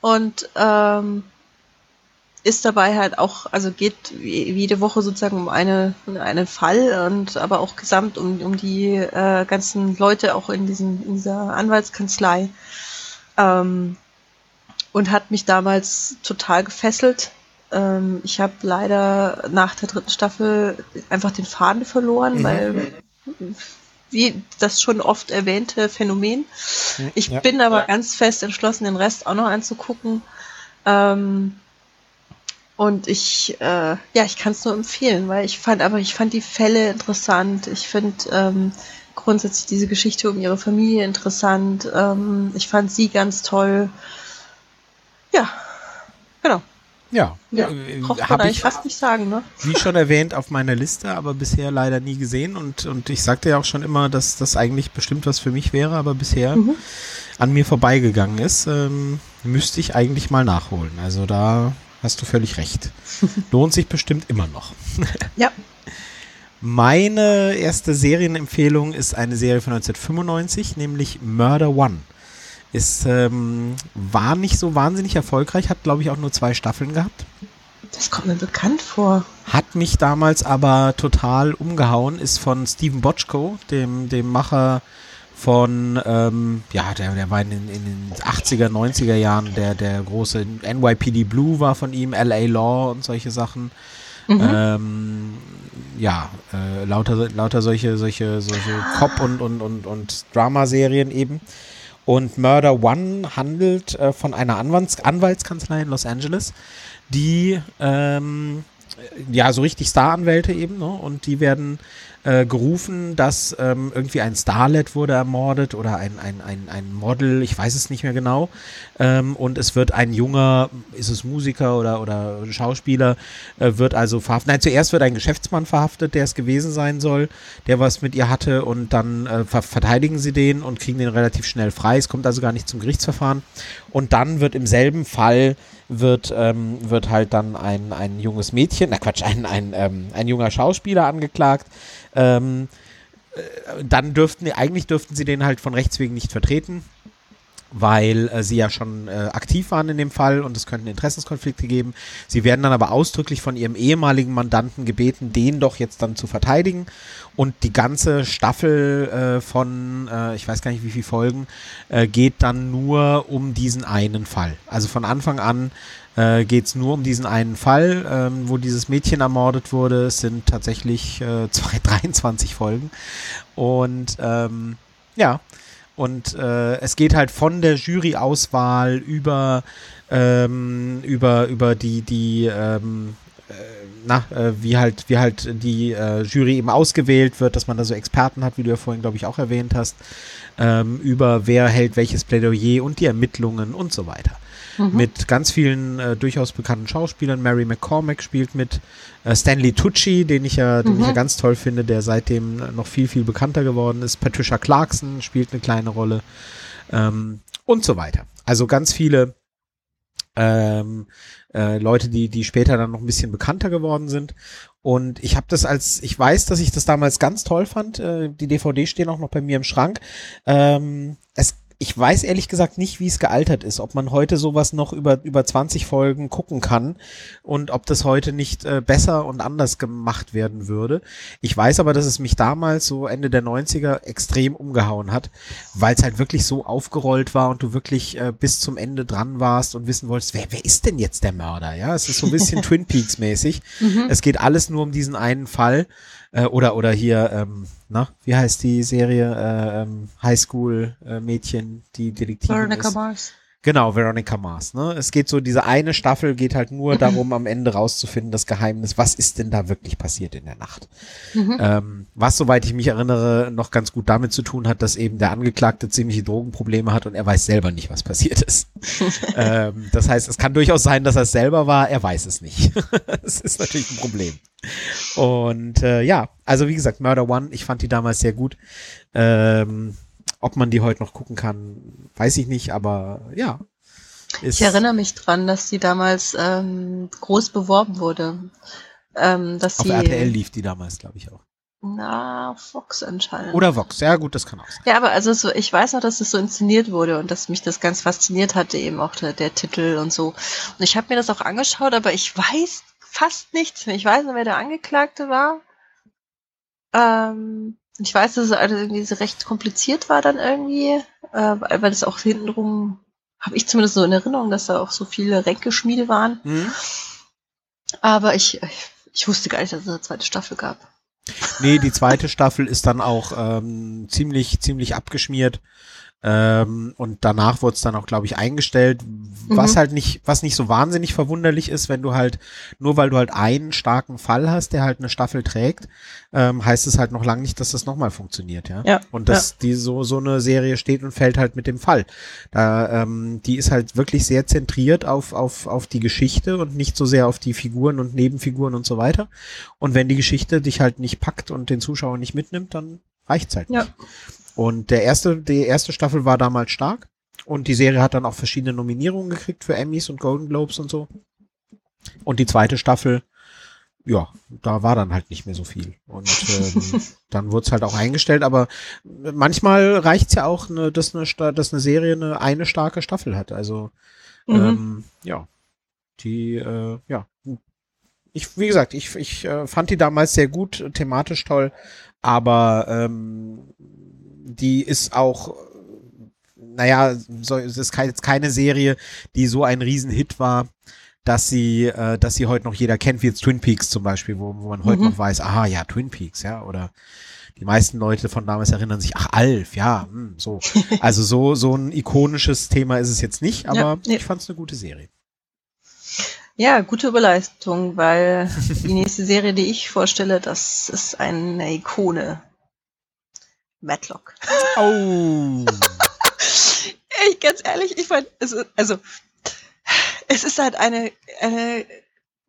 Und ähm, ist dabei halt auch, also geht jede Woche sozusagen um eine, einen Fall und aber auch gesamt um, um die äh, ganzen Leute auch in, diesen, in dieser Anwaltskanzlei. Ähm, und hat mich damals total gefesselt. Ähm, ich habe leider nach der dritten Staffel einfach den Faden verloren, Mhm. weil wie das schon oft erwähnte Phänomen. Ich ja. bin aber ganz fest entschlossen, den Rest auch noch anzugucken. Ähm, und ich, äh, ja, ich kann es nur empfehlen, weil ich fand, aber ich fand die Fälle interessant. Ich finde ähm, grundsätzlich diese Geschichte um ihre Familie interessant. Ähm, ich fand sie ganz toll. Ja, genau. Ja, Ja, äh, braucht man habe eigentlich ich, fast nicht sagen, ne? wie schon erwähnt, auf meiner Liste, aber bisher leider nie gesehen. Und, und ich sagte ja auch schon immer, dass das eigentlich bestimmt was für mich wäre, aber bisher Mhm. an mir vorbeigegangen ist. Ähm, müsste ich eigentlich mal nachholen. Also da hast du völlig recht. [LAUGHS] Lohnt sich bestimmt immer noch. [LAUGHS] Ja. Meine erste Serienempfehlung ist eine Serie von 1995, nämlich Murder One. Ist, ähm, war nicht so wahnsinnig erfolgreich, hat glaube ich auch nur zwei Staffeln gehabt. Das kommt mir bekannt vor. Hat mich damals aber total umgehauen, ist von Steven Bochco, dem, dem Macher von, ähm, ja, der, der war in den, in den 80er, 90er Jahren, der, der große NYPD Blue war von ihm, LA Law und solche Sachen. Ähm, ja, äh, lauter, lauter solche, solche, solche Cop- und, und, und, und Dramaserien eben. Und Murder One handelt äh, von einer Anwalts Anwaltskanzlei in Los Angeles, die ähm, ja, so richtig Staranwälte eben, ne? Und die werden äh, gerufen, dass ähm, irgendwie ein Starlet wurde ermordet oder ein, ein, ein, ein Model, ich weiß es nicht mehr genau. Ähm, und es wird ein junger, ist es Musiker oder, oder Schauspieler, äh, wird also verhaftet. Nein, zuerst wird ein Geschäftsmann verhaftet, der es gewesen sein soll, der was mit ihr hatte und dann äh, ver verteidigen sie den und kriegen den relativ schnell frei. Es kommt also gar nicht zum Gerichtsverfahren. Und dann wird im selben Fall wird, ähm, wird halt dann ein, ein junges Mädchen, na Quatsch, ein, ein, ähm, ein junger Schauspieler angeklagt. Ähm, äh, dann dürften, eigentlich dürften sie den halt von Rechts wegen nicht vertreten weil äh, sie ja schon äh, aktiv waren in dem Fall und es könnten Interessenskonflikte geben. Sie werden dann aber ausdrücklich von ihrem ehemaligen Mandanten gebeten, den doch jetzt dann zu verteidigen. Und die ganze Staffel äh, von, äh, ich weiß gar nicht wie viele Folgen, äh, geht dann nur um diesen einen Fall. Also von Anfang an äh, geht es nur um diesen einen Fall, ähm, wo dieses Mädchen ermordet wurde. Es sind tatsächlich äh, [LAUGHS] zwei, 23 Folgen. Und ähm, ja, und äh, es geht halt von der Juryauswahl über, ähm, über, über die, die, ähm, äh, na, äh, wie halt, wie halt die äh, Jury eben ausgewählt wird, dass man da so Experten hat, wie du ja vorhin, glaube ich, auch erwähnt hast, ähm, über wer hält welches Plädoyer und die Ermittlungen und so weiter. Mhm. Mit ganz vielen äh, durchaus bekannten Schauspielern. Mary McCormack spielt mit äh, Stanley Tucci, den ich ja, den ich ja mhm. ganz toll finde, der seitdem noch viel, viel bekannter geworden ist. Patricia Clarkson spielt eine kleine Rolle. Ähm, und so weiter. Also ganz viele ähm, äh, Leute, die, die später dann noch ein bisschen bekannter geworden sind. Und ich habe das als, ich weiß, dass ich das damals ganz toll fand. Äh, die DVD stehen auch noch bei mir im Schrank. Ähm, es ich weiß ehrlich gesagt nicht, wie es gealtert ist, ob man heute sowas noch über, über 20 Folgen gucken kann und ob das heute nicht äh, besser und anders gemacht werden würde. Ich weiß aber, dass es mich damals so Ende der 90er extrem umgehauen hat, weil es halt wirklich so aufgerollt war und du wirklich äh, bis zum Ende dran warst und wissen wolltest, wer, wer ist denn jetzt der Mörder? Ja, es ist so ein bisschen [LAUGHS] Twin Peaks mäßig. Mhm. Es geht alles nur um diesen einen Fall. Äh, oder, oder hier, ähm, na, wie heißt die Serie? Äh, ähm, Highschool-Mädchen, äh, die Detektivin Veronica. Mars. Genau, Veronica Mars. Ne? Es geht so, diese eine Staffel geht halt nur darum, am Ende rauszufinden, das Geheimnis, was ist denn da wirklich passiert in der Nacht. Mhm. Ähm, was, soweit ich mich erinnere, noch ganz gut damit zu tun hat, dass eben der Angeklagte ziemliche Drogenprobleme hat und er weiß selber nicht, was passiert ist. [LAUGHS] ähm, das heißt, es kann durchaus sein, dass er es selber war, er weiß es nicht. [LAUGHS] das ist natürlich ein Problem. Und äh, ja, also wie gesagt, Murder One, ich fand die damals sehr gut. Ähm, ob man die heute noch gucken kann, weiß ich nicht, aber ja. ich erinnere mich dran, dass die damals ähm, groß beworben wurde. Ähm, dass Auf sie, RTL lief die damals, glaube ich auch. Na, Vox anscheinend. Oder Vox, ja gut, das kann auch sein. Ja, aber also so, ich weiß noch, dass es so inszeniert wurde und dass mich das ganz fasziniert hatte, eben auch der, der Titel und so. Und ich habe mir das auch angeschaut, aber ich weiß fast nichts mehr. Ich weiß nicht, wer der Angeklagte war. Ähm, ich weiß, dass es also irgendwie so recht kompliziert war dann irgendwie, äh, weil das auch hintenrum, habe ich zumindest so in Erinnerung, dass da auch so viele Ränkeschmiede waren. Mhm. Aber ich, ich, ich wusste gar nicht, dass es eine zweite Staffel gab. Nee, die zweite Staffel ist dann auch ähm, ziemlich, ziemlich abgeschmiert. Ähm, und danach wurde es dann auch, glaube ich, eingestellt, mhm. was halt nicht, was nicht so wahnsinnig verwunderlich ist, wenn du halt, nur weil du halt einen starken Fall hast, der halt eine Staffel trägt, ähm, heißt es halt noch lange nicht, dass das nochmal funktioniert, ja. ja und dass ja. die so, so eine Serie steht und fällt halt mit dem Fall. Da, ähm, die ist halt wirklich sehr zentriert auf, auf, auf die Geschichte und nicht so sehr auf die Figuren und Nebenfiguren und so weiter. Und wenn die Geschichte dich halt nicht packt und den Zuschauer nicht mitnimmt, dann reicht's halt ja. nicht. Und der erste, die erste Staffel war damals stark. Und die Serie hat dann auch verschiedene Nominierungen gekriegt für Emmys und Golden Globes und so. Und die zweite Staffel, ja, da war dann halt nicht mehr so viel. Und ähm, [LAUGHS] dann wurde es halt auch eingestellt. Aber manchmal reicht's ja auch, ne, dass, eine, dass eine Serie eine, eine starke Staffel hat. Also mhm. ähm, ja, die, äh, ja. Ich, wie gesagt, ich, ich äh, fand die damals sehr gut, thematisch toll, aber ähm, die ist auch, naja, so, es ist jetzt keine Serie, die so ein Riesenhit war, dass sie, äh, dass sie heute noch jeder kennt, wie jetzt Twin Peaks zum Beispiel, wo, wo man heute mhm. noch weiß, aha, ja, Twin Peaks, ja, oder die meisten Leute von damals erinnern sich, ach, Alf, ja, mh, hm, so. [LAUGHS] Also so, so ein ikonisches Thema ist es jetzt nicht, aber ja, nee. ich fand es eine gute Serie. Ja, gute Überleitung, weil die nächste Serie, die ich vorstelle, das ist eine Ikone. Matlock. Oh. ich, ganz ehrlich, ich meine, also, also, es ist halt eine, eine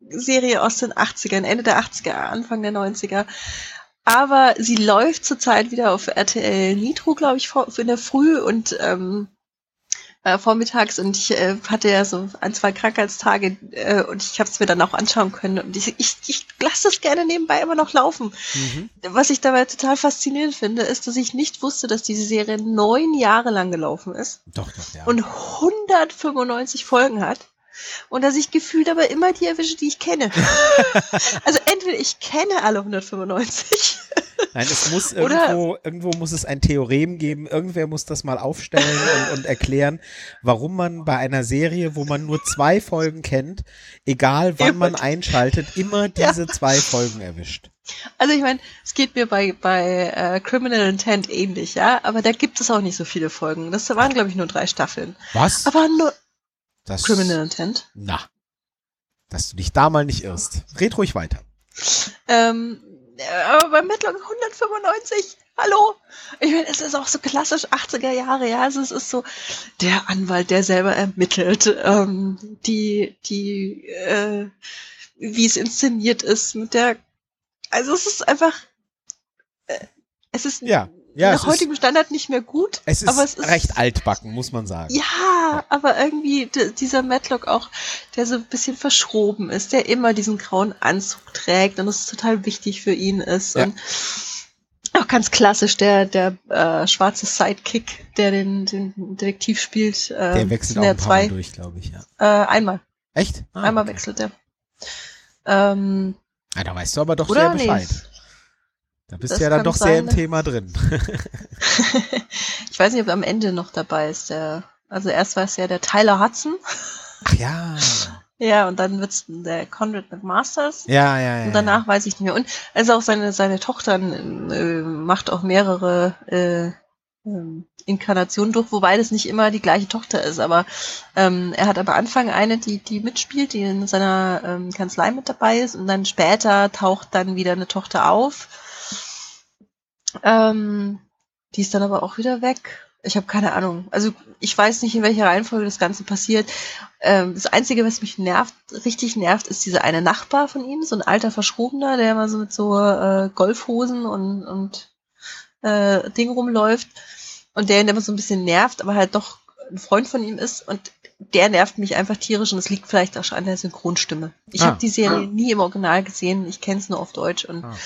Serie aus den 80ern, Ende der 80er, Anfang der 90er. Aber sie läuft zurzeit wieder auf RTL Nitro, glaube ich, in der Früh und ähm, äh, vormittags und ich äh, hatte ja so ein, zwei Krankheitstage äh, und ich habe es mir dann auch anschauen können und ich, ich, ich lasse das gerne nebenbei immer noch laufen. Mhm. Was ich dabei total faszinierend finde, ist, dass ich nicht wusste, dass diese Serie neun Jahre lang gelaufen ist. Doch, doch, ja. Und 195 Folgen hat. Und dass ich gefühlt aber immer die erwische, die ich kenne. [LAUGHS] also entweder ich kenne alle 195 Nein, es muss [LAUGHS] irgendwo, irgendwo muss es ein Theorem geben. Irgendwer muss das mal aufstellen und, und, erklären, warum man bei einer Serie, wo man nur zwei Folgen kennt, egal wann man einschaltet, immer [LAUGHS] diese ja. zwei Folgen erwischt. Also ich meine, es geht mir bei, bei äh, Criminal Intent ähnlich, ja, aber da gibt es auch nicht so viele Folgen. Das waren, glaube ich, nur drei Staffeln. Was? Aber nur das, Criminal Intent. Na, dass du dich da mal nicht irrst. Red ruhig weiter. Ähm, aber bei Matlock 195, hallo? Ich meine, es ist auch so klassisch 80er Jahre, ja. Also es ist so der Anwalt, der selber ermittelt, ähm, die, die, äh, wie es inszeniert ist mit der, also es ist einfach, äh, es ist ja. Ja, nach heutigem Standard nicht mehr gut. Es ist, aber es ist recht altbacken, muss man sagen. Ja, ja. aber irgendwie dieser Matlock auch, der so ein bisschen verschroben ist, der immer diesen grauen Anzug trägt und es total wichtig für ihn ist. Ja. Und auch ganz klassisch, der, der äh, schwarze Sidekick, der den, den Detektiv spielt. Äh, der wechselt auch ein paar Mal durch, glaube ich, ja. Äh, einmal. Echt? Ah, einmal okay. wechselt er. Ähm, ah, da weißt du aber doch sehr Bescheid. Nee. Da bist du ja dann doch sein, sehr im Thema drin. [LAUGHS] ich weiß nicht, ob am Ende noch dabei ist. Der, also erst war es ja der Tyler Hudson. Ach ja. [LAUGHS] Ja, und dann wird's der Conrad McMasters. Ja, ja, ja. Und danach ja. weiß ich nicht mehr. Und also auch seine, seine Tochter äh, macht auch mehrere äh, ähm, Inkarnationen durch, wobei das nicht immer die gleiche Tochter ist. Aber ähm, er hat am Anfang eine, die, die mitspielt, die in seiner ähm, Kanzlei mit dabei ist. Und dann später taucht dann wieder eine Tochter auf ähm, die ist dann aber auch wieder weg. Ich habe keine Ahnung. Also ich weiß nicht, in welcher Reihenfolge das Ganze passiert. Ähm, das Einzige, was mich nervt, richtig nervt, ist dieser eine Nachbar von ihm, so ein alter Verschrobener, der immer so mit so äh, Golfhosen und, und äh, Ding rumläuft und der ihn immer so ein bisschen nervt, aber halt doch ein Freund von ihm ist und der nervt mich einfach tierisch und es liegt vielleicht auch schon an der Synchronstimme. Ich ah. habe die Serie ah. nie im Original gesehen, ich kenne es nur auf Deutsch und ah.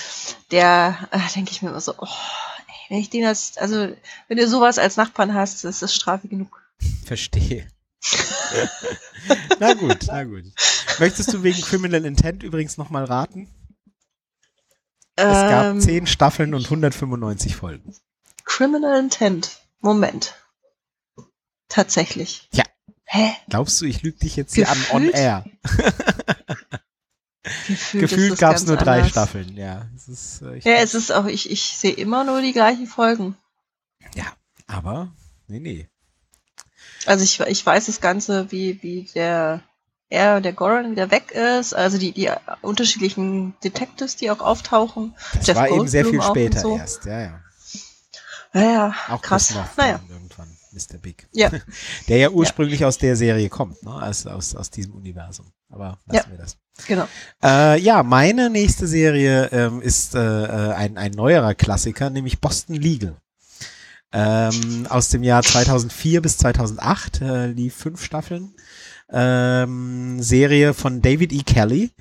der, äh, denke ich mir immer so, oh, ey, wenn ich den als, also wenn du sowas als Nachbarn hast, das ist Strafe genug. Verstehe. na gut, na gut. Möchtest du wegen Criminal Intent übrigens nochmal raten? Es gab ähm, 10 Staffeln und 195 Folgen. Criminal Intent. Moment. Tatsächlich. Ja. Hä? Glaubst du, ich lüge dich jetzt Gefühlt? hier an on air? [LAUGHS] Gefühlt, Gefühlt gab es nur drei anders. Staffeln, ja. Es ist, äh, ja, es ist auch, ich, ich sehe immer nur die gleichen Folgen. Ja, aber, nee, nee. Also ich, ich weiß das Ganze, wie, wie der er, der Goran wieder weg ist, also die, die unterschiedlichen Detectives, die auch auftauchen. Das Jeff war Goldblum eben sehr viel später so. erst, ja, ja. Ja, ja, auch krass. Naja. Irgendwann. Mr. Big. Ja. [LAUGHS] Der ja ursprünglich ja. aus der Serie kommt, ne? aus, aus, aus diesem Universum. Aber lassen ja. wir das. Genau. Äh, ja, meine nächste Serie ähm, ist äh, äh, ein, ein neuerer Klassiker, nämlich Boston Legal. Ähm, aus dem Jahr 2004 bis 2008 äh, lief fünf Staffeln. Ähm, Serie von David E. Kelly,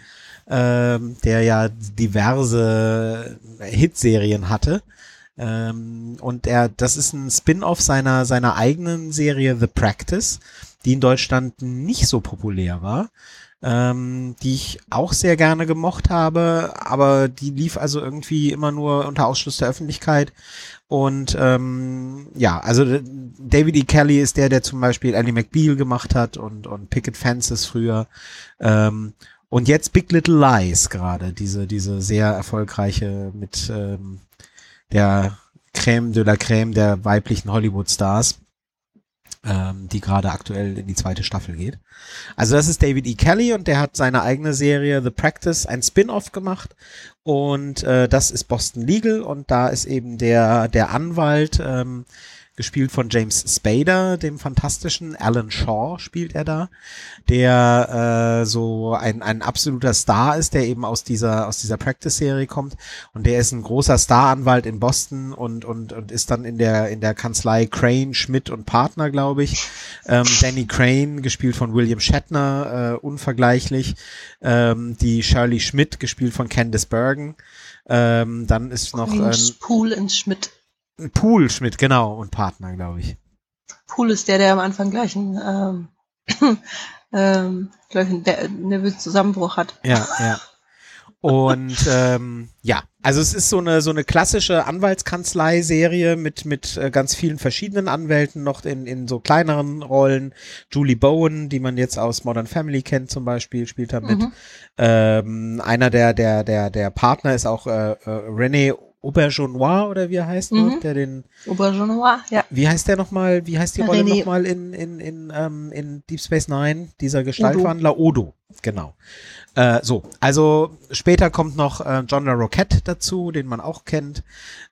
ähm, der ja diverse Hitserien hatte. Ähm, und er, das ist ein Spin-off seiner, seiner eigenen Serie The Practice, die in Deutschland nicht so populär war. Ähm, die ich auch sehr gerne gemocht habe, aber die lief also irgendwie immer nur unter Ausschluss der Öffentlichkeit. Und ähm, ja, also David E. Kelly ist der, der zum Beispiel Ellie McBeal gemacht hat und, und Picket Fences früher. Ähm, und jetzt Big Little Lies gerade, diese, diese sehr erfolgreiche mit ähm, der Crème de la Crème der weiblichen Hollywood-Stars. ähm, die gerade aktuell in die zweite Staffel geht. Also das ist David E. Kelly und der hat seine eigene Serie The Practice, ein Spin-off gemacht und äh, das ist Boston Legal und da ist eben der der Anwalt ähm, gespielt von James Spader, dem fantastischen Alan Shaw spielt er da, der äh, so ein, ein absoluter Star ist, der eben aus dieser aus dieser Practice-Serie kommt und der ist ein großer Star-Anwalt in Boston und und und ist dann in der in der Kanzlei Crane, Schmidt und Partner, glaube ich. Ähm, Danny Crane, gespielt von William Shatner, äh, unvergleichlich. Ähm, die Shirley Schmidt, gespielt von Candice Bergen. Ähm, dann ist noch ähm, Pool in Schmidt. Pool Schmidt, genau, und Partner, glaube ich. Pool ist der, der am Anfang gleich einen, ähm, [CLEARS THROAT] ähm, gleich einen nervösen Zusammenbruch hat. Ja, ja. Und ähm, ja, also es ist so eine so eine klassische Anwaltskanzlei-Serie mit mit äh, ganz vielen verschiedenen Anwälten noch in in so kleineren Rollen. Julie Bowen, die man jetzt aus Modern Family kennt zum Beispiel, spielt da mit. Mhm. Ähm, einer der der der der Partner ist auch äh, äh, René Aubergenois oder wie er heißt mhm. noch, der den Aubergenois, ja. Wie heißt der nochmal, wie heißt die Rolle nochmal in, in, in, ähm, in Deep Space Nine, dieser Gestaltwandler? Odo, Odo genau. Äh, so, also später kommt noch äh, John LaRoquette dazu, den man auch kennt.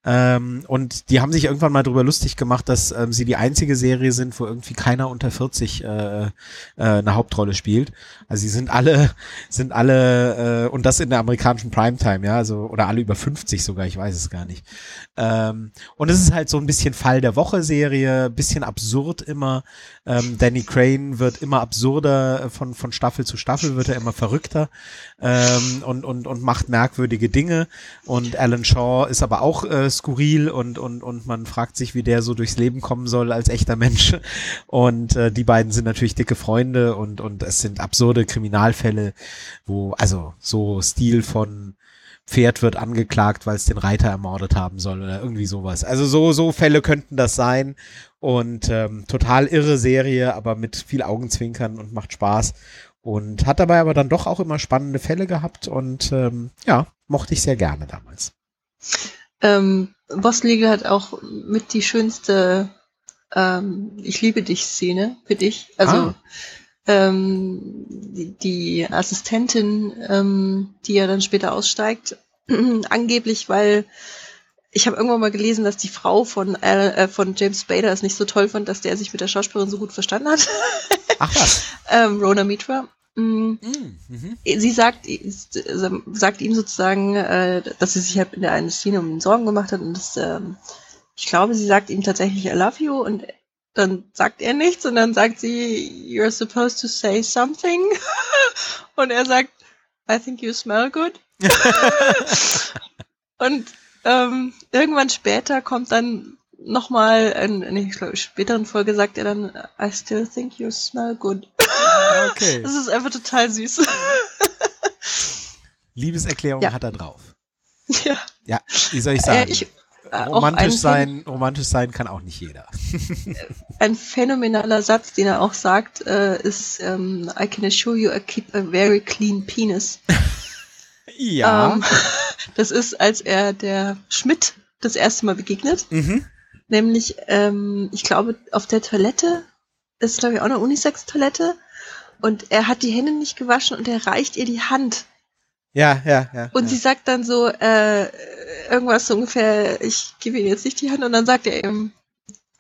Ähm, und die haben sich irgendwann mal drüber lustig gemacht, dass ähm, sie die einzige Serie sind, wo irgendwie keiner unter 40 äh, äh, eine Hauptrolle spielt. Also sie sind alle, [LAUGHS] sind alle, äh, und das in der amerikanischen Primetime, ja, also, oder alle über 50 sogar, ich weiß es gar nicht. Ähm, und es ist halt so ein bisschen Fall der Woche Serie, bisschen absurd immer. Ähm, Danny Crane wird immer absurder äh, von, von Staffel zu Staffel, wird er immer verrückter ähm, und, und, und macht merkwürdige Dinge. Und Alan Shaw ist aber auch äh, skurril und, und, und man fragt sich, wie der so durchs Leben kommen soll als echter Mensch. Und äh, die beiden sind natürlich dicke Freunde und, und es sind absurde Kriminalfälle, wo, also so Stil von Pferd wird angeklagt, weil es den Reiter ermordet haben soll oder irgendwie sowas. Also so, so Fälle könnten das sein. Und ähm, total irre Serie, aber mit viel Augenzwinkern und macht Spaß. Und hat dabei aber dann doch auch immer spannende Fälle gehabt und ähm, ja, mochte ich sehr gerne damals. Ähm, Boston Legal hat auch mit die schönste ähm, Ich liebe dich Szene für dich. Also ah. Ähm, die, Assistentin, ähm, die ja dann später aussteigt, [CLEARS THROAT] angeblich, weil ich habe irgendwann mal gelesen, dass die Frau von, äh, von James Spader es nicht so toll fand, dass der sich mit der Schauspielerin so gut verstanden hat. Ach was. [LAUGHS] ähm, Rona Mitra. Mm. Mhm. Sie sagt, sagt ihm sozusagen, äh, dass sie sich halt in der einen Szene um ihn Sorgen gemacht hat und das, ähm, ich glaube, sie sagt ihm tatsächlich I love you und dann sagt er nichts und dann sagt sie, you're supposed to say something [LAUGHS] und er sagt, I think you smell good. [LAUGHS] und ähm, irgendwann später kommt dann nochmal, in, in ich glaube, späteren Folge sagt er dann, I still think you smell good. Okay. [LAUGHS] Das ist einfach total süß. Liebeserklärung ja. hat er drauf. Ja. Ja, wie soll ich sagen? Äh, ich, romantisch sein, romantisch sein kann auch nicht jeder. [LAUGHS] ein phänomenaler Satz, den er auch sagt, äh, ist ähm, I can assure you I keep a very clean penis. [LAUGHS] ja. Ähm, [LAUGHS] das ist, als er der Schmidt das erste Mal begegnet. Mhm. Nämlich, ähm, ich glaube, auf der Toilette, das ist glaube ich auch eine Unisex-Toilette, und er hat die Hände nicht gewaschen und er reicht ihr die Hand. Ja, ja, ja. Und ja. sie sagt dann so, äh, irgendwas so ungefähr, ich gebe ihm jetzt nicht die Hand und dann sagt er ihm,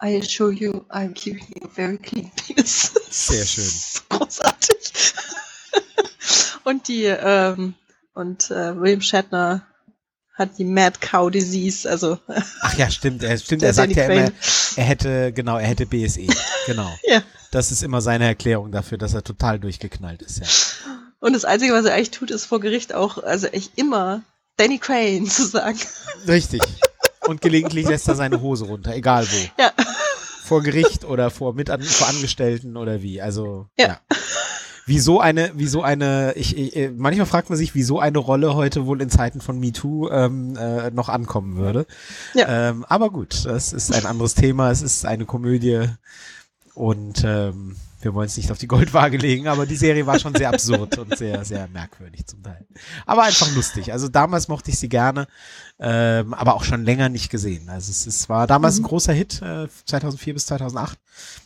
I assure you, I'm keeping a very clean penis. Sehr schön. Großartig. [LAUGHS] und die, ähm, und äh, William Shatner hat die Mad Cow Disease, also. [LAUGHS] Ach ja, stimmt, er, stimmt, er sagt ja immer, er hätte, genau, er hätte BSE, genau. [LAUGHS] ja. Das ist immer seine Erklärung dafür, dass er total durchgeknallt ist, ja. Und das Einzige, was er eigentlich tut, ist vor Gericht auch, also echt immer Danny Crane zu sagen. Richtig. Und gelegentlich lässt er seine Hose runter, egal wo. Ja. Vor Gericht oder vor, Mitan vor Angestellten oder wie, also, ja. ja wieso eine, wieso eine, ich, ich, äh, manchmal fragt man sich, wieso eine Rolle heute wohl in Zeiten von MeToo ähm, äh, noch ankommen würde. Ja. Ähm, aber gut, das ist ein anderes Thema. Es ist eine Komödie Und ähm, wir wollen es nicht auf die Goldwaage legen, aber die Serie war schon sehr absurd und sehr, sehr merkwürdig zum Teil. Aber einfach lustig. Also damals mochte ich sie gerne, ähm, aber auch schon länger nicht gesehen. Also es, es war damals mhm. ein großer Hit, äh, 2004 bis 2008,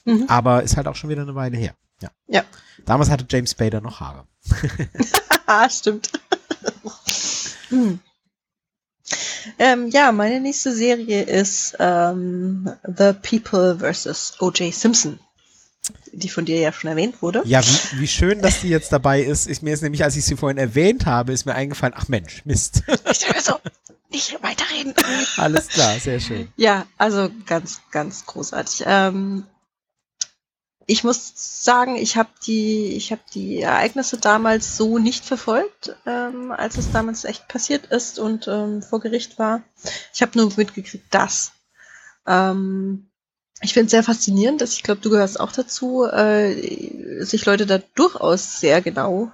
mhm. aber ist halt auch schon wieder eine Weile her. Ja. ja. Damals hatte James Spader noch Haare. [LAUGHS] Stimmt. hm. ähm, ja, meine nächste Serie ist ähm, The People vs. O.J. Simpson die von dir ja schon erwähnt wurde. Ja, wie, wie schön, dass die jetzt dabei ist. ist. Mir ist nämlich, als ich sie vorhin erwähnt habe, ist mir eingefallen, ach Mensch, Mist. Ich höre so, nicht weiterreden. [LAUGHS] Alles klar, sehr schön. Ja, also ganz, ganz großartig. Ähm, ich muss sagen, ich habe die, ich habe die Ereignisse damals so nicht verfolgt, ähm, als es damals echt passiert ist und ähm, vor Gericht war. Ich habe nur mitgekriegt, dass. Ähm, ich finde es sehr faszinierend, dass ich glaube, du gehörst auch dazu, äh, sich Leute da durchaus sehr genau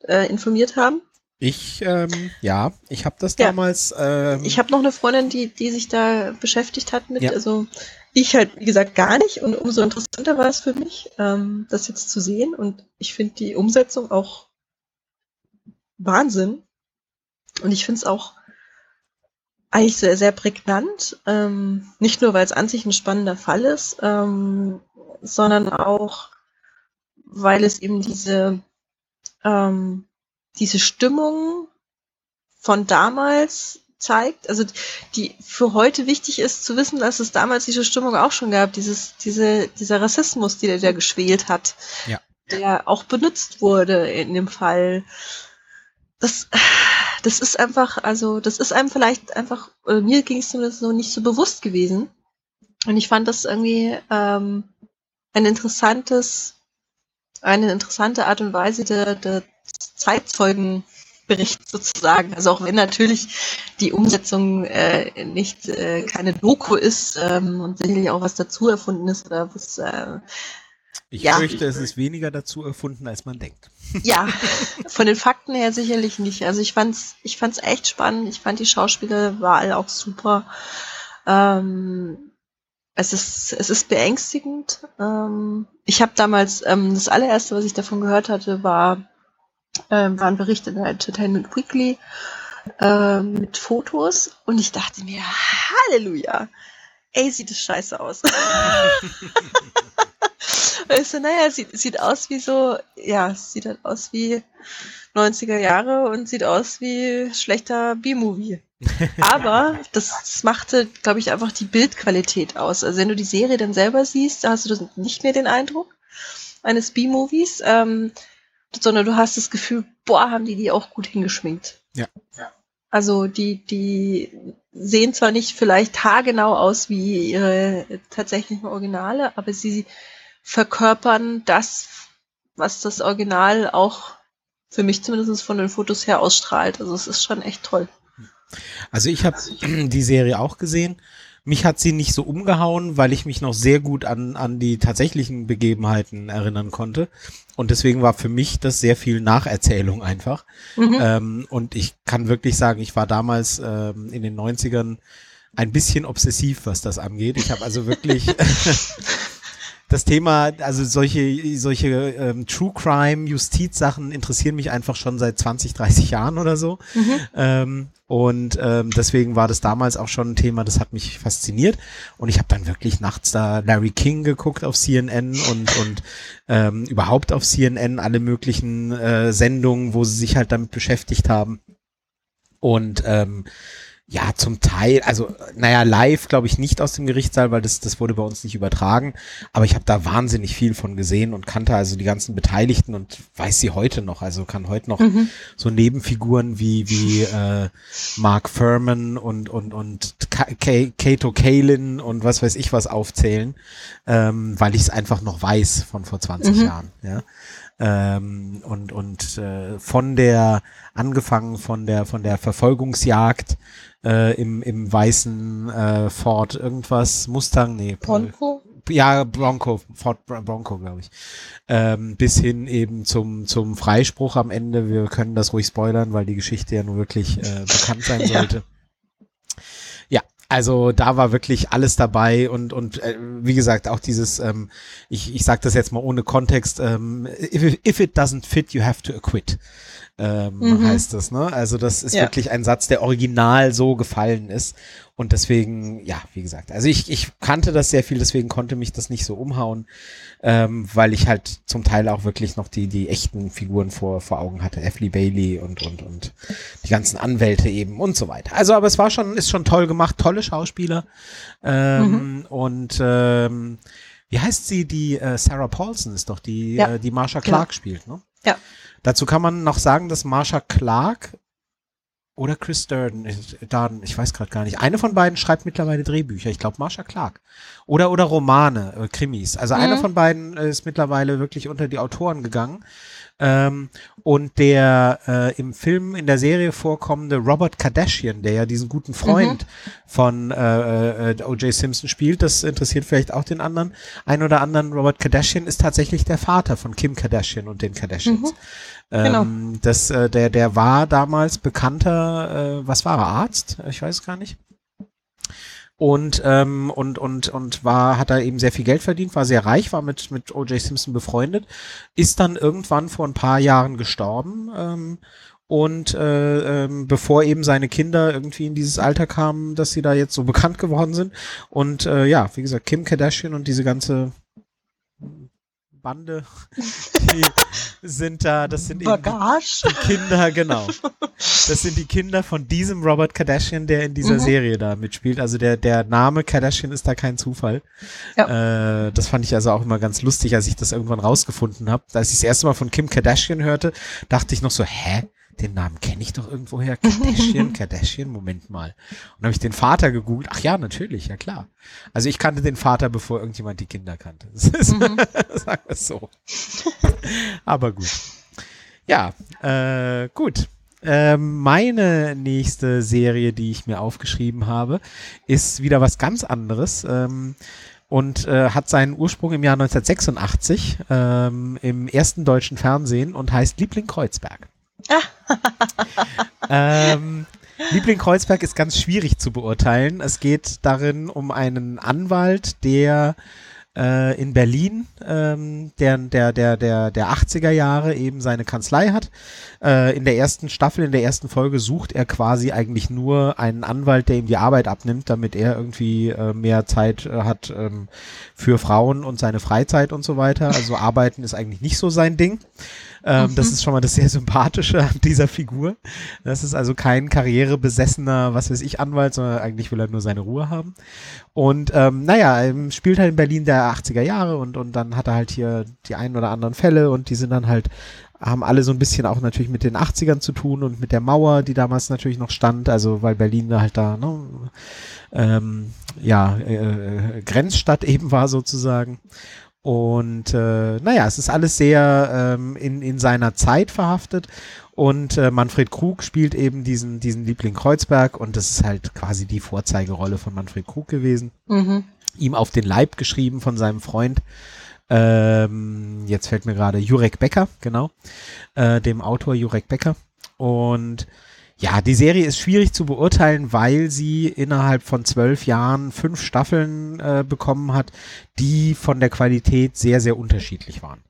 äh, informiert haben. Ich, ähm, ja, ich habe das ja. damals. Ähm, ich habe noch eine Freundin, die, die sich da beschäftigt hat mit, ja. also ich halt, wie gesagt, gar nicht. Und umso interessanter war es für mich, ähm, das jetzt zu sehen. Und ich finde die Umsetzung auch Wahnsinn. Und ich finde es auch eigentlich sehr, sehr prägnant. Ähm, nicht nur, weil es an sich ein spannender Fall ist, ähm, sondern auch, weil es eben diese, ähm, diese Stimmung von damals zeigt, also die für heute wichtig ist zu wissen, dass es damals diese Stimmung auch schon gab, dieses, diese, dieser Rassismus, der der geschwelt hat, ja. der auch benutzt wurde in dem Fall. Das, das ist einfach, also das ist einem vielleicht einfach, äh, mir ging es zumindest so nicht so bewusst gewesen. Und ich fand das irgendwie ähm, ein interessantes, eine interessante Art und Weise der, der Zeitzeugenbericht sozusagen. Also auch wenn natürlich die Umsetzung äh, nicht äh, keine Doku ist ähm, und sicherlich auch was dazu erfunden ist oder was äh, ich ja. fürchte, es ist weniger dazu erfunden, als man denkt. Ja, [LAUGHS] von den Fakten her sicherlich nicht. Also ich fand's, ich fand's echt spannend. Ich fand die Schauspielerwahl auch super. Ähm, es ist, es ist beängstigend. Ähm, ich habe damals, ähm, das allererste, was ich davon gehört hatte, war, ähm, war ein Bericht in der Entertainment Weekly äh, mit Fotos und ich dachte mir, Halleluja, ey, sieht das scheiße aus. [LAUGHS] [LAUGHS] Weißt du, naja, sieht, sieht aus wie so, ja, sieht halt aus wie 90er Jahre und sieht aus wie schlechter B-Movie. [LAUGHS] Aber das, das machte, glaube ich, einfach die Bildqualität aus. Also wenn du die Serie dann selber siehst, hast du nicht mehr den Eindruck eines B-Movies, ähm, sondern du hast das Gefühl, boah, haben die die auch gut hingeschminkt. Ja. Also die, die sehen zwar nicht vielleicht haargenau aus wie ihre tatsächlichen Originale, aber sie verkörpern das, was das Original auch für mich zumindest von den Fotos her ausstrahlt. Also es ist schon echt toll. Also ich habe [CLEARS THROAT] die Serie auch gesehen. Mich hat sie nicht so umgehauen, weil ich mich noch sehr gut an, an die tatsächlichen Begebenheiten erinnern konnte. Und deswegen war für mich das sehr viel Nacherzählung einfach. Mhm. Ähm, und ich kann wirklich sagen, ich war damals ähm, in den 90ern ein bisschen obsessiv, was das angeht. Ich habe also wirklich [LAUGHS] das Thema, also solche, solche ähm, True Crime, Justizsachen interessieren mich einfach schon seit 20, 30 Jahren oder so. Mhm. Ähm, und ähm, deswegen war das damals auch schon ein Thema, das hat mich fasziniert. Und ich habe dann wirklich nachts da Larry King geguckt auf CNN und, und ähm, überhaupt auf CNN alle möglichen äh, Sendungen, wo sie sich halt damit beschäftigt haben. Und ähm, ja, zum Teil, also naja, live glaube ich nicht aus dem Gerichtssaal, weil das, das wurde bei uns nicht übertragen. Aber ich habe da wahnsinnig viel von gesehen und kannte also die ganzen Beteiligten und weiß sie heute noch. Also kann heute noch mhm. so Nebenfiguren wie wie äh, Mark Furman und und und Kato Kalin und was weiß ich was aufzählen, ähm, weil ich es einfach noch weiß von vor 20 mhm. Jahren. Ja. Ähm, und und äh, von der angefangen von der von der Verfolgungsjagd äh, im, im weißen äh, Ford irgendwas, Mustang, nee. Bronco? Ja, Bronco, Ford Bronco, glaube ich. Ähm, bis hin eben zum, zum Freispruch am Ende. Wir können das ruhig spoilern, weil die Geschichte ja nur wirklich äh, bekannt sein [LAUGHS] sollte. Also da war wirklich alles dabei und und äh, wie gesagt auch dieses, ähm, ich ich sage das jetzt mal ohne Kontext, ähm, if, if it doesn't fit, you have to acquit ähm, mhm. heißt das, ne? Also das ist ja. wirklich ein Satz, der original so gefallen ist. Und deswegen, ja, wie gesagt, also ich, ich kannte das sehr viel, deswegen konnte mich das nicht so umhauen, ähm, weil ich halt zum Teil auch wirklich noch die, die echten Figuren vor, vor Augen hatte. Effley Bailey und, und, und die ganzen Anwälte eben und so weiter. Also, aber es war schon, ist schon toll gemacht, tolle Schauspieler. Ähm, mhm. Und ähm, wie heißt sie? Die äh, Sarah Paulson ist doch die, ja. äh, die Marsha Clark genau. spielt, ne? Ja. Dazu kann man noch sagen, dass Marsha Clark oder Chris Durden, Darden, ich weiß gerade gar nicht. Eine von beiden schreibt mittlerweile Drehbücher. Ich glaube Marsha Clark. Oder oder Romane, äh, Krimis. Also mhm. einer von beiden ist mittlerweile wirklich unter die Autoren gegangen. Ähm, und der äh, im Film, in der Serie vorkommende Robert Kardashian, der ja diesen guten Freund mhm. von äh, äh, O.J. Simpson spielt, das interessiert vielleicht auch den anderen, ein oder anderen. Robert Kardashian ist tatsächlich der Vater von Kim Kardashian und den Kardashians. Mhm. Genau. Ähm, das, äh, der, der war damals bekannter, äh, was war er, Arzt? Ich weiß gar nicht und ähm, und und und war hat da eben sehr viel Geld verdient, war sehr reich, war mit mit O.J. Simpson befreundet, ist dann irgendwann vor ein paar Jahren gestorben ähm, und äh, ähm, bevor eben seine Kinder irgendwie in dieses Alter kamen, dass sie da jetzt so bekannt geworden sind und äh, ja, wie gesagt Kim Kardashian und diese ganze Bande, [LAUGHS] die sind da, das sind eben die Kinder, genau. Das sind die Kinder von diesem Robert Kardashian, der in dieser mhm. Serie da mitspielt. Also der, der Name Kardashian ist da kein Zufall. Ja. Äh, das fand ich also auch immer ganz lustig, als ich das irgendwann rausgefunden habe. Als ich das erste Mal von Kim Kardashian hörte, dachte ich noch so, hä? Den Namen kenne ich doch irgendwoher. Kardashian, [LAUGHS] Kardashian, Moment mal. Und habe ich den Vater gegoogelt. Ach ja, natürlich, ja klar. Also ich kannte den Vater, bevor irgendjemand die Kinder kannte. [LAUGHS] Mhm. sagen wir es so. Aber gut. Ja, äh, gut. Äh, meine nächste Serie, die ich mir aufgeschrieben habe, ist wieder was ganz anderes. Ähm, und äh, hat seinen Ursprung im Jahr 1986 ähm, im ersten deutschen Fernsehen und heißt Liebling Kreuzberg ähm, Liebling Kreuzberg ist ganz schwierig zu beurteilen. Es geht darin um einen Anwalt, der äh, in Berlin, ähm, der, der, der, der, der 80er Jahre eben seine Kanzlei hat. Äh, in der ersten Staffel, in der ersten Folge sucht er quasi eigentlich nur einen Anwalt, der ihm die Arbeit abnimmt, damit er irgendwie äh, mehr Zeit äh, hat ähm, für Frauen und seine Freizeit und so weiter. Also arbeiten ist eigentlich nicht so sein Ding. Ähm, mhm. Das ist schon mal das sehr Sympathische an dieser Figur. Das ist also kein karrierebesessener, was weiß ich, Anwalt, sondern eigentlich will er nur seine Ruhe haben. Und ähm, naja, spielt halt in Berlin der 80er Jahre und, und dann hat er halt hier die ein oder anderen Fälle und die sind dann halt haben alle so ein bisschen auch natürlich mit den 80ern zu tun und mit der Mauer, die damals natürlich noch stand, also weil Berlin da halt da, ne, ähm, ja, äh, Grenzstadt [LAUGHS] eben war sozusagen. Und äh, naja, es ist alles sehr ähm, in, in seiner Zeit verhaftet. Und äh, Manfred Krug spielt eben diesen, diesen Liebling Kreuzberg und das ist halt quasi die Vorzeigerolle von Manfred Krug gewesen. Mhm. Ihm auf den Leib geschrieben von seinem Freund. Ähm, jetzt fällt mir gerade Jurek Becker, genau. Äh, dem Autor Jurek Becker. Und ja, die Serie ist schwierig zu beurteilen, weil sie innerhalb von zwölf Jahren fünf Staffeln äh, bekommen hat, die von der Qualität sehr, sehr unterschiedlich waren.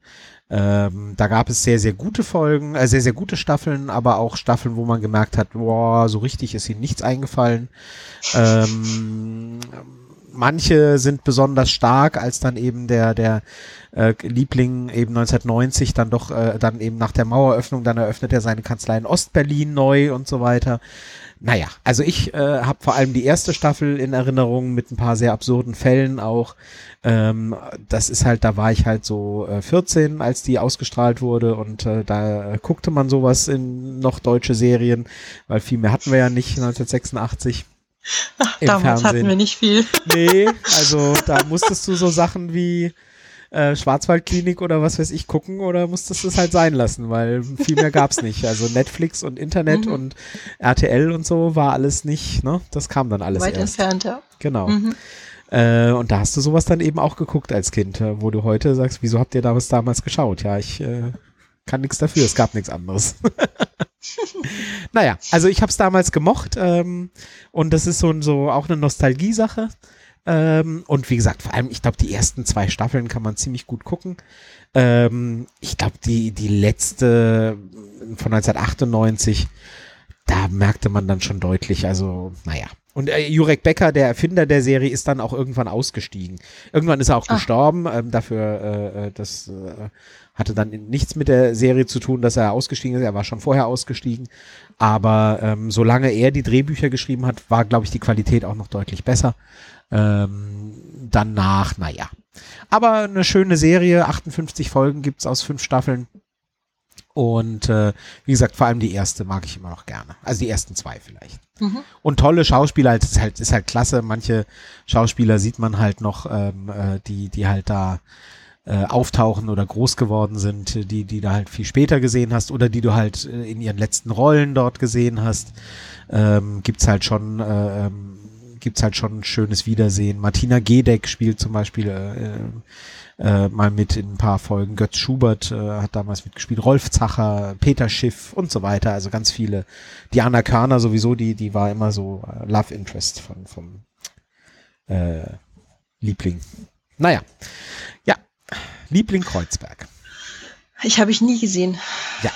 Ähm, da gab es sehr, sehr gute Folgen, äh, sehr, sehr gute Staffeln, aber auch Staffeln, wo man gemerkt hat, boah, so richtig ist ihnen nichts eingefallen. Ähm, manche sind besonders stark, als dann eben der, der äh, Liebling eben 1990 dann doch, äh, dann eben nach der Maueröffnung, dann eröffnet er seine Kanzlei in Ostberlin neu und so weiter. Naja, also ich äh, habe vor allem die erste Staffel in Erinnerung mit ein paar sehr absurden Fällen auch. Ähm, das ist halt, da war ich halt so äh, 14, als die ausgestrahlt wurde und äh, da guckte man sowas in noch deutsche Serien, weil viel mehr hatten wir ja nicht 1986. Ach, damals Fernsehen. hatten wir nicht viel. Nee, also da musstest du so Sachen wie äh, Schwarzwaldklinik oder was weiß ich gucken oder musstest du es halt sein lassen, weil viel mehr gab's nicht. Also Netflix und Internet mhm. und RTL und so war alles nicht, ne? Das kam dann alles Weit erst. entfernt, ja. Genau. Mhm. Äh, und da hast du sowas dann eben auch geguckt als Kind, äh, wo du heute sagst, wieso habt ihr da was damals geschaut? Ja, ich äh, kann nichts dafür, es gab nichts anderes. [LAUGHS] naja, also ich habe es damals gemocht ähm, und das ist so, so auch eine Nostalgie-Sache. Ähm, und wie gesagt, vor allem, ich glaube, die ersten zwei Staffeln kann man ziemlich gut gucken. Ähm, ich glaube, die, die letzte von 1998, da merkte man dann schon deutlich, also, naja. Und äh, Jurek Becker, der Erfinder der Serie, ist dann auch irgendwann ausgestiegen. Irgendwann ist er auch Ah. gestorben. Ähm, dafür, äh, äh, das äh, hatte dann nichts mit der Serie zu tun, dass er ausgestiegen ist. Er war schon vorher ausgestiegen. Aber ähm, solange er die Drehbücher geschrieben hat, war, glaube ich, die Qualität auch noch deutlich besser. Ähm, danach, naja. Aber eine schöne Serie, 58 Folgen gibt's aus fünf Staffeln. Und äh, wie gesagt, vor allem die erste mag ich immer noch gerne. Also die ersten zwei vielleicht. Mhm. Und tolle Schauspieler, halt, ist halt, ist halt klasse. Manche Schauspieler sieht man halt noch, ähm, äh, die, die halt da äh, auftauchen oder groß geworden sind, die, die du halt viel später gesehen hast oder die du halt äh, in ihren letzten Rollen dort gesehen hast. Ähm, gibt's halt schon, äh, ähm, gibt's halt schon ein schönes Wiedersehen. Martina Gedeck spielt zum Beispiel äh, äh, mal mit in ein paar Folgen. Götz Schubert äh, hat damals mitgespielt, Rolf Zacher, Peter Schiff und so weiter. Also ganz viele. Diana Körner sowieso, die, die war immer so äh, Love Interest von, vom äh, Liebling. Naja. Ja. Liebling Kreuzberg. Ich habe ich nie gesehen. Ja.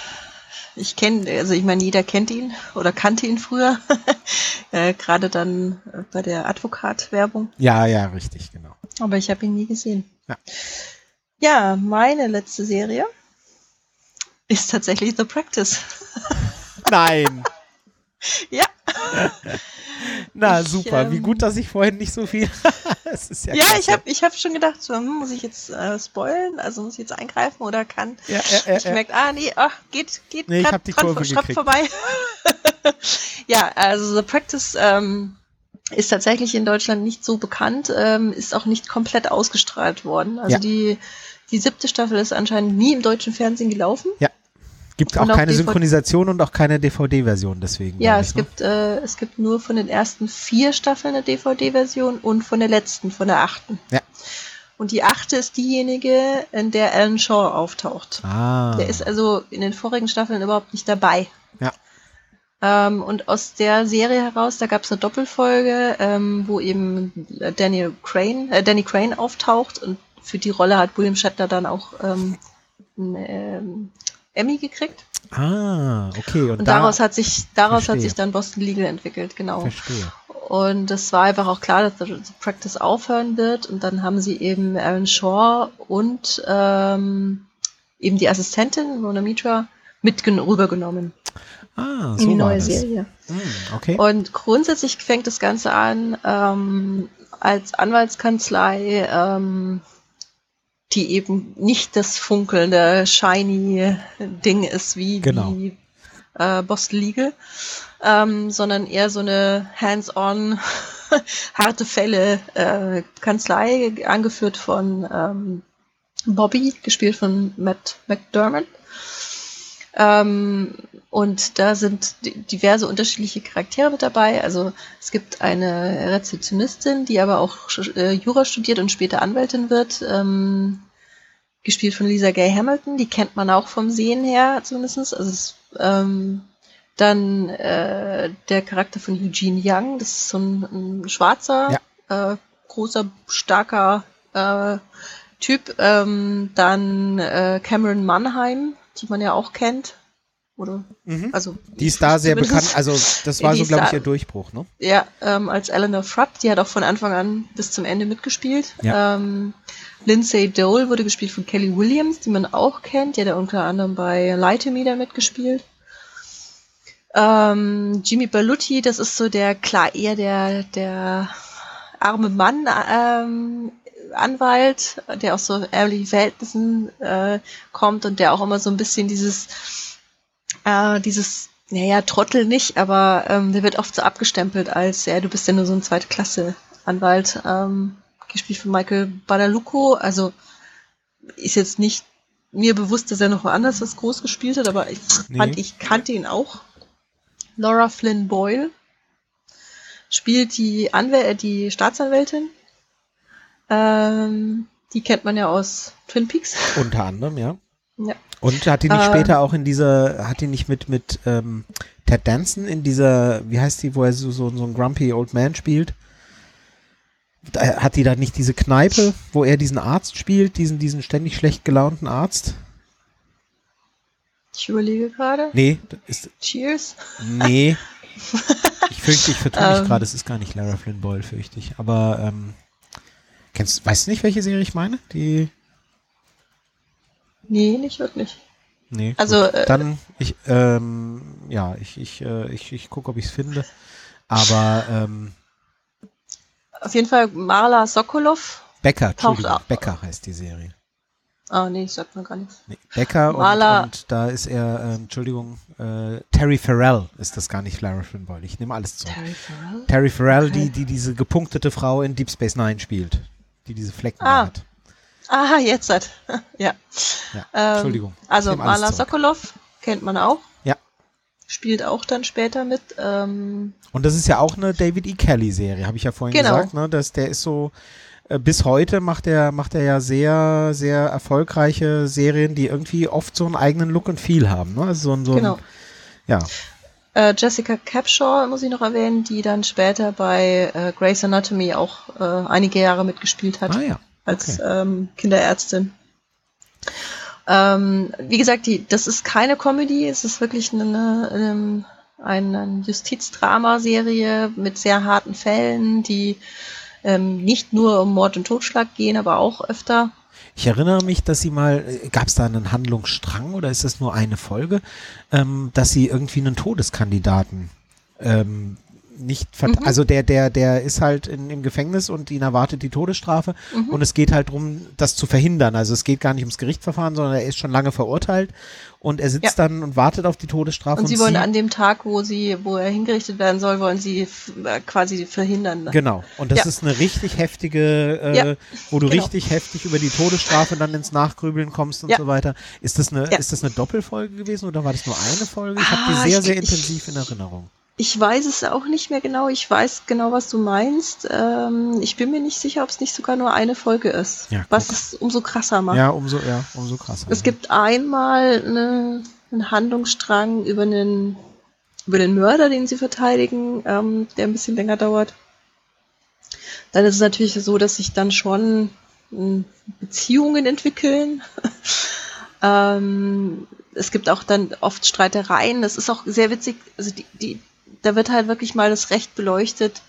Ich kenne, also ich meine, jeder kennt ihn oder kannte ihn früher. [LAUGHS] äh, Gerade dann äh, bei der Advokat-Werbung. Ja, ja, richtig, genau. Aber ich habe ihn nie gesehen. Ja. Ja, meine letzte Serie ist tatsächlich The Practice. [LAUGHS] Nein. Ja. [LAUGHS] Na Ich, super, wie ähm, gut, dass ich vorhin nicht so viel. [LAUGHS] Es ist ja, Ja, ich habe ich hab schon gedacht, so, hm, muss ich jetzt äh, spoilen? Also muss ich jetzt eingreifen oder kann Ja, ja, ja, ich ja. gemerkt, ah nee, ach, geht, geht Nee, ich grad hab die dran Kurve vor- schrapp gekriegt. vorbei. [LAUGHS] ja, also The Practice ähm, ist tatsächlich in Deutschland nicht so bekannt, ähm, ist auch nicht komplett ausgestrahlt worden. Also Ja. die, die siebte Staffel ist anscheinend nie im deutschen Fernsehen gelaufen. Gibt auch keine DVD Synchronisation und auch keine DVD-Version deswegen. Ja, glaub es ich, ne? gibt, äh, es gibt nur von den ersten vier Staffeln eine DVD-Version und von der letzten, von der achten. Ja. Und die achte ist diejenige, in der Alan Shaw auftaucht. Ah. Der ist also in den vorigen Staffeln überhaupt nicht dabei. Ja. Ähm, und aus der Serie heraus, da gab es eine Doppelfolge, ähm, wo eben Danny Crane, äh, Danny Crane auftaucht und für die Rolle hat William Shatner dann auch ähm, einen ähm, Emmy gekriegt. Ah, okay. Und, Und da, daraus hat sich daraus hat Verstehe. sich dann Boston Legal entwickelt, genau. Verstehe. Und es war einfach auch klar, dass The Practice aufhören wird. Und dann haben sie eben Aaron Shaw und ähm, eben die Assistentin, Rona Mitra, mit rübergenommen Ah, in so die war neue. Serie. Hm, okay. Und grundsätzlich fängt das Ganze an ähm, als Anwaltskanzlei, ähm, die eben nicht das funkelnde, shiny Ding ist wie Genau. die äh, Boston Legal, ähm, sondern eher so eine hands-on, [LAUGHS] harte Fälle äh, Kanzlei, angeführt von ähm, Bobby, gespielt von Matt McDermott. Ähm, und da sind di- diverse unterschiedliche Charaktere mit dabei. Also es gibt eine Rezeptionistin, die aber auch äh, Jura studiert und später Anwältin wird, ähm, gespielt von Lisa Gay Hamilton. Die kennt man auch vom Sehen her zumindest. Also es, ähm, dann äh, der Charakter von Eugene Young, das ist so ein, ein schwarzer, äh, großer, starker äh, Typ. Ähm, dann äh, Cameron Mannheim, die man ja auch kennt. Oder? Mhm. Also Die ist da sehr bekannt. Also das [LAUGHS] war so, glaube ich, ihr Durchbruch, ne? Ja, ähm, als Eleanor Frupp, die hat auch von Anfang an bis zum Ende mitgespielt. Ja. Ähm, Lindsay Dole wurde gespielt von Kelly Williams, die man auch kennt. Die hat ja unter anderem bei Lie to Me da mitgespielt. Ähm, Jimmy Berluti, das ist so der, klar, eher der, der arme Mann, ähm, Anwalt, der aus so ärmlichen Verhältnissen äh, kommt und der auch immer so ein bisschen dieses, äh, dieses, naja, Trottel nicht, aber ähm, der wird oft so abgestempelt als, ja, du bist ja nur so ein zweite Klasse Anwalt, ähm, gespielt von Michael Badalucco, also ist jetzt nicht mir bewusst, dass er noch woanders was groß gespielt hat, aber ich Nee. fand, ich kannte ihn auch. Laura Flynn Boyle spielt die Anwäl die Staatsanwältin. Ähm, die kennt man ja aus Twin Peaks. Unter anderem, ja. Ja. Und hat die nicht Äh. später auch in dieser, hat die nicht mit, mit ähm, Ted Danson in dieser, wie heißt die, wo er so, so, so ein grumpy old man spielt? Da, hat die da nicht diese Kneipe, wo er diesen Arzt spielt, diesen, diesen ständig schlecht gelaunten Arzt? Ich überlege gerade. Nee, ist, Cheers. nee. [LAUGHS] Ich fürchte, ich vertue mich Ähm. gerade, es ist gar nicht Lara Flynn Boyle, fürchte ich. Aber, ähm, kennst, weißt du nicht, welche Serie ich meine? Die, Nee, nicht wirklich. nee. Also, gut. äh, Dann, ich, ähm, ja, ich, ich, äh, ich, ich gucke, ob ich es finde. Aber, ähm, Auf jeden Fall Marla Sokolov. Becker, Entschuldigung, Becker heißt die Serie. Ah, nee, sagt mir gar nichts. Nee, Becker und, Marla- und da ist er, ähm, Entschuldigung, äh, Terry Farrell ist das gar nicht Lara Flynn Boyle. Ich nehme alles zurück. Terry Farrell? Terry Farrell, die, Okay. die diese gepunktete Frau in Deep Space Nine spielt. Die diese Flecken Ah. hat. Ah, jetzt hat. [LAUGHS] ja. Ja, Ähm, Entschuldigung. Also zurück. Sokolov kennt man auch. Ja. Spielt auch dann später mit. Ähm, Und das ist ja auch eine David E. Kelly-Serie, habe ich ja vorhin Genau. gesagt. Ne? Dass der ist so, äh, bis heute macht er macht er ja sehr, sehr erfolgreiche Serien, die irgendwie oft so einen eigenen Look und Feel haben. Ne? Also so ein, so ein, genau. Ja, Äh, Jessica Capshaw muss ich noch erwähnen, die dann später bei äh, Grey's Anatomy auch äh, einige Jahre mitgespielt hat. ah ja. als Okay. ähm, Kinderärztin. Ähm, wie gesagt, die, das ist keine Comedy, es ist wirklich eine, eine, eine Justizdrama-Serie mit sehr harten Fällen, die ähm, nicht nur um Mord und Totschlag gehen, aber auch öfter. Ich erinnere mich, dass sie mal, gab es da einen Handlungsstrang oder ist das nur eine Folge, ähm, dass sie irgendwie einen Todeskandidaten ähm, nicht, Mhm. also der, der, der ist halt in, im Gefängnis und ihn erwartet die Todesstrafe Mhm. und es geht halt darum, das zu verhindern. Also es geht gar nicht ums Gerichtsverfahren, sondern er ist schon lange verurteilt und er sitzt Ja. dann und wartet auf die Todesstrafe. Und sie wollen an dem Tag, wo sie, wo er hingerichtet werden soll, wollen sie äh, quasi verhindern. Genau. Und das Ja. ist eine richtig heftige, äh, Ja, wo du genau. richtig heftig über die Todesstrafe dann ins Nachgrübeln kommst und so weiter. Ist das eine, ist das eine Doppelfolge gewesen oder war das nur eine Folge? Ich habe Ah, die sehr, ich- sehr ich- intensiv in Erinnerung. Ich weiß es auch nicht mehr genau. Ich weiß genau, was du meinst. Ähm, ich bin mir nicht sicher, ob es nicht sogar nur eine Folge ist. Ja, was es umso krasser macht. Ja, umso, ja, umso krasser. Es gibt einmal eine, einen Handlungsstrang über einen, über den Mörder, den sie verteidigen, ähm, der ein bisschen länger dauert. Dann ist es natürlich so, dass sich dann schon ähm, Beziehungen entwickeln. [LAUGHS] ähm, es gibt auch dann oft Streitereien. Das ist auch sehr witzig. Also die, die, da wird halt wirklich mal das Recht beleuchtet.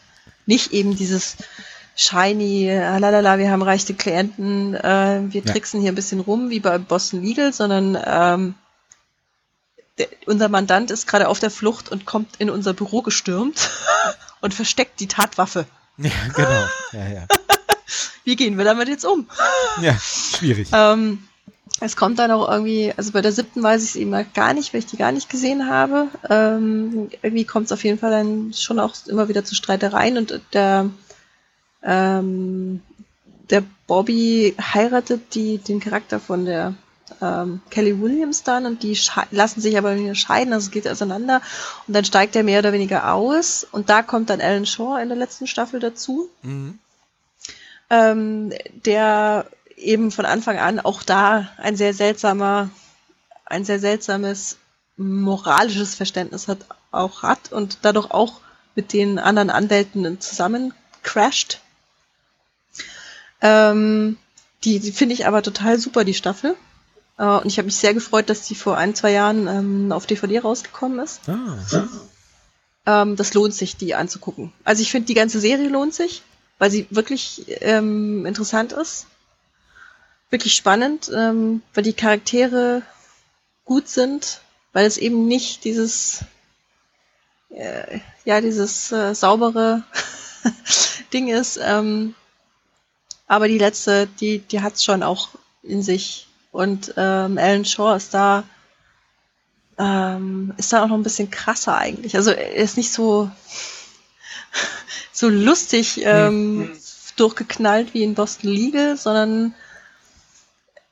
Nicht eben dieses shiny, ah, lalala, wir haben reiche Klienten, äh, wir Ja. tricksen hier ein bisschen rum, wie bei Boston Legal, sondern ähm, der, unser Mandant ist gerade auf der Flucht und kommt in unser Büro gestürmt [LAUGHS] und versteckt die Tatwaffe. [LAUGHS] ja, genau. Ja, ja. [LAUGHS] Wie gehen wir damit jetzt um? Ja, schwierig. Ähm, es kommt dann auch irgendwie, also bei der siebten weiß ich es eben mal gar nicht, weil ich die gar nicht gesehen habe. Ähm, irgendwie kommt es auf jeden Fall dann schon auch immer wieder zu Streitereien und der, ähm, der Bobby heiratet die, den Charakter von der ähm, Kelly Williams dann und die lassen sich aber wieder scheiden, also es geht auseinander und dann steigt er mehr oder weniger aus und da kommt dann Alan Shaw in der letzten Staffel dazu Mhm. ähm, der eben von Anfang an auch da ein sehr seltsamer, ein sehr seltsames moralisches Verständnis hat, auch hat und dadurch auch mit den anderen Anwälten zusammen crasht. Ähm, die die finde ich aber total super, die Staffel. Äh, und ich habe mich sehr gefreut, dass die vor ein, zwei Jahren ähm, auf DVD rausgekommen ist. Ah, Ähm, das lohnt sich, die anzugucken. Also ich finde, die ganze Serie lohnt sich, weil sie wirklich ähm, interessant ist. Wirklich spannend, ähm, weil die Charaktere gut sind, weil es eben nicht dieses, äh, ja, dieses äh, saubere [LAUGHS] Ding ist. Ähm, aber die letzte, die, die hat's schon auch in sich. Und ähm, Alan Shaw ist da ähm, ist dann auch noch ein bisschen krasser eigentlich. Also er ist nicht so [LAUGHS] so lustig ähm, durchgeknallt wie in Boston Legal, sondern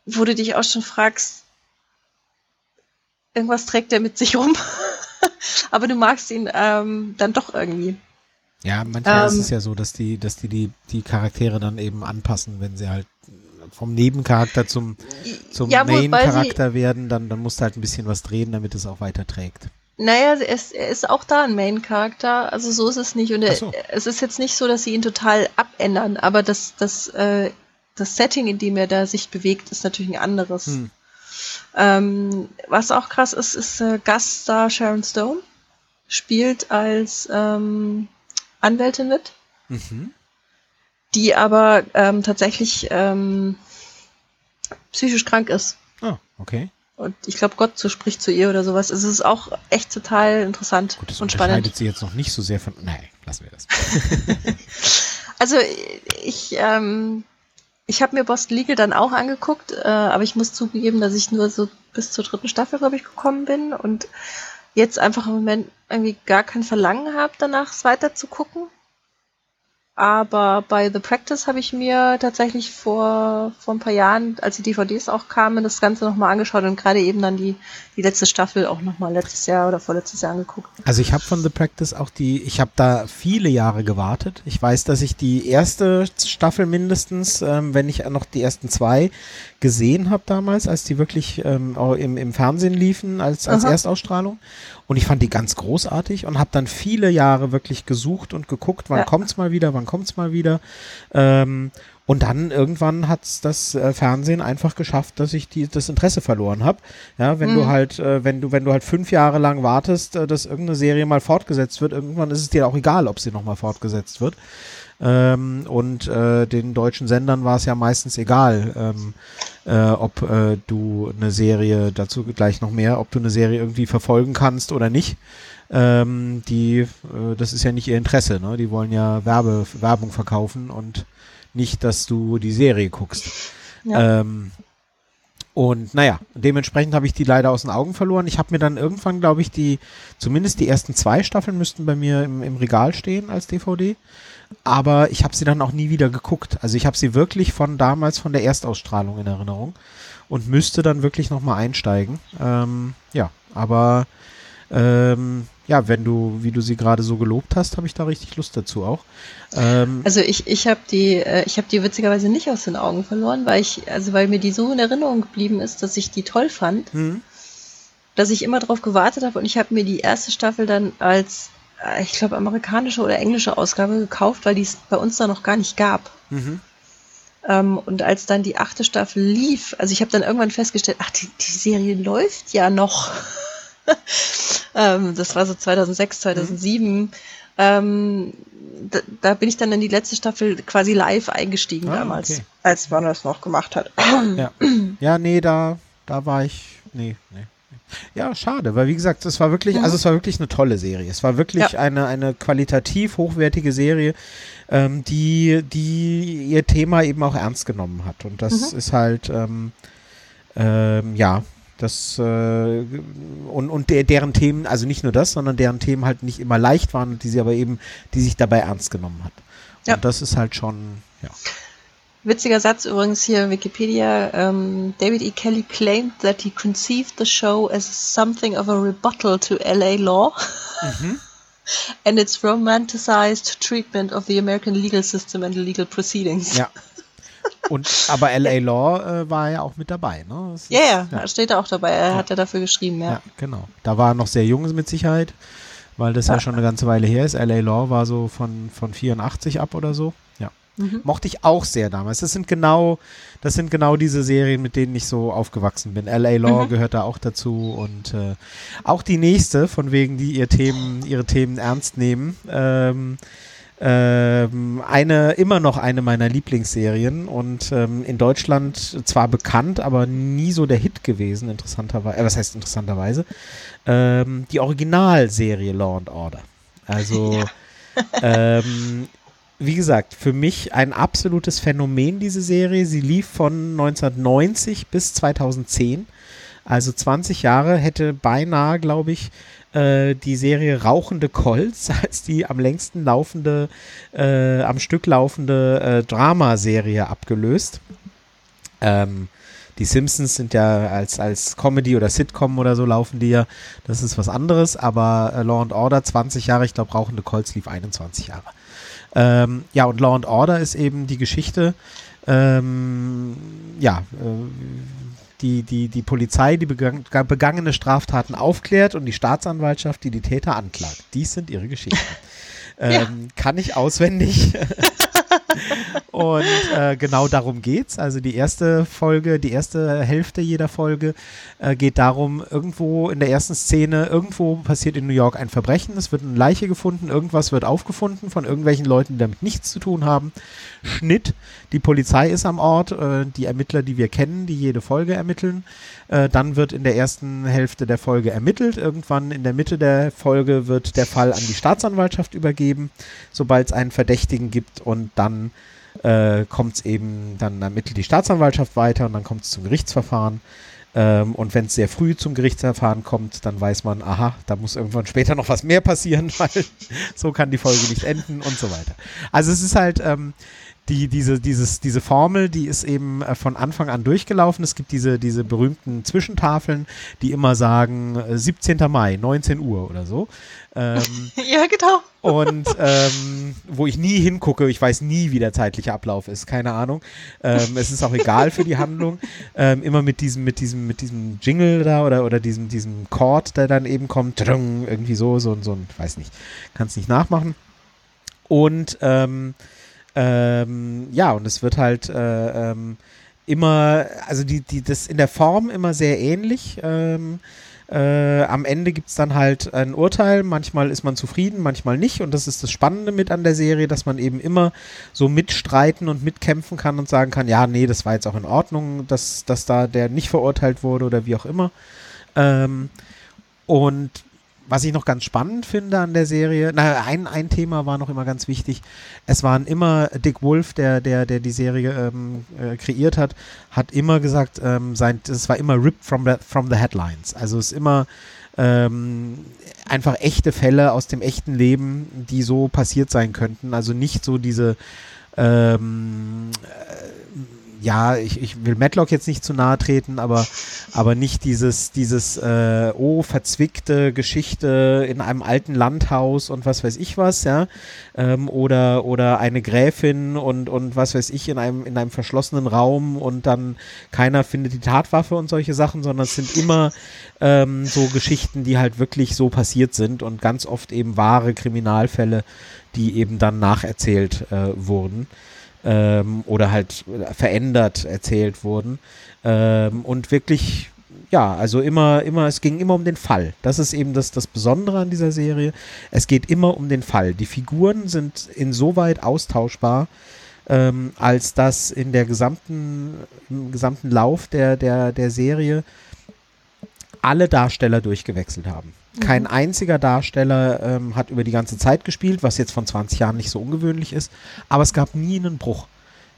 wo du dich auch schon fragst, irgendwas trägt er mit sich rum. [LAUGHS] Aber du magst ihn ähm, dann doch irgendwie. ja, manchmal ist Ähm, es ja so, dass die, dass die, die die Charaktere dann eben anpassen, wenn sie halt vom Nebencharakter zum, zum Ja, Main-Charakter werden, dann, dann musst du halt ein bisschen was drehen, damit es auch weiter trägt. Naja, er ist, er ist auch da ein Main-Charakter, also so ist es nicht. Und er, so. es ist jetzt nicht so, dass sie ihn total abändern, aber das, das, äh, das Setting, in dem er da sich bewegt, ist natürlich ein anderes. Hm. Ähm, was auch krass ist, ist äh, Gaststar Sharon Stone. Spielt als ähm, Anwältin mit, Mhm. die aber ähm, tatsächlich ähm, psychisch krank ist. Ah, okay. Und ich glaube, Gott so spricht zu ihr oder sowas. Es ist auch echt total interessant Gut, das und spannend. unterscheidet sie jetzt noch nicht so sehr von. Nein, lassen wir das. [LAUGHS] Also ich, ähm, ich habe mir Boston Legal dann auch angeguckt, äh, aber ich muss zugeben, dass ich nur so bis zur dritten Staffel, glaube ich, gekommen bin und jetzt einfach im Moment irgendwie gar kein Verlangen habe, danach es weiter zu gucken. Aber bei The Practice habe ich mir tatsächlich vor, vor ein paar Jahren, als die DVDs auch kamen, das Ganze nochmal angeschaut und gerade eben dann die, die letzte Staffel auch nochmal letztes Jahr oder vorletztes Jahr angeguckt. Also ich habe von The Practice auch die, ich habe da viele Jahre gewartet. Ich weiß, dass ich die erste Staffel mindestens, ähm, wenn nicht noch die ersten zwei, gesehen habe damals, als die wirklich ähm, auch im, im Fernsehen liefen, als, als Aha. Erstausstrahlung. Und ich fand die ganz großartig und habe dann viele Jahre wirklich gesucht und geguckt, wann Ja. kommt's mal wieder, wann kommt's mal wieder. Ähm, und dann irgendwann hat's das äh, Fernsehen einfach geschafft, dass ich die, das Interesse verloren habe. Ja, wenn du Mhm. halt, äh, wenn du, wenn du halt fünf Jahre lang wartest, äh, dass irgendeine Serie mal fortgesetzt wird, irgendwann ist es dir auch egal, ob sie nochmal fortgesetzt wird. Ähm, und äh, den deutschen Sendern war es ja meistens egal, ähm, äh, ob äh, du eine Serie, dazu gleich noch mehr, ob du eine Serie irgendwie verfolgen kannst oder nicht. Ähm, die, äh, das ist ja nicht ihr Interesse, ne? Die wollen ja Werbe, Werbung verkaufen und nicht, dass du die Serie guckst. Ja. Ähm, und naja, dementsprechend habe ich die leider aus den Augen verloren. Ich habe mir dann irgendwann, glaube ich, die, zumindest die ersten zwei Staffeln müssten bei mir im, im Regal stehen als DVD. Aber ich habe sie dann auch nie wieder geguckt. Also ich habe sie wirklich von damals, von der Erstausstrahlung in Erinnerung und müsste dann wirklich nochmal einsteigen. Ähm, ja, aber ähm, ja, wenn du, wie du sie gerade so gelobt hast, habe ich da richtig Lust dazu auch. Ähm, Also ich, ich habe die, äh, ich habe die witzigerweise nicht aus den Augen verloren, weil ich, also weil mir die so in Erinnerung geblieben ist, dass ich die toll fand, hm, dass ich immer drauf gewartet habe und ich habe mir die erste Staffel dann als, ich glaube, amerikanische oder englische Ausgabe gekauft, weil die es bei uns da noch gar nicht gab. mhm. Ähm, und als dann die achte Staffel lief, also ich habe dann irgendwann festgestellt, ach, die, die Serie läuft ja noch. [LAUGHS] ähm, das war so 2006, 2007. Ähm, da, da bin ich dann in die letzte Staffel quasi live eingestiegen Ah, damals, okay. als man das noch gemacht hat. Ja. [CLEARS THROAT] ja, nee, da, da war ich. Nee, nee. Ja, schade, weil wie gesagt, es war wirklich, also es war wirklich eine tolle Serie. Es war wirklich Ja. eine, eine qualitativ hochwertige Serie, ähm, die, die ihr Thema eben auch ernst genommen hat. Und das Mhm. ist halt, ähm, ähm, ja, das äh, und, und der, deren Themen, also nicht nur das, sondern deren Themen halt nicht immer leicht waren, die sie aber eben, die sich dabei ernst genommen hat. Und Ja. das ist halt schon, ja. Witziger Satz übrigens hier Wikipedia. Ähm, David E. Kelly claimed that he conceived the show as something of a rebuttal to LA law [LAUGHS] and its romanticized treatment of the American legal system and legal proceedings. Ja. Und [LAUGHS] aber LA Law äh, war ja auch mit dabei, ne? Ist- Ja, ja, ja. steht da auch dabei. Er hat ja dafür geschrieben, ja. Ja, genau. Da war er noch sehr jung mit Sicherheit, weil das ja. Ja. schon eine ganze Weile her ist. LA Law war so von, von 84 ab oder so. Ja. Mhm. Mochte ich auch sehr damals. Das sind genau, das sind genau diese Serien, mit denen ich so aufgewachsen bin. LA Law Mhm. gehört da auch dazu und äh, auch die nächste, von wegen, die ihr Themen, ihre Themen ernst nehmen. Ähm, ähm, eine, immer noch eine meiner Lieblingsserien und ähm, in Deutschland zwar bekannt, aber nie so der Hit gewesen, interessanterweise, äh, was heißt interessanterweise, ähm, die Originalserie Law and Order. Also, [LAUGHS] ähm, wie gesagt, für mich ein absolutes Phänomen, diese Serie. Sie lief von 1990 bis 2010. Also 20 Jahre hätte beinahe, glaube ich, äh, die Serie Rauchende Colts [LAUGHS] als die am längsten laufende, äh, am Stück laufende äh, Dramaserie abgelöst. Ähm, die Simpsons sind ja als, als Comedy oder Sitcom oder so laufen die ja. Das ist was anderes, aber äh, Law and Order 20 Jahre, ich glaube Rauchende Colts lief 21 Jahre. Ähm, ja, und Law and Order ist eben die Geschichte ähm, ja, äh, die, die, die Polizei die begang, begangene Straftaten aufklärt und die Staatsanwaltschaft, die die Täter anklagt. Dies sind ihre Geschichten. Ähm, ja. Kann ich auswendig. [LAUGHS] und äh, genau darum geht's. Also die erste Folge, die erste Hälfte jeder Folge äh, geht darum, irgendwo in der ersten Szene, irgendwo passiert in New York ein Verbrechen, es wird eine Leiche gefunden, irgendwas wird aufgefunden von irgendwelchen Leuten, die damit nichts zu tun haben. Schnitt, die Polizei ist am Ort, äh, die Ermittler, die wir kennen, die jede Folge ermitteln. Äh, dann wird in der ersten Hälfte der Folge ermittelt. Irgendwann in der Mitte der Folge wird der Fall an die Staatsanwaltschaft übergeben, sobald es einen Verdächtigen gibt und dann äh, kommt es eben, dann ermittelt die Staatsanwaltschaft weiter und dann kommt es zum Gerichtsverfahren. Ähm, und wenn es sehr früh zum Gerichtsverfahren kommt, dann weiß man, aha, da muss irgendwann später noch was mehr passieren, [LAUGHS] weil so kann die Folge nicht enden und so weiter. Also es ist halt, ähm, die, diese, dieses, diese Formel, die ist eben äh, von Anfang an durchgelaufen. Es gibt diese, diese berühmten Zwischentafeln, die immer sagen 17. Äh, Mai, 19 Uhr oder so. Ähm, [LAUGHS] ja, genau. Und ähm, wo ich nie hingucke, ich weiß nie, wie der zeitliche Ablauf ist, keine Ahnung. Ähm, es ist auch egal für die Handlung. Ähm, immer mit diesem, mit diesem, mit diesem Jingle da oder, oder diesem, diesem Chord, der dann eben kommt, irgendwie so, so, so ein, weiß nicht, kann es nicht nachmachen. Und ähm, ähm, ja, und es wird halt äh, ähm, immer, also die, die, das in der Form immer sehr ähnlich. Ähm, äh, am Ende gibt es dann halt ein Urteil. Manchmal ist man zufrieden, manchmal nicht. Und das ist das Spannende mit an der Serie, dass man eben immer so mitstreiten und mitkämpfen kann und sagen kann, ja, nee, das war jetzt auch in Ordnung, dass, dass da der nicht verurteilt wurde oder wie auch immer. Ähm, und was ich noch ganz spannend finde an der Serie, na, ein, ein Thema war noch immer ganz wichtig. Es waren immer Dick Wolf, der, der, der die Serie ähm, äh, kreiert hat, hat immer gesagt, ähm, sein, es war immer ripped from the, from the headlines. Also es ist immer ähm, einfach echte Fälle aus dem echten Leben, die so passiert sein könnten. Also nicht so diese ähm, ja, ich, ich will Matlock jetzt nicht zu nahe treten, aber, aber nicht dieses, dieses, äh, oh, verzwickte Geschichte in einem alten Landhaus und was weiß ich was, ja, ähm, oder, oder eine Gräfin und, und was weiß ich in einem, in einem verschlossenen Raum und dann keiner findet die Tatwaffe und solche Sachen, sondern es sind immer ähm, so Geschichten, die halt wirklich so passiert sind und ganz oft eben wahre Kriminalfälle, die eben dann nacherzählt äh, wurden ähm, oder halt verändert erzählt wurden. Ähm, und wirklich, ja, also immer, immer, es ging immer um den Fall. Das ist eben das, das Besondere an dieser Serie. Es geht immer um den Fall. Die Figuren sind insoweit austauschbar, ähm, als dass in der gesamten, im gesamten Lauf der, der, der Serie alle Darsteller durchgewechselt haben. Kein mhm. einziger Darsteller ähm, hat über die ganze Zeit gespielt, was jetzt von 20 Jahren nicht so ungewöhnlich ist, aber es gab nie einen Bruch.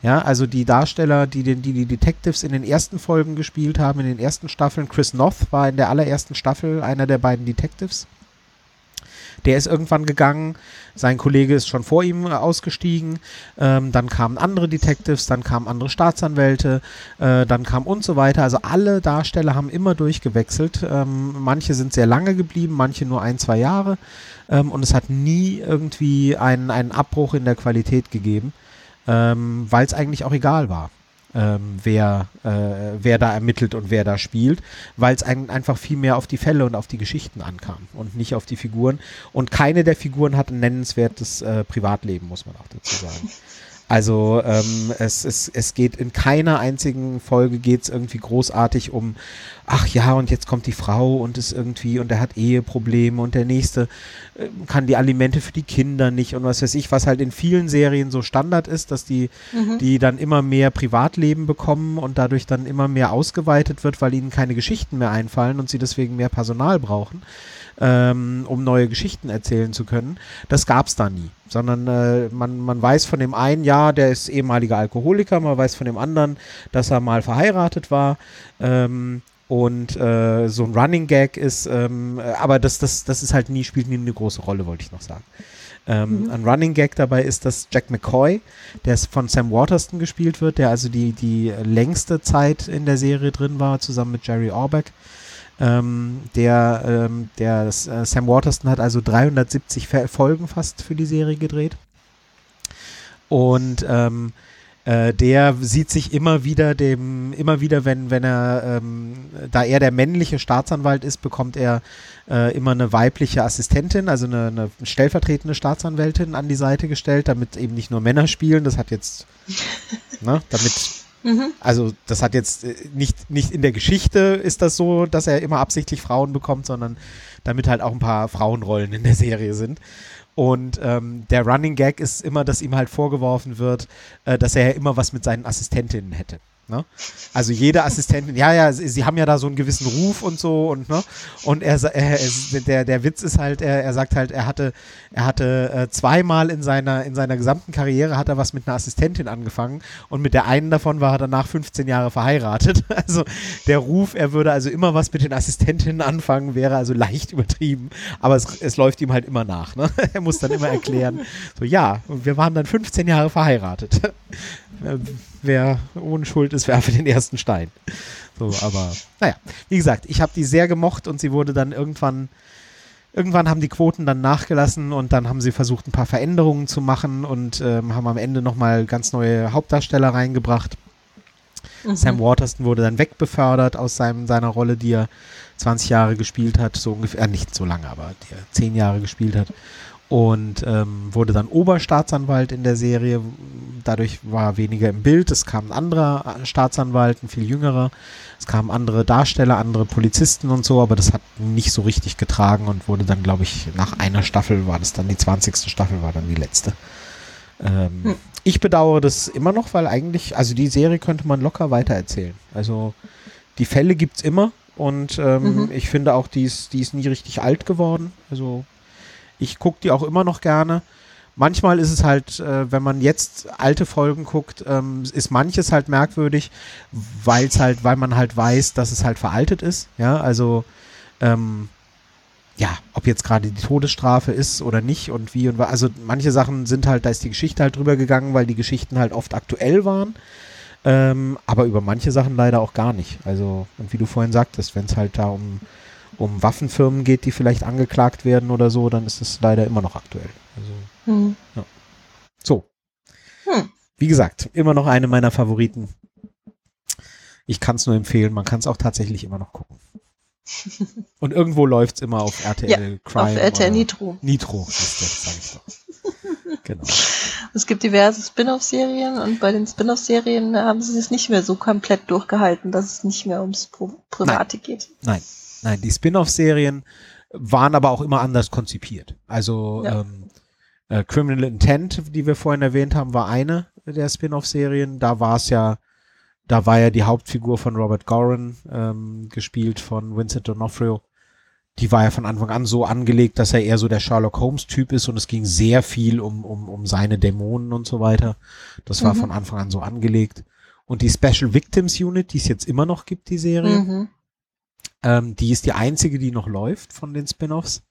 Ja, also die Darsteller, die, den, die die Detectives in den ersten Folgen gespielt haben, in den ersten Staffeln, Chris Noth war in der allerersten Staffel einer der beiden Detectives. Der ist irgendwann gegangen, sein Kollege ist schon vor ihm ausgestiegen, ähm, dann kamen andere Detectives, dann kamen andere Staatsanwälte, äh, dann kam und so weiter. Also alle Darsteller haben immer durchgewechselt. Ähm, manche sind sehr lange geblieben, manche nur ein, zwei Jahre. Ähm, und es hat nie irgendwie einen, einen Abbruch in der Qualität gegeben, ähm, weil es eigentlich auch egal war ähm, wer, äh, wer da ermittelt und wer da spielt, weil es ein, einfach viel mehr auf die Fälle und auf die Geschichten ankam und nicht auf die Figuren. Und keine der Figuren hat ein nennenswertes äh, Privatleben, muss man auch dazu sagen. [LAUGHS] Also ähm, es, es, es geht in keiner einzigen Folge geht es irgendwie großartig um, ach ja, und jetzt kommt die Frau und ist irgendwie, und er hat Eheprobleme und der nächste äh, kann die Alimente für die Kinder nicht und was weiß ich, was halt in vielen Serien so Standard ist, dass die, mhm. die dann immer mehr Privatleben bekommen und dadurch dann immer mehr ausgeweitet wird, weil ihnen keine Geschichten mehr einfallen und sie deswegen mehr Personal brauchen ähm, um neue Geschichten erzählen zu können. Das gab es da nie. Sondern äh, man, man weiß von dem einen, ja, der ist ehemaliger Alkoholiker, man weiß von dem anderen, dass er mal verheiratet war. Ähm, und äh, so ein Running Gag ist, ähm, aber das, das, das ist halt nie, spielt nie eine große Rolle, wollte ich noch sagen. Ähm, mhm. Ein Running Gag dabei ist, dass Jack McCoy, der von Sam Waterston gespielt wird, der also die, die längste Zeit in der Serie drin war, zusammen mit Jerry Orbach, ähm, der, ähm, der äh, Sam Waterston hat also 370 Folgen fast für die Serie gedreht. Und ähm, Äh, der sieht sich immer wieder dem, immer wieder, wenn, wenn er, ähm, da er der männliche Staatsanwalt ist, bekommt er äh, immer eine weibliche Assistentin, also eine, eine stellvertretende Staatsanwältin an die Seite gestellt, damit eben nicht nur Männer spielen. Das hat jetzt, [LAUGHS] ne, damit Mhm. also das hat jetzt äh, nicht, nicht in der Geschichte ist das so, dass er immer absichtlich Frauen bekommt, sondern damit halt auch ein paar Frauenrollen in der Serie sind. Und ähm, der Running Gag ist immer, dass ihm halt vorgeworfen wird, äh, dass er ja immer was mit seinen Assistentinnen hätte. Ne? Also jede Assistentin, ja, ja, sie, sie, haben ja da so einen gewissen Ruf und so und ne? Und er, er, er der, der Witz ist halt, er, er sagt halt, er hatte, er hatte äh, zweimal in seiner, in seiner gesamten Karriere hat er was mit einer Assistentin angefangen und mit der einen davon war er danach 15 Jahre verheiratet. [LAUGHS] Also der Ruf, er würde also immer was mit den Assistentinnen anfangen, wäre also leicht übertrieben, aber es, es läuft ihm halt immer nach. Ne? [LAUGHS] Er muss dann immer erklären, so ja, wir waren dann 15 Jahre verheiratet. Wer ohne Schuld ist, [LAUGHS] werfe den ersten Stein. So, aber naja, wie gesagt, ich habe die sehr gemocht und sie wurde dann irgendwann, irgendwann haben die Quoten dann nachgelassen und dann haben sie versucht, ein paar Veränderungen zu machen und ähm, haben am Ende nochmal ganz neue Hauptdarsteller reingebracht. Mhm. Sam Waterston wurde dann wegbefördert aus seinem, seiner Rolle, die er 20 Jahre gespielt hat, so ungefähr, äh, nicht so lange, aber die er 10 Jahre gespielt hat und ähm, wurde dann Oberstaatsanwalt in der Serie. Dadurch war er weniger im Bild. Es kam ein anderer Staatsanwalt, ein viel jüngerer. Es kamen andere Darsteller, andere Polizisten und so, aber das hat nicht so richtig getragen und wurde dann, glaube ich, nach einer Staffel war das dann die 20. Staffel, war dann die letzte. Ähm, hm. Ich bedauere das immer noch, weil eigentlich, also die Serie könnte man locker weitererzählen. Also die Fälle gibt es immer und ähm, mhm. ich finde auch, die ist, die ist nie richtig alt geworden. Also ich gucke die auch immer noch gerne. Manchmal ist es halt, äh, wenn man jetzt alte Folgen guckt, ähm, ist manches halt merkwürdig, weil halt, weil man halt weiß, dass es halt veraltet ist. Ja, also ähm, ja, ob jetzt gerade die Todesstrafe ist oder nicht und wie und was. Also manche Sachen sind halt, da ist die Geschichte halt drüber gegangen, weil die Geschichten halt oft aktuell waren. Ähm, aber über manche Sachen leider auch gar nicht. Also, und wie du vorhin sagtest, wenn es halt da um um Waffenfirmen geht, die vielleicht angeklagt werden oder so, dann ist es leider immer noch aktuell. Also, hm. ja. So. Hm. Wie gesagt, immer noch eine meiner Favoriten. Ich kann es nur empfehlen, man kann es auch tatsächlich immer noch gucken. [LAUGHS] Und irgendwo läuft es immer auf RTL ja, Crime. Auf RTL Nitro. Nitro, ist das, sag ich doch. [LAUGHS] genau. Es gibt diverse Spin-off-Serien und bei den Spin-off-Serien haben sie es nicht mehr so komplett durchgehalten, dass es nicht mehr ums Private Nein. geht. Nein, Nein, die Spin-off-Serien waren aber auch immer anders konzipiert. Also ja. ähm, äh, Criminal Intent, die wir vorhin erwähnt haben, war eine der Spin-off-Serien. Da war es ja, da war ja die Hauptfigur von Robert Goran ähm, gespielt von Vincent D'Onofrio. Die war ja von Anfang an so angelegt, dass er eher so der Sherlock Holmes-Typ ist und es ging sehr viel um, um, um seine Dämonen und so weiter. Das war mhm. von Anfang an so angelegt. Und die Special Victims Unit, die es jetzt immer noch gibt, die Serie, mhm. Ähm, die ist die einzige, die noch läuft von den Spin-offs.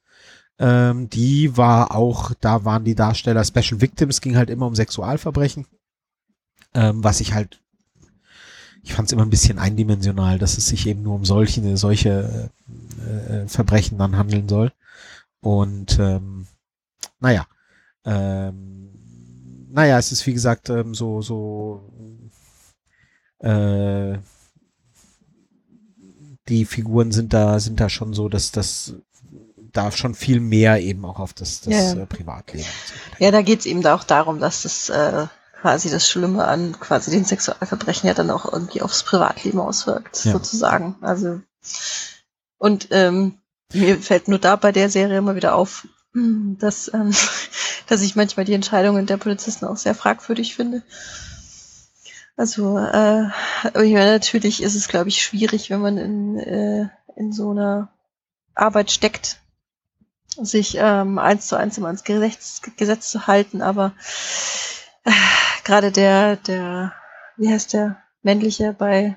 Ähm, die war auch, da waren die Darsteller Special Victims, ging halt immer um Sexualverbrechen. Ähm, was ich halt, ich fand es immer ein bisschen eindimensional, dass es sich eben nur um solche, solche äh, äh, Verbrechen dann handeln soll. Und ähm, naja, ähm, naja, es ist wie gesagt ähm, so, so äh, die Figuren sind da, sind da schon so, dass das da schon viel mehr eben auch auf das, das ja. äh, Privatleben. Ja, da geht es eben auch darum, dass das äh, quasi das Schlimme an quasi den Sexualverbrechen ja dann auch irgendwie aufs Privatleben auswirkt, ja. sozusagen. Also und ähm, mir fällt nur da bei der Serie immer wieder auf, dass, ähm, [LAUGHS] dass ich manchmal die Entscheidungen der Polizisten auch sehr fragwürdig finde. Also, äh, ich meine, natürlich ist es, glaube ich, schwierig, wenn man in, äh, in so einer Arbeit steckt, sich ähm, eins zu eins immer ans Gesetz, Gesetz zu halten, aber äh, gerade der, der, wie heißt der, männliche bei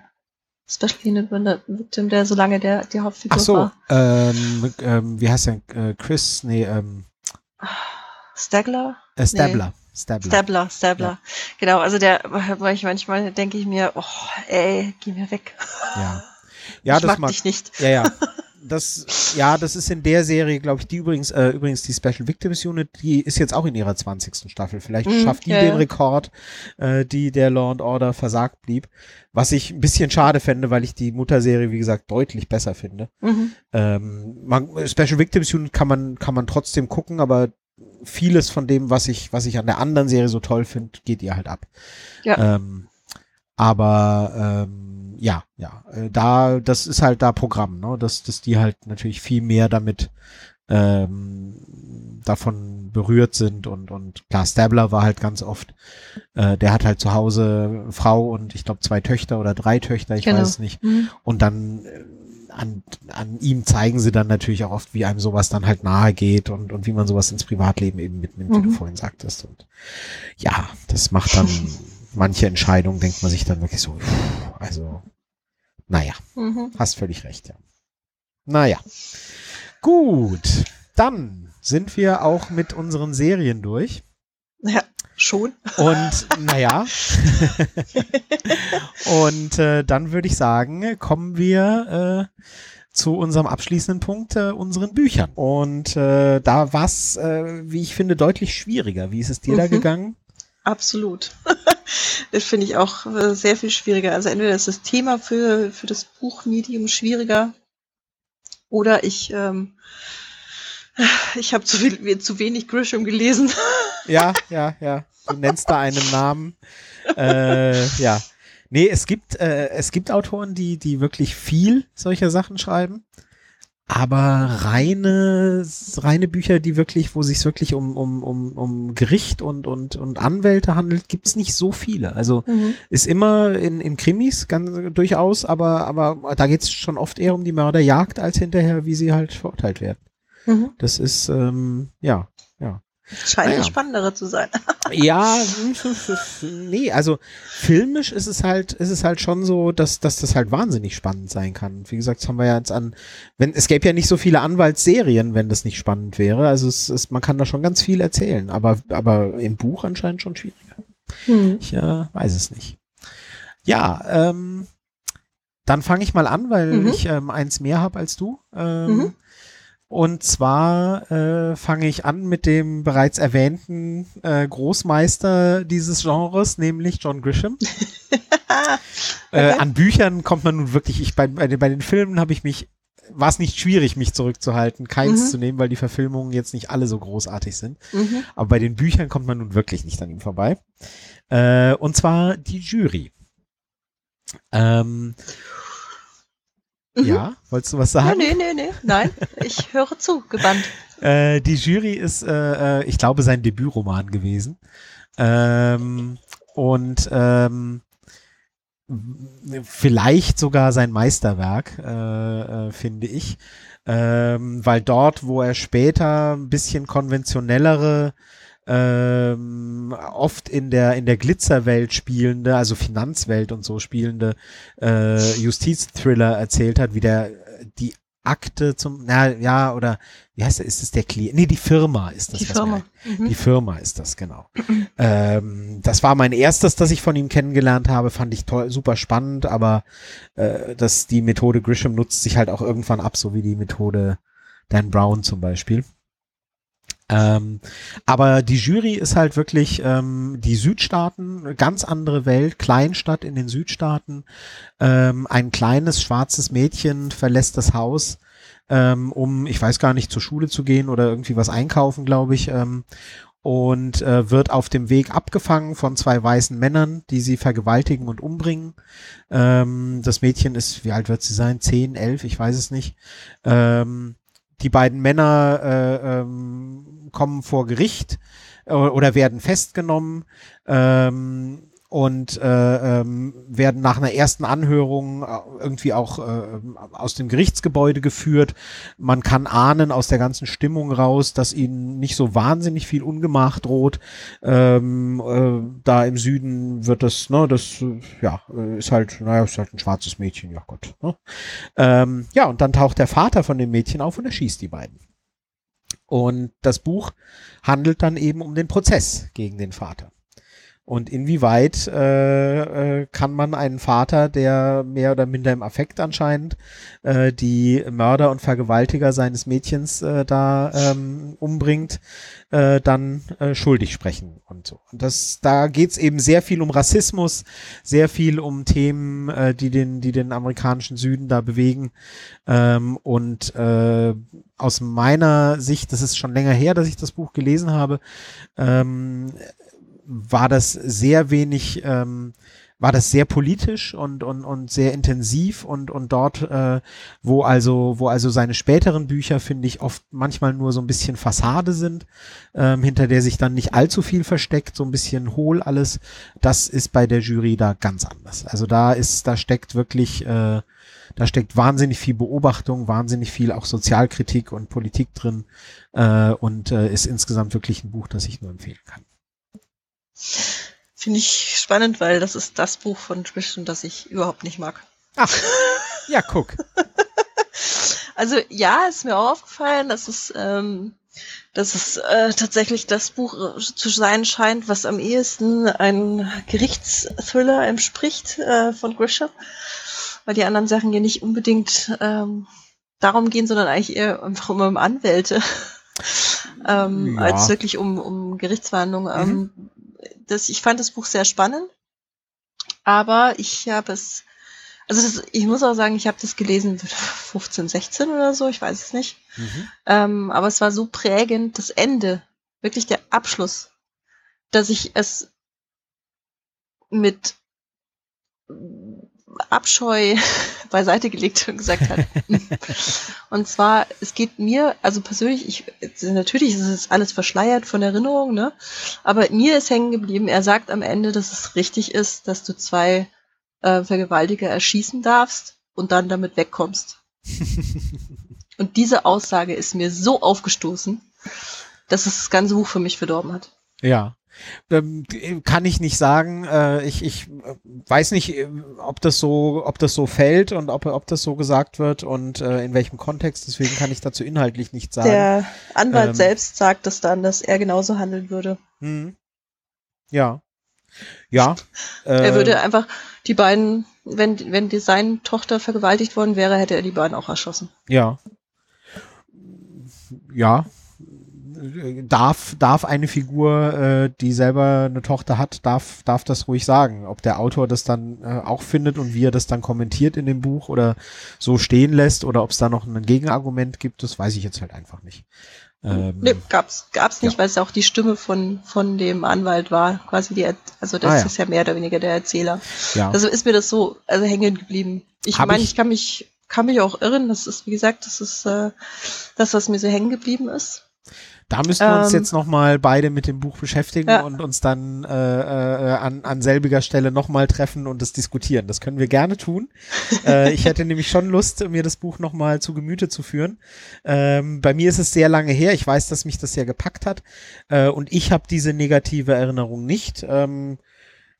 Special Unit Victim, der so lange der, die Hauptfigur Ach so, war. Ähm, ähm, wie heißt der, äh, Chris, nee, ähm. Stagler? Äh, Stabler. Nee. Stabler. Stabler, Stabler. Ja. Genau, also der, weil ich manchmal denke ich mir, oh, ey, geh mir weg. Ja. Ja, ich das mag, dich nicht. Ja, ja. [LAUGHS] das, ja, das ist in der Serie, glaube ich, die übrigens, äh, übrigens die Special Victims Unit, die ist jetzt auch in ihrer 20. Staffel. Vielleicht Mhm, schafft die ja, den ja. Rekord, äh, die der Law and Order versagt blieb. Was ich ein bisschen schade fände, weil ich die Mutterserie, wie gesagt, deutlich besser finde. Mhm. Ähm, man, Special Victims Unit kann man, kann man trotzdem gucken, aber vieles von dem, was ich, was ich an der anderen Serie so toll finde, geht ihr halt ab. Ja. Ähm, aber ähm, ja, ja, äh, da, das ist halt da Programm, ne? Dass, dass die halt natürlich viel mehr damit ähm, davon berührt sind und und klar, Stabler war halt ganz oft, äh, der hat halt zu Hause Frau und ich glaube zwei Töchter oder drei Töchter, ich Genau. weiß es nicht. Mhm. Und dann äh, an, an ihm zeigen sie dann natürlich auch oft, wie einem sowas dann halt nahe geht und, und wie man sowas ins Privatleben eben mitnimmt, wie du Mhm. vorhin sagtest. Und ja, das macht dann [LAUGHS] manche Entscheidungen, denkt man sich dann wirklich so, also, naja, Mhm. hast völlig recht, ja. Naja. Gut, dann sind wir auch mit unseren Serien durch. Ja, schon. Und naja. [LAUGHS] und äh, dann würde ich sagen, kommen wir äh, zu unserem abschließenden Punkt, äh, unseren Büchern. Und äh, da war es, äh, wie ich finde, deutlich schwieriger. Wie ist es dir da Mhm. gegangen? Absolut. [LAUGHS] das finde ich auch äh, sehr viel schwieriger. Also entweder ist das Thema für, für das Buchmedium schwieriger oder ich, ähm, ich habe zu, viel, zu wenig Grisham gelesen. [LAUGHS] Ja, ja, ja. Du nennst da einen Namen. Äh, ja. Nee, es gibt, äh, es gibt Autoren, die, die wirklich viel solcher Sachen schreiben. Aber reine, reine Bücher, die wirklich, wo sich wirklich um, um, um, um Gericht und, und, und Anwälte handelt, gibt's nicht so viele. Also ist immer in, in Krimis ganz durchaus, aber, aber da geht's schon oft eher um die Mörderjagd als hinterher, wie sie halt verurteilt werden. Mhm. Das ist, ähm, ja, ja. Scheint Naja. Spannendere zu sein. [LAUGHS] Ja, nee, also filmisch ist es halt, ist es halt schon so, dass, dass das halt wahnsinnig spannend sein kann. Wie gesagt, das haben wir ja jetzt an, wenn, es gäbe ja nicht so viele Anwaltsserien, wenn das nicht spannend wäre. Also es ist, man kann da schon ganz viel erzählen, aber, aber im Buch anscheinend schon schwieriger. Mhm. Ich äh, weiß es nicht. Ja, ähm, dann fange ich mal an, weil Mhm. ich ähm, eins mehr habe als du. Ähm, Mhm. Und zwar äh, fange ich an mit dem bereits erwähnten äh, Großmeister dieses Genres, nämlich John Grisham. [LAUGHS] äh, Okay. an Büchern kommt man nun wirklich, ich bei, bei, den- bei den Filmen habe ich mich, war es nicht schwierig, mich zurückzuhalten, keins Mhm. zu nehmen, weil die Verfilmungen jetzt nicht alle so großartig sind. Mhm. Aber bei den Büchern kommt man nun wirklich nicht an ihm vorbei. Äh, und zwar die Jury. Ähm, Mhm. Ja, wolltest du was sagen? nee, nee, nee. Nein, ich höre zu, gebannt. [LAUGHS] Äh, die Jury ist, äh, äh, ich glaube, sein Debütroman gewesen. Ähm, und ähm, vielleicht sogar sein Meisterwerk, äh, äh, finde ich. Ähm, weil dort, wo er später ein bisschen konventionellere, ähm, oft in der in der Glitzerwelt spielende, also Finanzwelt und so spielende äh, Justizthriller erzählt hat, wie der die Akte zum, na ja, oder wie heißt der, ist es der Klient? Nee, die Firma ist das. Die Firma. Mhm. die Firma ist das, genau. ähm, das war mein erstes, das ich von ihm kennengelernt habe, fand ich toll, super spannend, aber äh, dass die Methode Grisham nutzt sich halt auch irgendwann ab, so wie die Methode Dan Brown zum Beispiel. Ähm, aber die Jury ist halt wirklich ähm, die Südstaaten, ganz andere Welt, Kleinstadt in den Südstaaten. Ähm, ein kleines schwarzes Mädchen verlässt das Haus, ähm, um, ich weiß gar nicht, zur Schule zu gehen oder irgendwie was einkaufen, glaube ich. Ähm, und äh, wird auf dem Weg abgefangen von zwei weißen Männern, die sie vergewaltigen und umbringen. Ähm, das Mädchen ist, wie alt wird sie sein? Zehn, elf, ich weiß es nicht. Ähm, die beiden Männer äh, ähm, kommen vor Gericht äh, oder werden festgenommen ähm, und äh, ähm, werden nach einer ersten Anhörung äh, irgendwie auch äh, aus dem Gerichtsgebäude geführt. Man kann ahnen aus der ganzen Stimmung raus, dass ihnen nicht so wahnsinnig viel Ungemach droht. Ähm, äh, da im Süden wird das, ne, das, ja, ist halt, naja, ist halt ein schwarzes Mädchen, ja Gott. Ne? Ähm, ja, und dann taucht der Vater von dem Mädchen auf und erschießt die beiden. Und das Buch handelt dann eben um den Prozess gegen den Vater. Und inwieweit äh, äh, kann man einen Vater, der mehr oder minder im Affekt anscheinend äh, die Mörder und Vergewaltiger seines Mädchens äh, da ähm, umbringt, äh, dann äh, schuldig sprechen und so. Und das, da geht's eben sehr viel um Rassismus, sehr viel um Themen, äh, die den, die den amerikanischen Süden da bewegen. Ähm, und äh, aus meiner Sicht, das ist schon länger her, dass ich das Buch gelesen habe, ähm, war das sehr wenig, ähm, war das sehr politisch und, und, und sehr intensiv und, und dort, äh, wo also, wo also seine späteren Bücher, finde ich, oft manchmal nur so ein bisschen Fassade sind, ähm, hinter der sich dann nicht allzu viel versteckt, so ein bisschen hohl alles, das ist bei der Jury da ganz anders. Also da ist, da steckt wirklich, äh, da steckt wahnsinnig viel Beobachtung, wahnsinnig viel auch Sozialkritik und Politik drin äh, und äh, ist insgesamt wirklich ein Buch, das ich nur empfehlen kann. Finde ich spannend, weil das ist das Buch von Tristan, das ich überhaupt nicht mag. Ach, ja, guck. [LAUGHS] also ja, ist mir auch aufgefallen, dass es, ähm, dass es äh, tatsächlich das Buch zu sein scheint, was am ehesten ein Gerichtsthriller entspricht äh, von Grisham, weil die anderen Sachen ja nicht unbedingt ähm, darum gehen, sondern eigentlich eher einfach um Anwälte. [LAUGHS] ähm, ja. als wirklich um, um Gerichtsverhandlungen. Ähm, mhm. Das, ich fand das Buch sehr spannend, aber ich habe es, also das, ich muss auch sagen, ich habe das gelesen 15, 16 oder so, ich weiß es nicht. Mhm. Ähm, aber es war so prägend, das Ende, wirklich der Abschluss, dass ich es mit Abscheu [LAUGHS] beiseite gelegt und gesagt hat. [LAUGHS] und zwar, es geht mir, also persönlich, ich, natürlich ist es alles verschleiert von Erinnerung, ne? Aber mir ist hängen geblieben, er sagt am Ende, dass es richtig ist, dass du zwei äh, Vergewaltiger erschießen darfst und dann damit wegkommst. [LAUGHS] und diese Aussage ist mir so aufgestoßen, dass es das ganze Buch für mich verdorben hat. Ja. Ähm, kann ich nicht sagen. Äh, ich, ich äh, weiß nicht, äh, ob das so, ob das so fällt und ob, ob das so gesagt wird und äh, in welchem Kontext. Deswegen kann ich dazu inhaltlich nichts sagen. Der Anwalt ähm, selbst sagt es dann, dass er genauso handeln würde. Mh. Ja. Ja. Äh, er würde einfach die beiden, wenn, wenn die seine Tochter vergewaltigt worden wäre, hätte er die beiden auch erschossen. Ja. Ja, darf, darf eine Figur, äh, die selber eine Tochter hat, darf, darf das ruhig sagen. Ob der Autor das dann äh, auch findet und wie er das dann kommentiert in dem Buch oder so stehen lässt oder ob es da noch ein Gegenargument gibt, das weiß ich jetzt halt einfach nicht. Ähm, nee, gab's, gab's nicht, ja. weil es auch die Stimme von, von dem Anwalt war, quasi die, also das ah, ja. ist ja mehr oder weniger der Erzähler. Ja. Also ist mir das so, also hängen geblieben. Ich meine, ich, ich kann mich, kann mich auch irren, das ist, wie gesagt, das ist äh, das, was mir so hängen geblieben ist. Da müssen wir uns ähm, jetzt nochmal beide mit dem Buch beschäftigen ja. und uns dann äh, äh, an, an selbiger Stelle nochmal treffen und das diskutieren. Das können wir gerne tun. [LAUGHS] äh, ich hätte nämlich schon Lust, mir das Buch nochmal zu Gemüte zu führen. Ähm, bei mir ist es sehr lange her. Ich weiß, dass mich das sehr gepackt hat. Äh, und ich habe diese negative Erinnerung nicht. Ähm,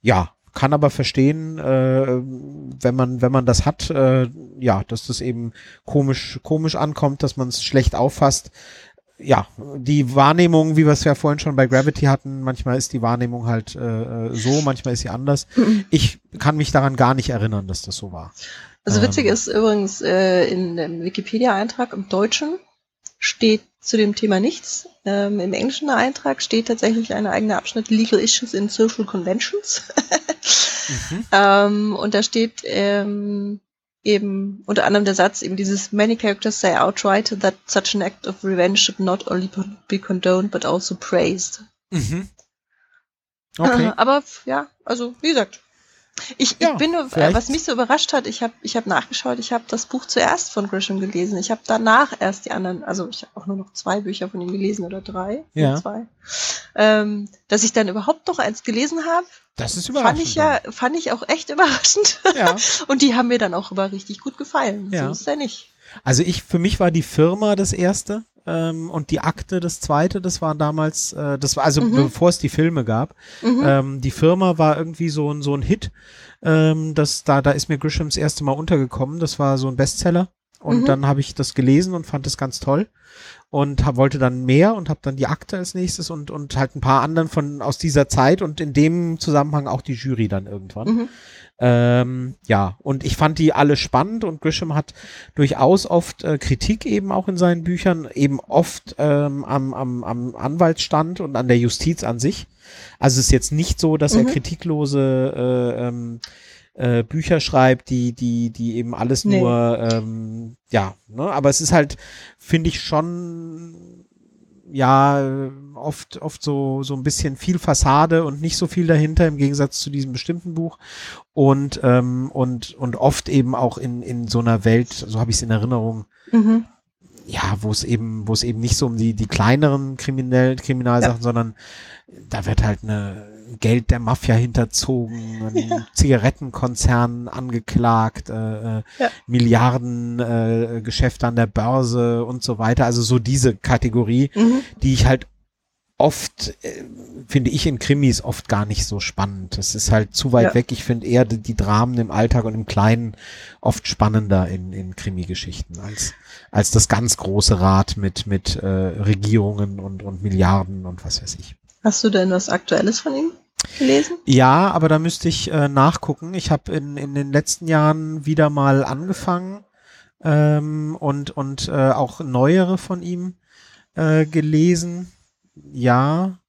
ja, kann aber verstehen, äh, wenn man wenn man das hat, äh, ja, dass das eben komisch komisch ankommt, dass man es schlecht auffasst ja, die Wahrnehmung, wie wir es ja vorhin schon bei Gravity hatten, manchmal ist die Wahrnehmung halt äh, äh so, manchmal ist sie anders. Ich kann mich daran gar nicht erinnern, dass das so war. Also witzig ähm, ist übrigens, äh, in dem Wikipedia-Eintrag im Deutschen steht zu dem Thema nichts. Ähm, Im englischen Eintrag steht tatsächlich ein eigener Abschnitt Legal Issues in Social Conventions. [LAUGHS] mhm. ähm, und da steht ähm, eben unter anderem der Satz, eben dieses Many characters say outright that such an act of revenge should not only be condoned, but also praised. Mhm. Okay. Aber ja, also wie gesagt, ich, ja, ich bin nur, vielleicht. was mich so überrascht hat, ich habe ich hab nachgeschaut, ich habe das Buch zuerst von Grisham gelesen. Ich habe danach erst die anderen, also ich habe auch nur noch zwei Bücher von ihm gelesen oder drei, ja. zwei. Ähm, dass ich dann überhaupt noch eins gelesen habe. Das ist überraschend. Fand ich ja, fand ich auch echt überraschend. Ja. [LAUGHS] Und die haben mir dann auch immer richtig gut gefallen. Ja. So ist ja nicht. Also ich, für mich war die Firma das erste ähm, und die Akte das zweite, das war damals, äh, das war also mhm. bevor es die Filme gab. Mhm. Ähm, die Firma war irgendwie so ein so ein Hit. Ähm, das da da ist mir Grishams erste Mal untergekommen. Das war so ein Bestseller. Und Mhm. dann habe ich das gelesen und fand es ganz toll und hab, wollte dann mehr und habe dann die Akte als nächstes und, und halt ein paar anderen von aus dieser Zeit und in dem Zusammenhang auch die Jury dann irgendwann. Mhm. Ähm, ja, und ich fand die alle spannend und Grisham hat durchaus oft äh, Kritik eben auch in seinen Büchern, eben oft ähm, am, am, am Anwaltsstand und an der Justiz an sich. Also es ist jetzt nicht so, dass er Mhm. kritiklose äh, ähm, äh, Bücher schreibt, die, die, die eben alles Nee. nur, ähm, ja, ne, aber es ist halt, finde ich schon, ja, oft, oft so, so ein bisschen viel Fassade und nicht so viel dahinter im Gegensatz zu diesem bestimmten Buch und, ähm, und, und oft eben auch in, in so einer Welt, so habe ich es in Erinnerung, Mhm. ja, wo es eben, wo es eben nicht so um die, die kleineren Kriminell, Kriminalsachen, sondern da wird halt eine Geld der Mafia hinterzogen, [LAUGHS] ein Zigarettenkonzern angeklagt, äh, äh, Ja. Milliarden äh, Geschäfte an der Börse und so weiter. Also so diese Kategorie, Mhm. die ich halt oft, äh, finde ich in Krimis oft gar nicht so spannend. Das ist halt zu weit Ja. weg. Ich finde eher die, die Dramen im Alltag und im Kleinen oft spannender in, in Krimi-Geschichten als, als das ganz große Rad mit, mit äh, Regierungen und, und Milliarden und was weiß ich. Hast du denn was Aktuelles von ihm gelesen? Ja, aber da müsste ich äh, nachgucken. Ich habe in, in den letzten Jahren wieder mal angefangen ähm, und, und äh, auch neuere von ihm äh, gelesen. Ja.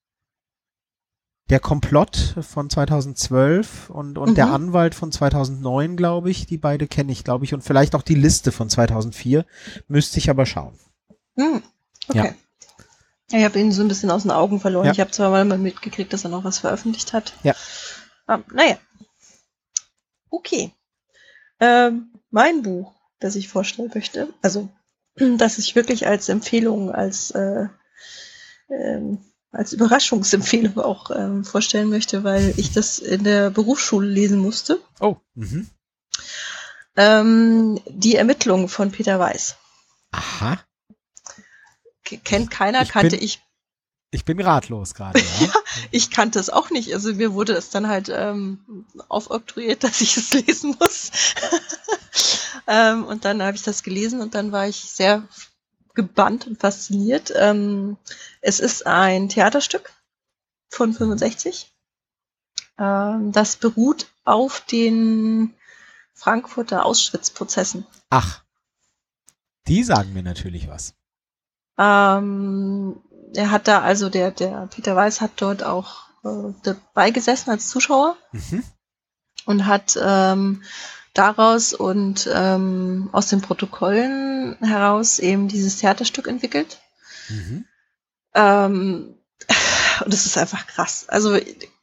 Der Komplott von 2012 und, und der Mhm. Anwalt von 2009, glaube ich. Die beide kenne ich, glaube ich. Und vielleicht auch die Liste von 2004. Müsste ich aber schauen. Hm. Okay. Ja. Ich habe ihn so ein bisschen aus den Augen verloren. Ja. Ich habe zwar mal mitgekriegt, dass er noch was veröffentlicht hat. Ja. Ähm, naja. Okay. Ähm, mein Buch, das ich vorstellen möchte, also [CLEARS THROAT] das ich wirklich als Empfehlung, als, äh, ähm, als Überraschungsempfehlung auch ähm, vorstellen möchte, weil ich das in der Berufsschule lesen musste. Oh. Mhm. Ähm, die Ermittlungen von Peter Weiß. Aha. Kennt keiner, Ich kannte bin- ich Ich bin ratlos gerade. [LAUGHS] Ja? Ich kannte es auch nicht. Also mir wurde es dann halt ähm, aufoktroyiert, [LAUGHS] dass ich es lesen muss. [LAUGHS] ähm, und dann habe ich das gelesen und dann war ich sehr gebannt und fasziniert. Ähm, es ist ein Theaterstück von 65. Ähm, das beruht auf den Frankfurter Auschwitz-Prozessen. Ach. Die sagen mir natürlich was. Ähm, er hat da also, der, der Peter Weiß hat dort auch äh, dabei gesessen als Zuschauer. Mhm. und hat ähm, daraus und ähm, aus den Protokollen heraus eben dieses Theaterstück entwickelt. Mhm. Ähm, und es ist einfach krass. Also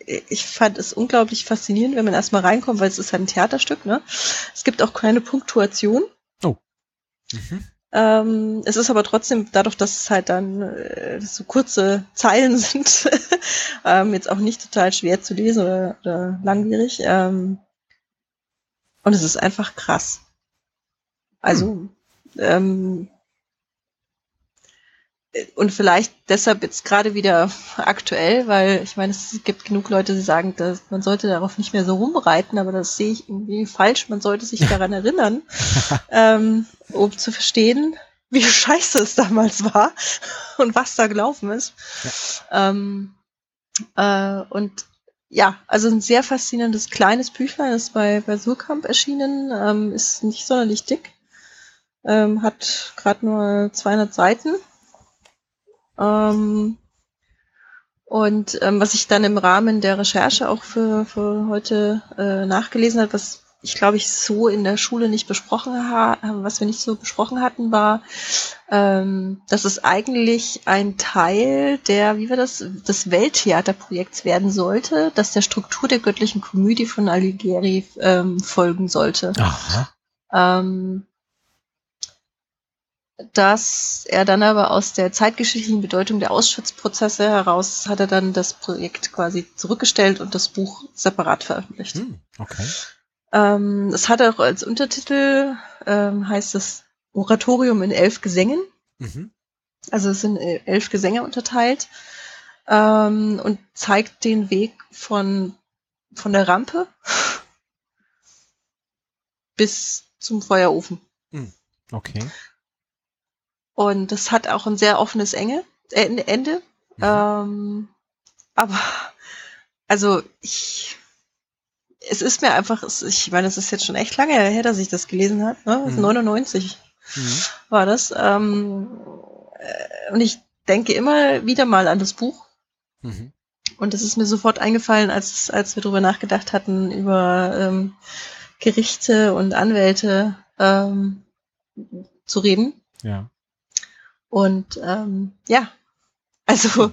ich fand es unglaublich faszinierend, wenn man erstmal reinkommt, weil es ist halt ein Theaterstück. Ne? Es gibt auch keine Punktuation. Mhm. Ähm, es ist aber trotzdem, dadurch, dass es halt dann äh, so kurze [LAUGHS] Zeilen sind, [LAUGHS] ähm, jetzt auch nicht total schwer zu lesen oder, oder langwierig. Ähm, und es ist einfach krass. Also, ähm, und vielleicht deshalb jetzt gerade wieder aktuell, weil ich meine, es gibt genug Leute, die sagen, dass man sollte darauf nicht mehr so rumreiten, aber das sehe ich irgendwie falsch. Man sollte sich [LAUGHS] daran erinnern, ähm, um zu verstehen, wie [LAUGHS] scheiße es damals war und was da gelaufen ist. Ähm, äh, und ja, also ein sehr faszinierendes kleines Büchlein ist bei, bei Surkamp erschienen, ähm, ist nicht sonderlich dick, ähm, hat gerade nur 200 Seiten. Ähm, und ähm, was ich dann im Rahmen der Recherche auch für, für heute äh, nachgelesen habe, was ich glaube ich so in der Schule nicht besprochen habe, was wir nicht so besprochen hatten, war, ähm, dass es eigentlich ein Teil der, wie war das, des Welttheaterprojekts werden sollte, dass der Struktur der göttlichen Komödie von Alighieri ähm, folgen sollte. Aha. Ähm, dass er dann aber aus der zeitgeschichtlichen Bedeutung der Auschwitz-Prozesse heraus hat er dann das Projekt quasi zurückgestellt und das Buch separat veröffentlicht. Hm, okay. Ähm, es hat auch als Untertitel, ähm, heißt es Oratorium in elf Gesängen. Mhm. Also es sind äh, elf Gesänge unterteilt ähm, und zeigt den Weg von, von der Rampe [LAUGHS] bis zum Feuerofen. Mhm. Okay. Und das hat auch ein sehr offenes Enge, äh, Ende. Mhm. Ähm, aber, also ich, es ist mir einfach, ich meine, es ist jetzt schon echt lange her, dass ich das gelesen habe. Ne? Mhm. 99 mhm. war das. Ähm, äh, und ich denke immer wieder mal an das Buch. Mhm. Und das ist mir sofort eingefallen, als, als wir darüber nachgedacht hatten, über ähm, Gerichte und Anwälte ähm, zu reden. Ja. Und ähm, ja, also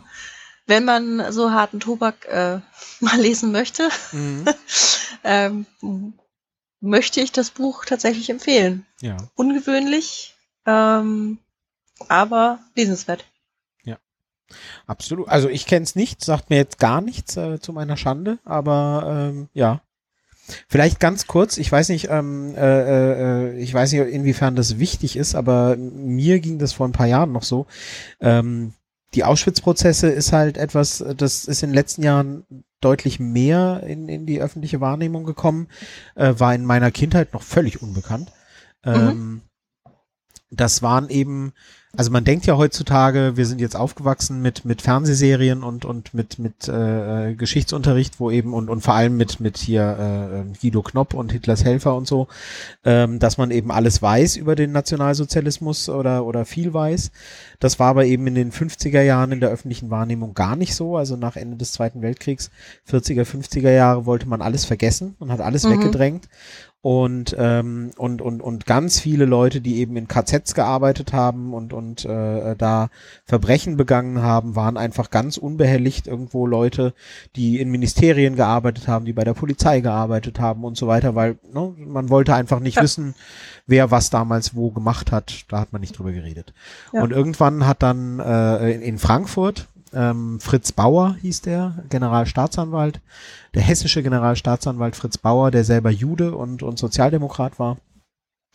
wenn man so harten Tobak äh, [LAUGHS] mal lesen möchte, mhm. [LAUGHS] ähm, möchte ich das Buch tatsächlich empfehlen. Ja. Ungewöhnlich, ähm, aber lesenswert. Ja, absolut. Also ich kenne es nicht, sagt mir jetzt gar nichts äh, zu meiner Schande, aber ähm, ja. Vielleicht ganz kurz, ich weiß nicht, ähm, äh, äh, ich weiß nicht, inwiefern das wichtig ist, aber mir ging das vor ein paar Jahren noch so. Ähm, die Auschwitz-Prozesse ist halt etwas, das ist in den letzten Jahren deutlich mehr in, in die öffentliche Wahrnehmung gekommen, äh, war in meiner Kindheit noch völlig unbekannt. Mhm. Ähm, das waren eben also man denkt ja heutzutage, wir sind jetzt aufgewachsen mit mit Fernsehserien und und mit mit äh, Geschichtsunterricht, wo eben und und vor allem mit mit hier äh, Guido Knopp und Hitlers Helfer und so, ähm, dass man eben alles weiß über den Nationalsozialismus oder oder viel weiß. Das war aber eben in den 50er Jahren in der öffentlichen Wahrnehmung gar nicht so. Also nach Ende des Zweiten Weltkriegs, 40er, 50er Jahre wollte man alles vergessen und hat alles mhm. weggedrängt und ähm, und und und ganz viele Leute, die eben in KZs gearbeitet haben und und äh, da Verbrechen begangen haben, waren einfach ganz unbehelligt irgendwo Leute, die in Ministerien gearbeitet haben, die bei der Polizei gearbeitet haben und so weiter, weil ne, man wollte einfach nicht ja. wissen, wer was damals wo gemacht hat. Da hat man nicht drüber geredet. Ja. Und irgendwann hat dann äh, in, in Frankfurt ähm, Fritz Bauer hieß der, Generalstaatsanwalt, der hessische Generalstaatsanwalt Fritz Bauer, der selber Jude und, und Sozialdemokrat war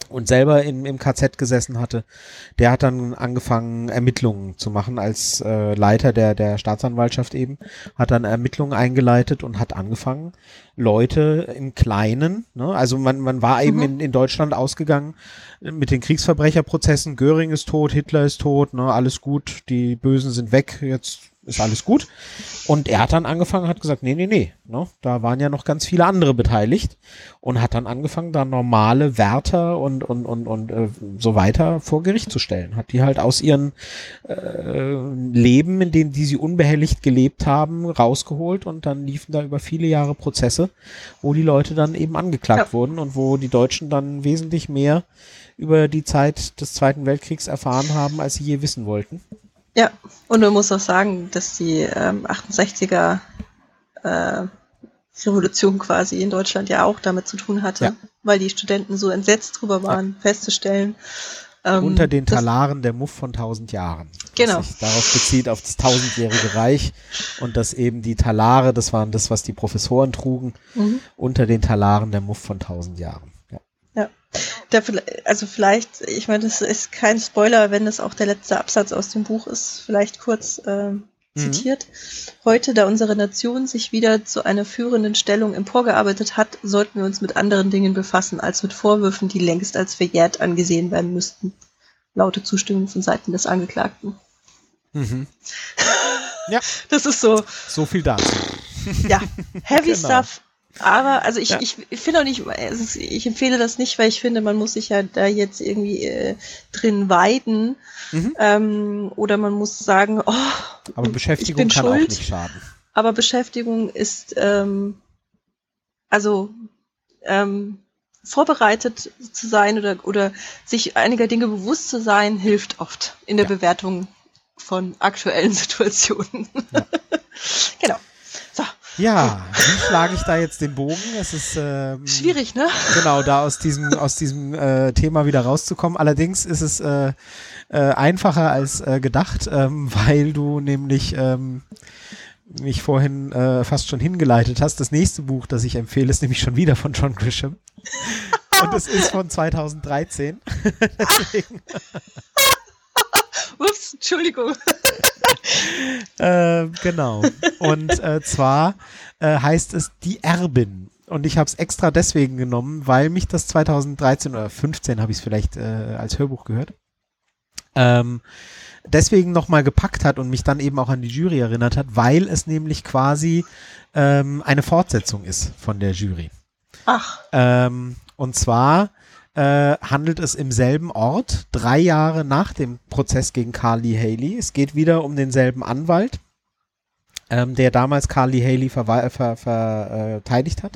und selber in, im KZ gesessen hatte, der hat dann angefangen, Ermittlungen zu machen als äh, Leiter der, der Staatsanwaltschaft eben, hat dann Ermittlungen eingeleitet und hat angefangen, Leute im Kleinen, ne, also man, man war eben mhm. in, in Deutschland ausgegangen mit den Kriegsverbrecherprozessen, Göring ist tot, Hitler ist tot, ne, alles gut, die Bösen sind weg, jetzt ist alles gut. Und er hat dann angefangen, hat gesagt, nee, nee, nee, ne, da waren ja noch ganz viele andere beteiligt und hat dann angefangen, da normale Wärter und, und, und, und äh, so weiter vor Gericht zu stellen. Hat die halt aus ihren äh, Leben, in denen die sie unbehelligt gelebt haben, rausgeholt und dann liefen da über viele Jahre Prozesse, wo die Leute dann eben angeklagt ja. wurden und wo die Deutschen dann wesentlich mehr über die Zeit des Zweiten Weltkriegs erfahren haben, als sie je wissen wollten. Ja, und man muss auch sagen, dass die ähm, 68er äh, Revolution quasi in Deutschland ja auch damit zu tun hatte, ja. weil die Studenten so entsetzt drüber waren, ja. festzustellen. Ähm, Unter den Talaren der Muff von tausend Jahren. Genau. sich darauf bezieht, auf das tausendjährige Reich und dass eben die Talare, das waren das, was die Professoren trugen, mhm. unter den Talaren der Muff von tausend Jahren. Der, also vielleicht, ich meine, das ist kein Spoiler, wenn es auch der letzte Absatz aus dem Buch ist, vielleicht kurz äh, zitiert. Mhm. Heute, da unsere Nation sich wieder zu einer führenden Stellung emporgearbeitet hat, sollten wir uns mit anderen Dingen befassen, als mit Vorwürfen, die längst als verjährt angesehen werden müssten. Laute Zustimmung von Seiten des Angeklagten. Mhm. [LAUGHS] ja. Das ist so. So viel dazu. Ja, [LAUGHS] heavy genau. stuff. Aber also ich, ja. ich, ich finde auch nicht, also ich empfehle das nicht, weil ich finde, man muss sich ja da jetzt irgendwie äh, drin weiden. Mhm. Ähm, oder man muss sagen, oh, aber Beschäftigung kann schuld, auch nicht schaden. Aber Beschäftigung ist ähm, also ähm, vorbereitet zu sein oder, oder sich einiger Dinge bewusst zu sein, hilft oft in der ja. Bewertung von aktuellen [LAUGHS] Situationen. Ja. genau. Ja, wie schlage ich da jetzt den Bogen? Es ist ähm, schwierig, ne? Genau, da aus diesem aus diesem äh, Thema wieder rauszukommen. Allerdings ist es äh, äh, einfacher als äh, gedacht, ähm, weil du nämlich ähm, mich vorhin äh, fast schon hingeleitet hast. Das nächste Buch, das ich empfehle, ist nämlich schon wieder von John Grisham. Und es ist von 2013. [LAUGHS] Deswegen. [LAUGHS] Ups, Entschuldigung. [LAUGHS] äh, genau. Und äh, zwar äh, heißt es Die Erbin. und ich habe es extra deswegen genommen, weil mich das 2013 oder 15 habe ich es vielleicht äh, als Hörbuch gehört. Ähm, deswegen nochmal gepackt hat und mich dann eben auch an die Jury erinnert hat, weil es nämlich quasi ähm, eine Fortsetzung ist von der Jury. Ach. Ähm, und zwar äh, handelt es im selben Ort, drei Jahre nach dem Prozess gegen Carly Haley. Es geht wieder um denselben Anwalt, ähm, der damals Carly Haley ver ver ver verteidigt hat.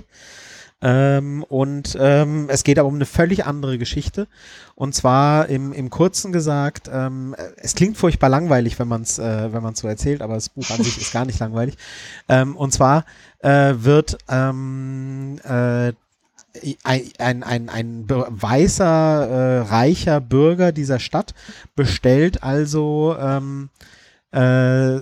Ähm, und ähm, es geht aber um eine völlig andere Geschichte. Und zwar im, im Kurzen gesagt, ähm, es klingt furchtbar langweilig, wenn man es äh, so erzählt, aber das Buch an sich ist gar nicht langweilig. Ähm, und zwar äh, wird ähm, äh, ein, ein, ein, weißer, äh, reicher Bürger dieser Stadt bestellt also ähm, äh,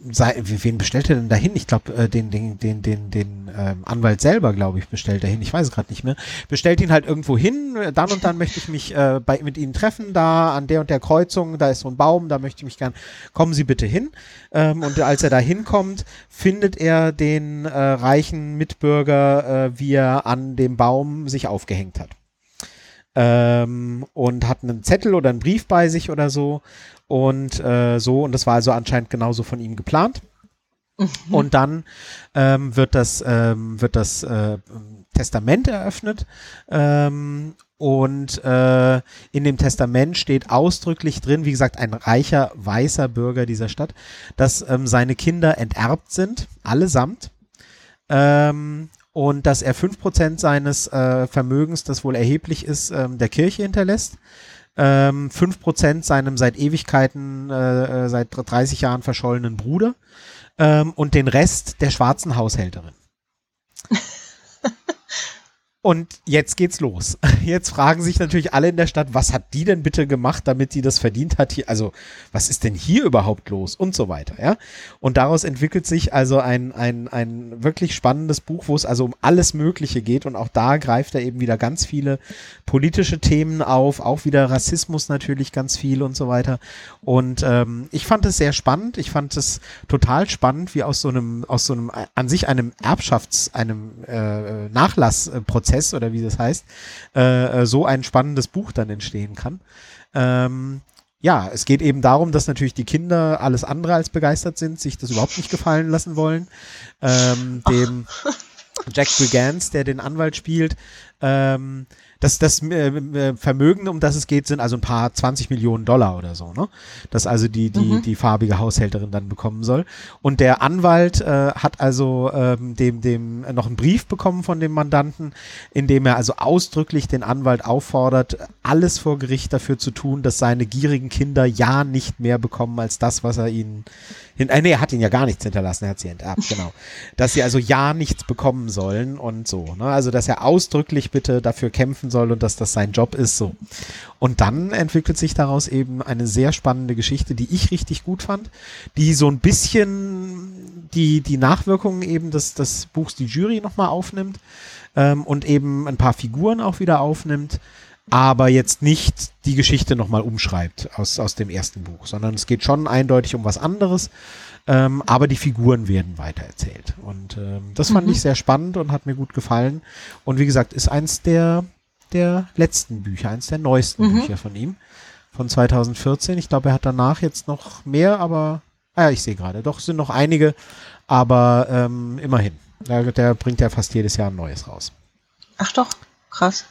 wen bestellt er denn dahin? Ich glaube, äh, den, den, den, den, den ähm, Anwalt selber, glaube ich, bestellt er hin. Ich weiß es gerade nicht mehr. Bestellt ihn halt irgendwo hin. Dann und dann möchte ich mich äh, bei, mit Ihnen treffen, da an der und der Kreuzung, da ist so ein Baum, da möchte ich mich gern. Kommen Sie bitte hin. Ähm, und als er da hinkommt, findet er den äh, reichen Mitbürger, äh, wie er an dem Baum sich aufgehängt hat. Ähm, und hat einen Zettel oder einen Brief bei sich oder so und äh, so, und das war also anscheinend genauso von ihm geplant. Mhm. Und dann ähm, wird das, ähm, wird das äh, Testament eröffnet. Ähm, und äh, in dem Testament steht ausdrücklich drin, wie gesagt, ein reicher weißer Bürger dieser Stadt, dass ähm, seine Kinder enterbt sind, allesamt. Ähm, und dass er fünf Prozent seines äh, Vermögens, das wohl erheblich ist, ähm, der Kirche hinterlässt ähm, 5% seinem seit Ewigkeiten, äh, äh seit 30 Jahren verschollenen Bruder ähm, und den Rest der schwarzen Haushälterin. [LAUGHS] Und jetzt geht's los. [LAUGHS] Jetzt fragen sich natürlich alle in der Stadt, was hat die denn bitte gemacht, damit sie das verdient hat? Hier, also, was ist denn hier überhaupt los? Und so weiter, ja. Und daraus entwickelt sich also ein, ein, ein wirklich spannendes Buch, wo es also um alles Mögliche geht. Und auch da greift er eben wieder ganz viele politische Themen auf, auch wieder Rassismus natürlich ganz viel und so weiter. Und ähm, ich fand es sehr spannend. Ich fand es total spannend, wie aus so einem, aus so einem, an sich einem Erbschafts-, einem äh, Nachlassprozess Prozess oder wie das heißt, äh, äh, so ein spannendes Buch dann entstehen kann. Ähm, ja, es geht eben darum, dass natürlich die Kinder alles andere als begeistert sind, sich das überhaupt nicht gefallen lassen wollen. Ähm, dem [LAUGHS] Jack Brigance, der den Anwalt spielt, ähm, das, das äh, äh, Vermögen, um das es geht, sind also ein paar 20 Millionen Dollar oder so, ne? Das also die, die, mhm. die farbige Haushälterin dann bekommen soll. Und der Anwalt äh, hat also ähm, dem, dem noch einen Brief bekommen von dem Mandanten, in dem er also ausdrücklich den Anwalt auffordert, alles vor Gericht dafür zu tun, dass seine gierigen Kinder ja nicht mehr bekommen als das, was er ihnen hin, äh, nee, er hat ihn ja gar nichts hinterlassen, er hat sie enterbt, [LAUGHS] genau. Dass sie also ja nichts bekommen sollen und so, ne? Also, dass er ausdrücklich bitte dafür kämpfen soll und dass das sein Job ist, so. Und dann entwickelt sich daraus eben eine sehr spannende Geschichte, die ich richtig gut fand, die so ein bisschen die, die Nachwirkungen eben des, des Buchs die Jury nochmal aufnimmt ähm, und eben ein paar Figuren auch wieder aufnimmt aber jetzt nicht die Geschichte nochmal umschreibt aus, aus dem ersten Buch, sondern es geht schon eindeutig um was anderes, ähm, aber die Figuren werden weitererzählt. Und ähm, das fand mhm. ich sehr spannend und hat mir gut gefallen. Und wie gesagt, ist eins der, der letzten Bücher, eins der neuesten mhm. Bücher von ihm, von 2014. Ich glaube, er hat danach jetzt noch mehr, aber, ah ja, ich sehe gerade, doch, sind noch einige, aber ähm, immerhin. Der, der bringt ja fast jedes Jahr ein neues raus. Ach doch, krass.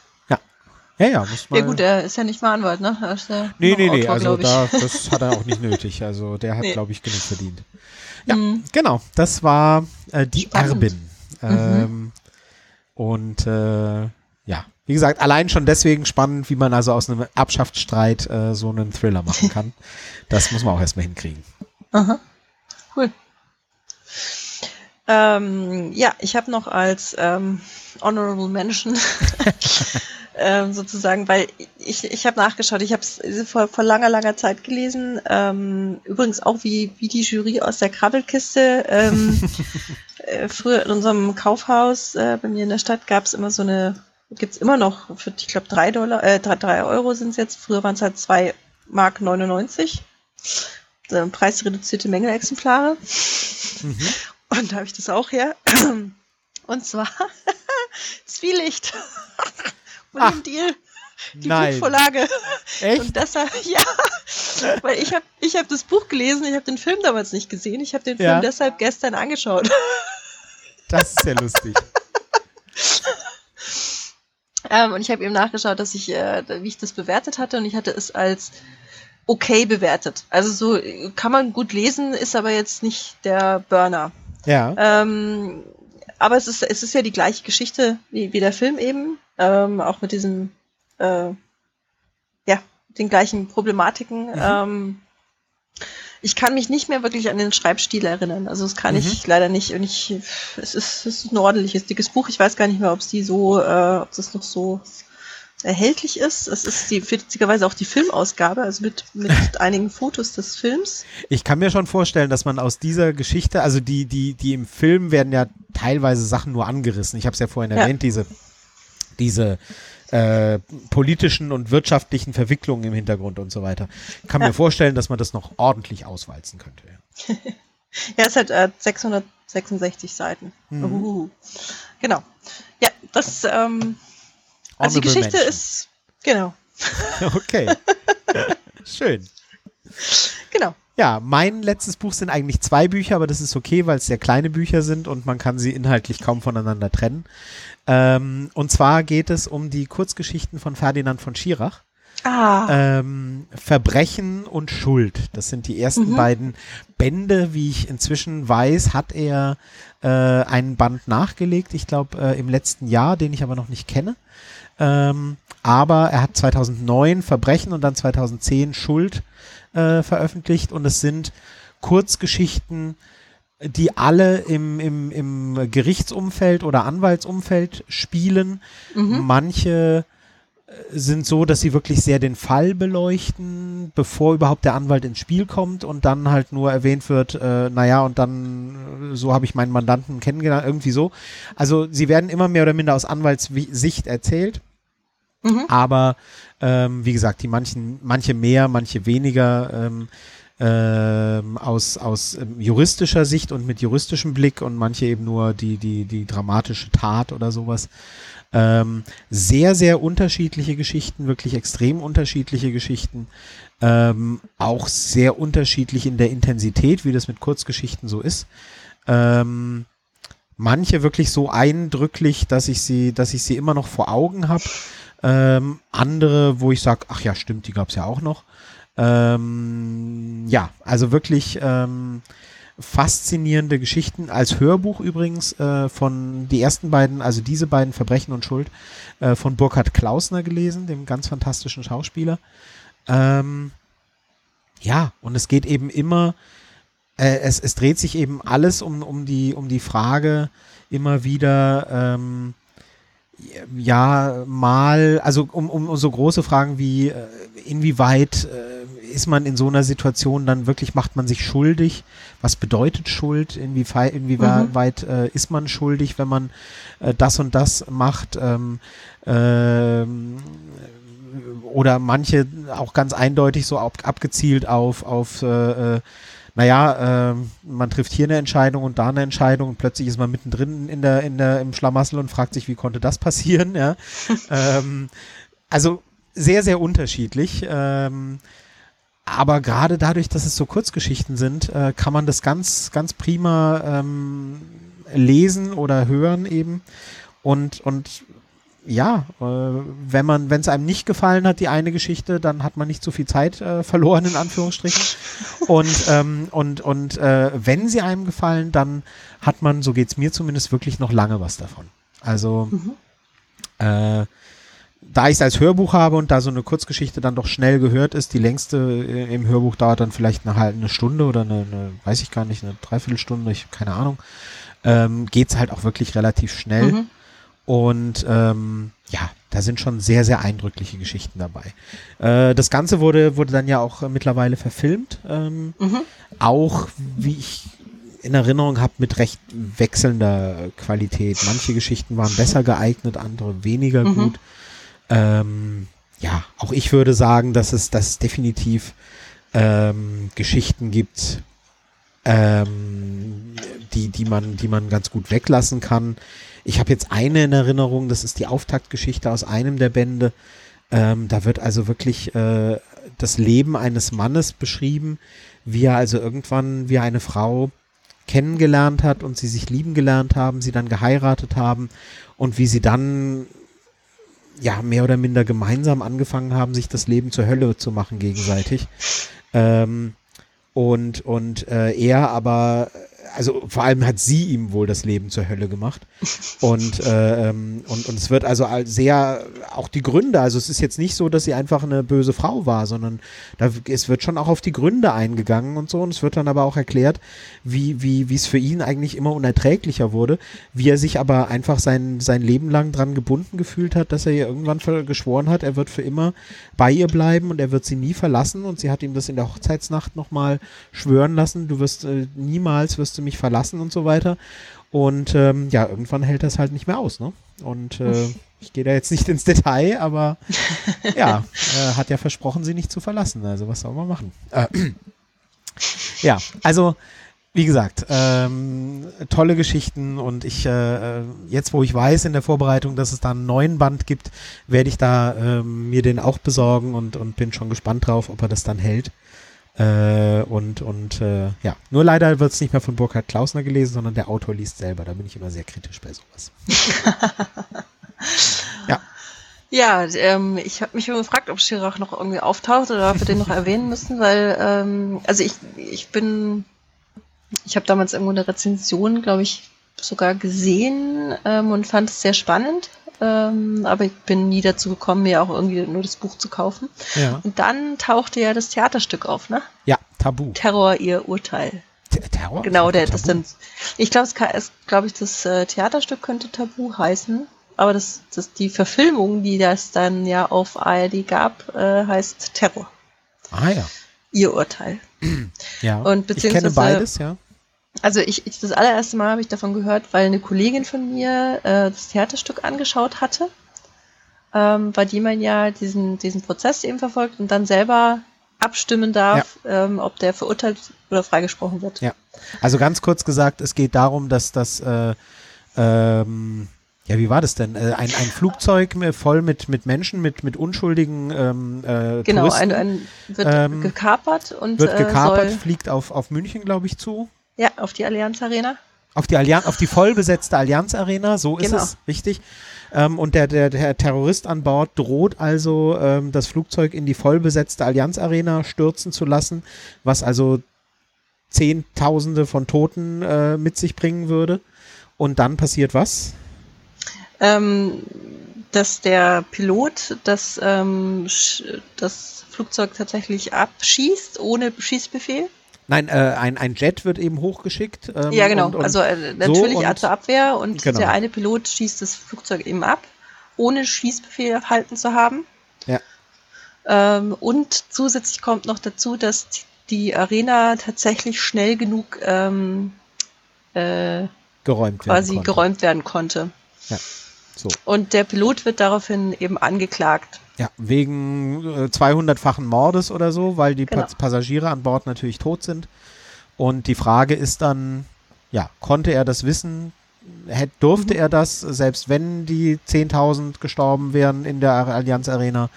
Ja, ja, muss man. Ja gut, er ist ja nicht mal Anwalt, ne? Er ist ja nee, nee, nee, also da, [LAUGHS] das hat er auch nicht nötig. Also der hat, nee. glaube ich, genug verdient. Ja, mhm. genau. Das war äh, die Spannend. Erbin. Mhm. Ähm, mhm. Und äh, wie gesagt, allein schon deswegen spannend, wie man also aus einem Erbschaftsstreit äh, so einen Thriller machen [LAUGHS] kann. das muss man auch erstmal hinkriegen. Aha. Cool. Ähm, ja, ich habe noch als ähm, Honorable Mention [LAUGHS] [LAUGHS] ähm, sozusagen, weil ich, ich habe nachgeschaut, ich habe es vor, vor langer, langer Zeit gelesen. Ähm, übrigens auch wie, wie die Jury aus der Krabbelkiste. Ähm, äh, früher in unserem Kaufhaus äh, bei mir in der Stadt gab es immer so eine, gibt's immer noch für, ich glaube, drei Dollar, äh, drei, drei Euro sind es jetzt. Früher waren es halt zwei Mark 99. Äh, preisreduzierte Menge Exemplare. Mhm. Und da habe ich das auch her. Und zwar [LAUGHS] Zwielicht. [LAUGHS] William Deal. Die Nein. Buchvorlage. Echt? Und deshalb, [LAUGHS] ja, weil ich habe ich hab das Buch gelesen, ich habe den Film damals nicht gesehen, ich habe den Film Ja. deshalb gestern angeschaut. Das ist ja lustig. Ähm, und ich habe eben nachgeschaut, dass ich, äh, wie ich das bewertet hatte und ich hatte es als okay bewertet. Also so kann man gut lesen, ist aber jetzt nicht der Burner. Ja. Ähm, aber es ist, es ist ja die gleiche Geschichte wie, wie der Film eben, ähm, auch mit diesem, äh, ja, den gleichen Problematiken. Ähm, ich kann mich nicht mehr wirklich an den Schreibstil erinnern. Also das kann ich leider nicht. Und ich, es ist, es ist ein ordentliches, dickes Buch. Ich weiß gar nicht mehr, ob es die so, äh, ob das noch so erhältlich ist. Es ist die, witzigerweise auch die Filmausgabe, also mit, mit [LAUGHS] einigen Fotos des Films. Ich kann mir schon vorstellen, dass man aus dieser Geschichte, also die, die, die im Film werden ja teilweise Sachen nur angerissen. Ich habe es ja vorhin Ja. erwähnt, diese, diese äh, politischen und wirtschaftlichen Verwicklungen im Hintergrund und so weiter. Ich kann Ja. mir [LAUGHS] vorstellen, dass man das noch ordentlich auswalzen könnte. Ja. [LAUGHS] Es hat äh, 666 Seiten. Mhm. Uhuhu. Genau. Ja, das, ähm, also die Geschichte Mention. ist, genau, [LAUGHS] Okay. Schön. genau. Ja, mein letztes Buch sind eigentlich zwei Bücher, aber das ist okay, weil es sehr kleine Bücher sind und man kann sie inhaltlich kaum voneinander trennen. Ähm, und zwar geht es um die Kurzgeschichten von Ferdinand von Schirach. Ah, Ähm, Verbrechen und Schuld. Das sind die ersten Mhm. beiden Bände. Wie ich inzwischen weiß, hat er äh, einen Band nachgelegt. Ich glaube äh, im letzten Jahr, den ich aber noch nicht kenne. Ähm, aber er hat 2009 Verbrechen und dann 2010 Schuld äh, veröffentlicht und es sind Kurzgeschichten, die alle im, im, im Gerichtsumfeld oder Anwaltsumfeld spielen. mhm. Manche äh, sind so, dass sie wirklich sehr den Fall beleuchten, bevor überhaupt der Anwalt ins Spiel kommt und dann halt nur erwähnt wird, äh, naja, und dann, äh, so habe ich meinen Mandanten kennengelernt, irgendwie so. Also sie werden immer mehr oder minder aus Anwaltssicht erzählt, Mhm. aber ähm, wie gesagt, die manchen, manche mehr, manche weniger ähm, ähm, aus, aus ähm, juristischer Sicht und mit juristischem Blick und manche eben nur die, die, die dramatische Tat oder sowas. Ähm, sehr, sehr unterschiedliche Geschichten, wirklich extrem unterschiedliche Geschichten. Ähm, auch sehr unterschiedlich in der Intensität, wie das mit Kurzgeschichten so ist. Ähm, manche wirklich so eindrücklich, dass ich sie, dass ich sie immer noch vor Augen habe. Ähm, andere, wo ich sage, ach ja, stimmt, die gab es ja auch noch. Ähm, ja, also wirklich ähm, faszinierende Geschichten. Als Hörbuch übrigens äh, von die ersten beiden, also diese beiden Verbrechen und Schuld, äh, von Burkhard Klausner gelesen, dem ganz fantastischen Schauspieler. Ähm, ja, und es geht eben immer, äh, es, es dreht sich eben alles um, um, die, um die Frage immer wieder, ähm, ja, mal, also um, um, so große Fragen wie, äh, inwieweit äh, ist man in so einer Situation dann wirklich, macht man sich schuldig? Was bedeutet Schuld? Inwieweit, inwieweit äh, ist man schuldig, wenn man äh, das und das macht? Ähm, ähm, oder manche auch ganz eindeutig so ab, abgezielt auf, auf äh, äh, naja, äh, man trifft hier eine Entscheidung und da eine Entscheidung und plötzlich ist man mittendrin in der, in der, im Schlamassel und fragt sich, wie konnte das passieren, ja. [LAUGHS] ähm, also sehr, sehr unterschiedlich. Ähm, aber gerade dadurch, dass es so Kurzgeschichten sind, äh, kann man das ganz, ganz prima ähm, lesen oder hören eben. Und, und ja, äh, wenn man, wenn es einem nicht gefallen hat, die eine Geschichte, dann hat man nicht so viel Zeit äh, verloren, in Anführungsstrichen. und ähm, und, und äh, wenn sie einem gefallen, dann hat man, so geht's mir zumindest, wirklich noch lange was davon. Also Mhm. äh, da ich es als Hörbuch habe und da so eine Kurzgeschichte dann doch schnell gehört ist, die längste äh, im Hörbuch dauert dann vielleicht eine halbe eine Stunde oder eine, eine weiß ich gar nicht, eine Dreiviertelstunde, ich keine Ahnung, ähm, geht's halt auch wirklich relativ schnell. Mhm. Und ähm, ja, da sind schon sehr, sehr eindrückliche Geschichten dabei. Äh, das Ganze wurde, wurde dann ja auch mittlerweile verfilmt. Ähm, Mhm. auch, wie ich in Erinnerung habe, mit recht wechselnder Qualität. Manche Geschichten waren besser geeignet, andere weniger Mhm. gut. Ähm, ja, auch ich würde sagen, dass es, dass es definitiv ähm, Geschichten gibt, ähm, die, die man, die man ganz gut weglassen kann. Ich habe jetzt eine in Erinnerung, das ist die Auftaktgeschichte aus einem der Bände. Ähm, da wird also wirklich äh, das Leben eines Mannes beschrieben, wie er also irgendwann wie eine Frau kennengelernt hat und sie sich lieben gelernt haben, sie dann geheiratet haben und wie sie dann ja mehr oder minder gemeinsam angefangen haben, sich das Leben zur Hölle zu machen gegenseitig. Ähm, und und äh, er aber also vor allem hat sie ihm wohl das Leben zur Hölle gemacht. Und, [LAUGHS] äh, ähm, und, und es wird also sehr, auch die Gründe, also es ist jetzt nicht so, dass sie einfach eine böse Frau war, sondern da, es wird schon auch auf die Gründe eingegangen und so. Und es wird dann aber auch erklärt, wie, wie, wie es für ihn eigentlich immer unerträglicher wurde, wie er sich aber einfach sein, sein Leben lang dran gebunden gefühlt hat, dass er ihr irgendwann geschworen hat, er wird für immer bei ihr bleiben und er wird sie nie verlassen. Und sie hat ihm das in der Hochzeitsnacht nochmal schwören lassen, du wirst äh, niemals wirst du mich verlassen und so weiter. Und ähm, ja, irgendwann hält das halt nicht mehr aus, ne? Und äh, ich gehe da jetzt nicht ins Detail, aber [LAUGHS] ja, äh, hat ja versprochen, sie nicht zu verlassen. Also was soll man machen? Äh, [CLEARS THROAT] ja, also wie gesagt, ähm, tolle Geschichten und ich, äh, jetzt wo ich weiß in der Vorbereitung, dass es da einen neuen Band gibt, werde ich da äh, mir den auch besorgen und, und bin schon gespannt drauf, ob er das dann hält. Äh, und und äh, ja, nur leider wird es nicht mehr von Burkhard Klausner gelesen, sondern der Autor liest selber. Da bin ich immer sehr kritisch bei sowas. [LAUGHS] ja. Ja, ähm, ich habe mich immer gefragt, ob Schirach noch irgendwie auftaucht oder ob wir den noch erwähnen müssen, weil, ähm, also ich, ich bin, ich habe damals irgendwo eine Rezension, glaube ich, sogar gesehen ähm, und fand es sehr spannend ähm, aber ich bin nie dazu gekommen, mir auch irgendwie nur das Buch zu kaufen. Ja. Und dann tauchte ja das Theaterstück auf, ne? Ja, Tabu. Terror, ihr Urteil. T Terror? Genau, der, das dann, ich glaube, es, glaube ich, das äh, Theaterstück könnte Tabu heißen. Aber das, das, die Verfilmung, die das dann ja auf ARD gab, äh, heißt Terror. Ah ja. Ihr Urteil. Ja. Und ich kenne beides, ja. Also ich, ich das allererste Mal habe ich davon gehört, weil eine Kollegin von mir äh, das Theaterstück angeschaut hatte, ähm, bei dem man ja diesen, diesen Prozess eben verfolgt und dann selber abstimmen darf, ja. ähm, ob der verurteilt oder freigesprochen wird. Ja, also ganz kurz gesagt, es geht darum, dass das, äh, ähm, ja, wie war das denn? Äh, ein, ein Flugzeug voll mit, mit Menschen, mit, mit unschuldigen ähm, äh, Genau, Touristen, ein, ein wird ähm, gekapert und wird äh, gekapert, fliegt auf, auf München, glaube ich, zu. Ja, auf die Allianz Arena. Auf die, Allianz, auf die vollbesetzte Allianz Arena, so genau. ist es, richtig. Ähm, und der, der, der Terrorist an Bord droht also, ähm, das Flugzeug in die vollbesetzte Allianz Arena stürzen zu lassen, was also Zehntausende von Toten äh, mit sich bringen würde. Und dann passiert was? Ähm, dass der Pilot das, ähm, das Flugzeug tatsächlich abschießt, ohne Schießbefehl. Nein, äh, ein, ein Jet wird eben hochgeschickt. Ähm, ja, genau. Und, und also äh, natürlich so zur Abwehr und genau. der eine Pilot schießt das Flugzeug eben ab, ohne Schießbefehl erhalten zu haben. Ja. Ähm, und zusätzlich kommt noch dazu, dass die Arena tatsächlich schnell genug ähm, äh, geräumt quasi werden geräumt werden konnte. Ja. So. Und der Pilot wird daraufhin eben angeklagt. Ja, wegen äh, 200-fachen Mordes oder so, weil die genau. Passagiere an Bord natürlich tot sind. Und die Frage ist dann, ja, konnte er das wissen? Hätt, durfte mhm. er das, selbst wenn die 10.000 gestorben wären in der Allianz Arena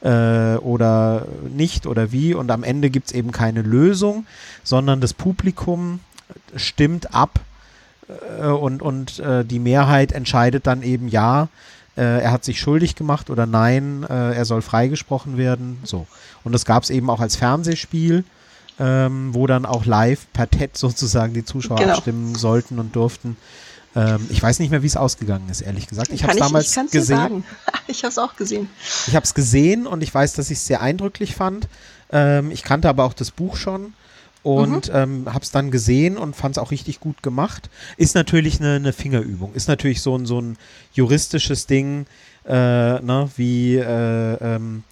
äh, oder nicht oder wie? Und am Ende gibt es eben keine Lösung, sondern das Publikum stimmt ab äh, und, und äh, die Mehrheit entscheidet dann eben ja, äh, er hat sich schuldig gemacht oder nein, äh, er soll freigesprochen werden. So. Und das gab es eben auch als Fernsehspiel, ähm, wo dann auch live per TED sozusagen die Zuschauer genau. abstimmen sollten und durften. Ähm, ich weiß nicht mehr, wie es ausgegangen ist, ehrlich gesagt. Ich habe es damals [LAUGHS] ich gesehen. Ich habe es auch gesehen. Ich habe es gesehen und ich weiß, dass ich es sehr eindrücklich fand. Ähm, ich kannte aber auch das Buch schon und mhm. ähm, habe es dann gesehen und fand es auch richtig gut gemacht. Ist natürlich eine, eine Fingerübung, ist natürlich so ein, so ein juristisches Ding, äh, ne, wie äh, ähm,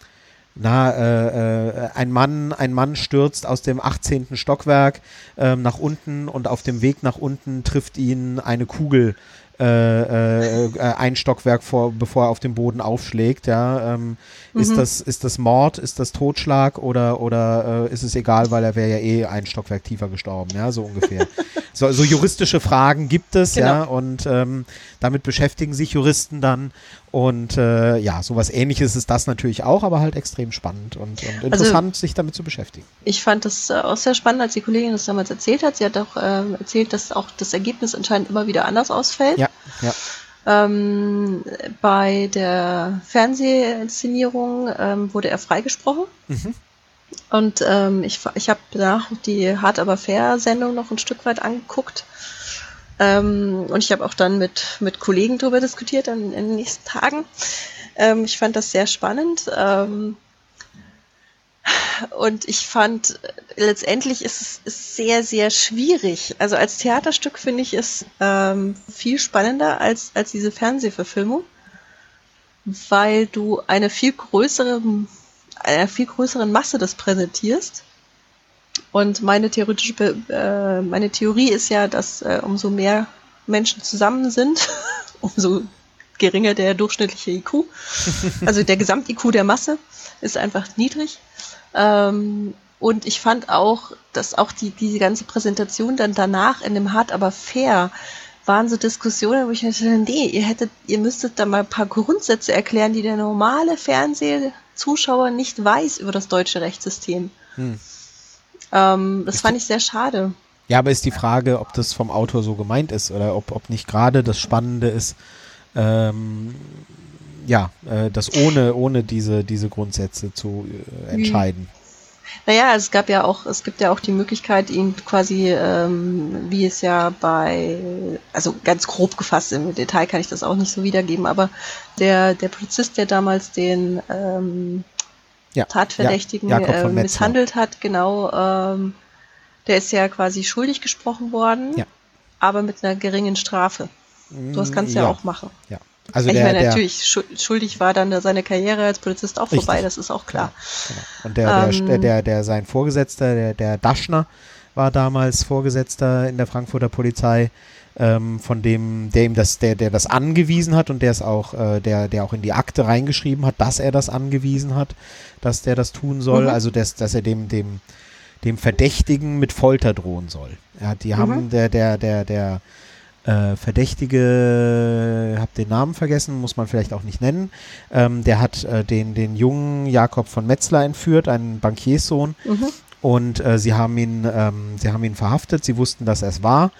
na, äh, äh, ein Mann, ein Mann stürzt aus dem 18. Stockwerk ähm, nach unten und auf dem Weg nach unten trifft ihn eine Kugel äh, äh, ein Stockwerk vor, bevor er auf den Boden aufschlägt. Ja, ähm, mhm. ist das ist das Mord, ist das Totschlag oder oder äh, ist es egal, weil er wäre ja eh ein Stockwerk tiefer gestorben. Ja, so ungefähr. [LAUGHS] so, so juristische Fragen gibt es, Genau. ja, und ähm, damit beschäftigen sich Juristen dann. Und äh, ja, sowas ähnliches ist das natürlich auch, aber halt extrem spannend und, und interessant, sich damit zu beschäftigen. Ich fand das äh, auch sehr spannend, als die Kollegin das damals erzählt hat. Sie hat auch ähm, erzählt, dass auch das Ergebnis anscheinend immer wieder anders ausfällt. Ja, ja. Ähm, bei der Fernsehinszenierung ähm, wurde er freigesprochen. Mhm. Und ähm, ich, ich habe danach die Hart aber fair Sendung noch ein Stück weit angeguckt. Ähm, und ich habe auch dann mit, mit Kollegen darüber diskutiert an, in den nächsten Tagen. Ähm, ich fand das sehr spannend. Ähm, und ich fand, äh, letztendlich ist es ist sehr, sehr schwierig. Also als Theaterstück finde ich es ähm, viel spannender als, als diese Fernsehverfilmung, weil du eine viel größere, einer viel größeren Masse das präsentierst. Und meine theoretische, äh, meine Theorie ist ja, dass äh, umso mehr Menschen zusammen sind, [LAUGHS] umso geringer der durchschnittliche IQ. [LAUGHS] Also der Gesamt-IQ der Masse ist einfach niedrig. Ähm, und ich fand auch, dass auch die, diese ganze Präsentation dann danach in dem Hart aber fair waren so Diskussionen, wo ich mir dachte, nee, ihr hättet, ihr müsstet da mal ein paar Grundsätze erklären, die der normale Fernsehzuschauer nicht weiß über das deutsche Rechtssystem. Hm. Ähm, das fand ich sehr schade. Ja, aber ist die Frage, ob das vom Autor so gemeint ist oder ob, ob nicht gerade das Spannende ist, ähm, ja, äh, das ohne, ohne diese, diese Grundsätze zu äh, entscheiden. Naja, es gab ja auch, es gibt ja auch die Möglichkeit, ihn quasi, ähm, wie es ja bei, also ganz grob gefasst, im Detail kann ich das auch nicht so wiedergeben, aber der, der Polizist, der damals den ähm, Ja, Tatverdächtigen ja, Metzler. misshandelt hat, genau, ähm, der ist ja quasi schuldig gesprochen worden, Ja. aber mit einer geringen Strafe. Sowas kannst du ja, auch machen. Ja. Also ich der, meine, der, natürlich, schu- schuldig war dann seine Karriere als Polizist auch Richtig. vorbei, das ist auch klar. Genau. Und der, der, Ähm. der, der, der, sein Vorgesetzter, der, der Daschner, war damals Vorgesetzter in der Frankfurter Polizei, ähm, von dem, der ihm das, der, der das angewiesen hat und der es auch, äh, der, der auch in die Akte reingeschrieben hat, dass er das angewiesen hat, dass der das tun soll, Mhm. also dass, dass er dem, dem, dem Verdächtigen mit Folter drohen soll. Ja, die haben, Mhm. der, der, der, der äh, Verdächtige, hab den Namen vergessen, muss man vielleicht auch nicht nennen. Ähm, der hat äh, den, den jungen Jakob von Metzler entführt, einen Bankierssohn, Mhm. und äh, sie haben ihn, ähm, sie haben ihn verhaftet. Sie wussten, dass er es war,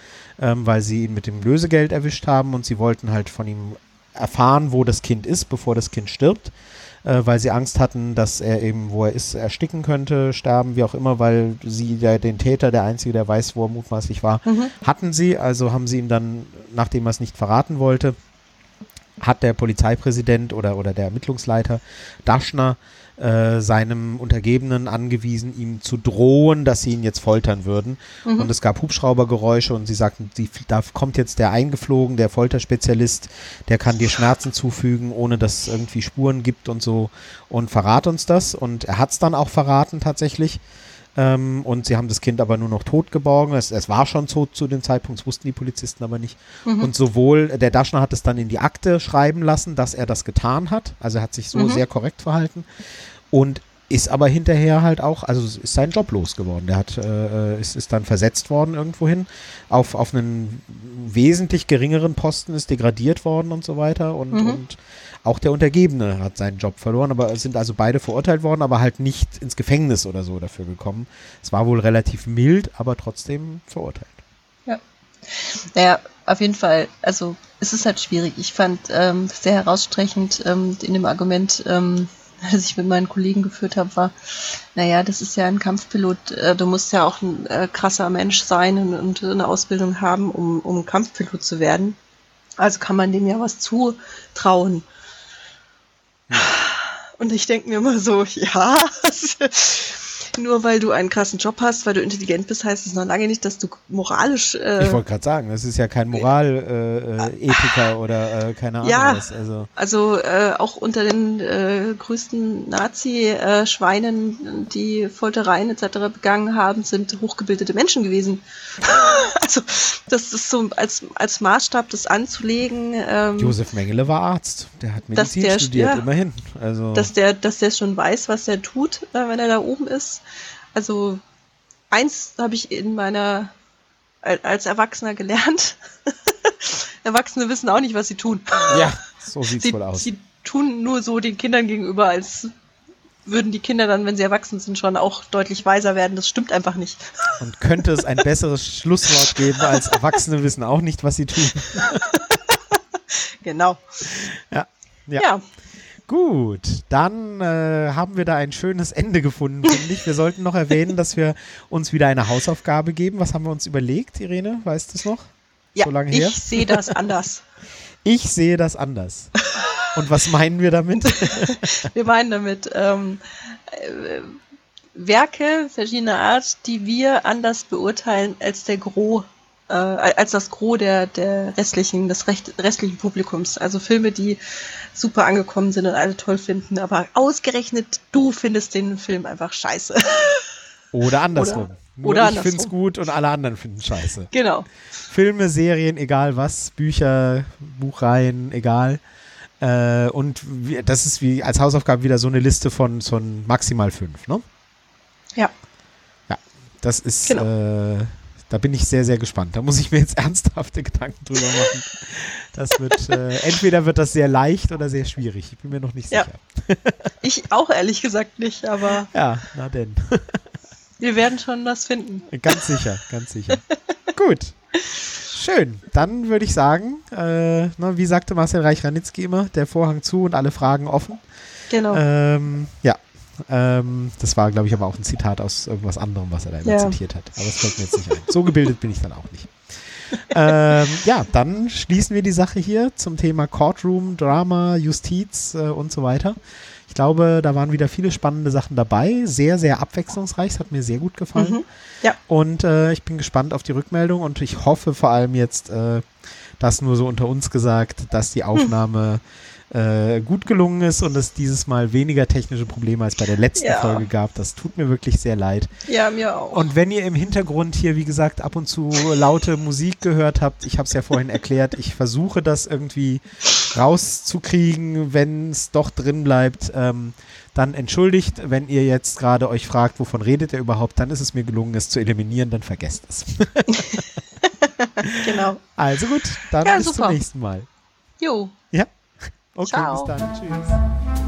ähm, weil sie ihn mit dem Lösegeld erwischt haben und sie wollten halt von ihm erfahren, wo das Kind ist, bevor das Kind stirbt, äh, weil sie Angst hatten, dass er eben, wo er ist, ersticken könnte, sterben, wie auch immer, weil sie der, den Täter, der Einzige, der weiß, wo er mutmaßlich war, Mhm. hatten sie. Also haben sie ihm dann, nachdem er es nicht verraten wollte, hat der Polizeipräsident oder, oder der Ermittlungsleiter Daschner äh, seinem Untergebenen angewiesen, ihm zu drohen, dass sie ihn jetzt foltern würden. Mhm. Und es gab Hubschraubergeräusche und sie sagten, die, da kommt jetzt der eingeflogen, der Folterspezialist, der kann dir Schmerzen zufügen, ohne dass es irgendwie Spuren gibt und so und verrat uns das. Und er hat es dann auch verraten tatsächlich. Ähm, und sie haben das Kind aber nur noch tot geborgen. Es, es war schon tot zu dem Zeitpunkt, das wussten die Polizisten aber nicht. Mhm. Und sowohl der Daschner hat es dann in die Akte schreiben lassen, dass er das getan hat. Also er hat sich so Mhm. sehr korrekt verhalten. Und ist aber hinterher halt auch, also ist sein Job losgeworden. Der hat, äh, ist, ist dann versetzt worden irgendwohin, auf, auf einen wesentlich geringeren Posten ist degradiert worden und so weiter. Und, Mhm. und auch der Untergebene hat seinen Job verloren, aber es sind also beide verurteilt worden, aber halt nicht ins Gefängnis oder so dafür gekommen. Es war wohl relativ mild, aber trotzdem verurteilt. Naja, auf jeden Fall. Also es ist halt schwierig. Ich fand ähm, sehr herausstechend ähm, in dem Argument, ähm, [LAUGHS] das ich mit meinen Kollegen geführt habe, war, naja, das ist ja ein Kampfpilot. Äh, du musst ja auch ein äh, krasser Mensch sein und, und eine Ausbildung haben, um, um Kampfpilot zu werden. Also kann man dem ja was zutrauen. Und ich denke mir immer so, ja, [LAUGHS] nur weil du einen krassen Job hast, weil du intelligent bist, heißt es noch lange nicht, dass du moralisch äh, Ich wollte gerade sagen, das ist ja kein Moralethiker äh, Ethiker oder äh, keine Ahnung Ja. was. Also Also äh, auch unter den äh, größten Nazi-Schweinen, die Foltereien etc. begangen haben, sind hochgebildete Menschen gewesen. [LAUGHS] also das ist so als, als Maßstab, das anzulegen, ähm, Josef Mengele war Arzt, der hat Dass Medizin der- studiert, ja. immerhin. Also dass der, dass der schon weiß, was er tut, äh, wenn er da oben ist. Also eins habe ich in meiner als Erwachsener gelernt. [LAUGHS] Erwachsene wissen auch nicht, was sie tun. Ja, [LAUGHS] so sieht's sie, wohl aus. Sie tun nur so den Kindern gegenüber, als würden die Kinder dann, wenn sie erwachsen sind, schon auch deutlich weiser werden. Das stimmt einfach nicht. [LAUGHS] Und könnte es ein besseres Schlusswort geben, als Erwachsene wissen auch nicht, was sie tun. genau. Ja. Ja. Ja, Gut, dann äh, haben wir da ein schönes Ende gefunden, finde ich. Wir sollten noch erwähnen, dass wir uns wieder eine Hausaufgabe geben. Was haben wir uns überlegt, Irene? Weißt du es noch? ja So lange her? ich sehe das anders. [LAUGHS] Ich sehe das anders. Und was meinen wir damit? [LAUGHS] Wir meinen damit ähm, äh, Werke verschiedener Art, die wir anders beurteilen als der Gros, äh, als das Gros der, der restlichen, des recht, restlichen Publikums. Also Filme, die super angekommen sind und alle toll finden, aber ausgerechnet du findest den Film einfach scheiße. Oder andersrum. Oder- Nur oder ich finde es gut und alle anderen finden scheiße. genau. Filme, Serien, egal was, Bücher, Buchreihen, egal. Äh, und das ist wie als Hausaufgabe wieder so eine Liste von, von maximal fünf, ne? Ja. Das ist, Genau. äh, da bin ich sehr, sehr gespannt. Da muss ich mir jetzt [LAUGHS] ernsthafte Gedanken drüber machen. Das wird, [LAUGHS] äh, entweder wird das sehr leicht oder sehr schwierig. Ich bin mir noch nicht Ja. sicher. [LAUGHS] Ich auch ehrlich gesagt nicht, aber Ja, na denn. wir werden schon was finden. Ganz sicher, ganz sicher. Gut. Schön. Dann würde ich sagen, äh, na, wie sagte Marcel Reich-Ranitzky immer, der Vorhang zu und alle Fragen offen. Genau. Ähm, ja. Ähm, das war, glaube ich, aber auch ein Zitat aus irgendwas anderem, was er da immer Ja. zitiert hat. Aber es fällt mir jetzt nicht ein. So gebildet bin ich dann auch nicht. ähm, ja, dann schließen wir die Sache hier zum Thema Courtroom, Drama, Justiz äh, und so weiter. Ich glaube, da waren wieder viele spannende Sachen dabei. Sehr, sehr abwechslungsreich. Es hat mir sehr gut gefallen. Mhm. Ja. Und äh, ich bin gespannt auf die Rückmeldung und ich hoffe vor allem jetzt, äh, das nur so unter uns gesagt, dass die Aufnahme äh, gut gelungen ist und es dieses Mal weniger technische Probleme als bei der letzten Ja. Folge gab. Das tut mir wirklich sehr leid. Ja, mir auch. Und wenn ihr im Hintergrund hier, wie gesagt, ab und zu laute Musik gehört habt, ich habe es ja vorhin erklärt, ich versuche das irgendwie rauszukriegen, wenn es doch drin bleibt. Ähm, dann entschuldigt, wenn ihr jetzt gerade euch fragt, wovon redet ihr überhaupt, dann ist es mir gelungen, es zu eliminieren, dann vergesst es. [LAUGHS] genau. Also gut, dann Ja, bis super. zum nächsten Mal. Jo. Ok, Ciao. Bustani, cheers.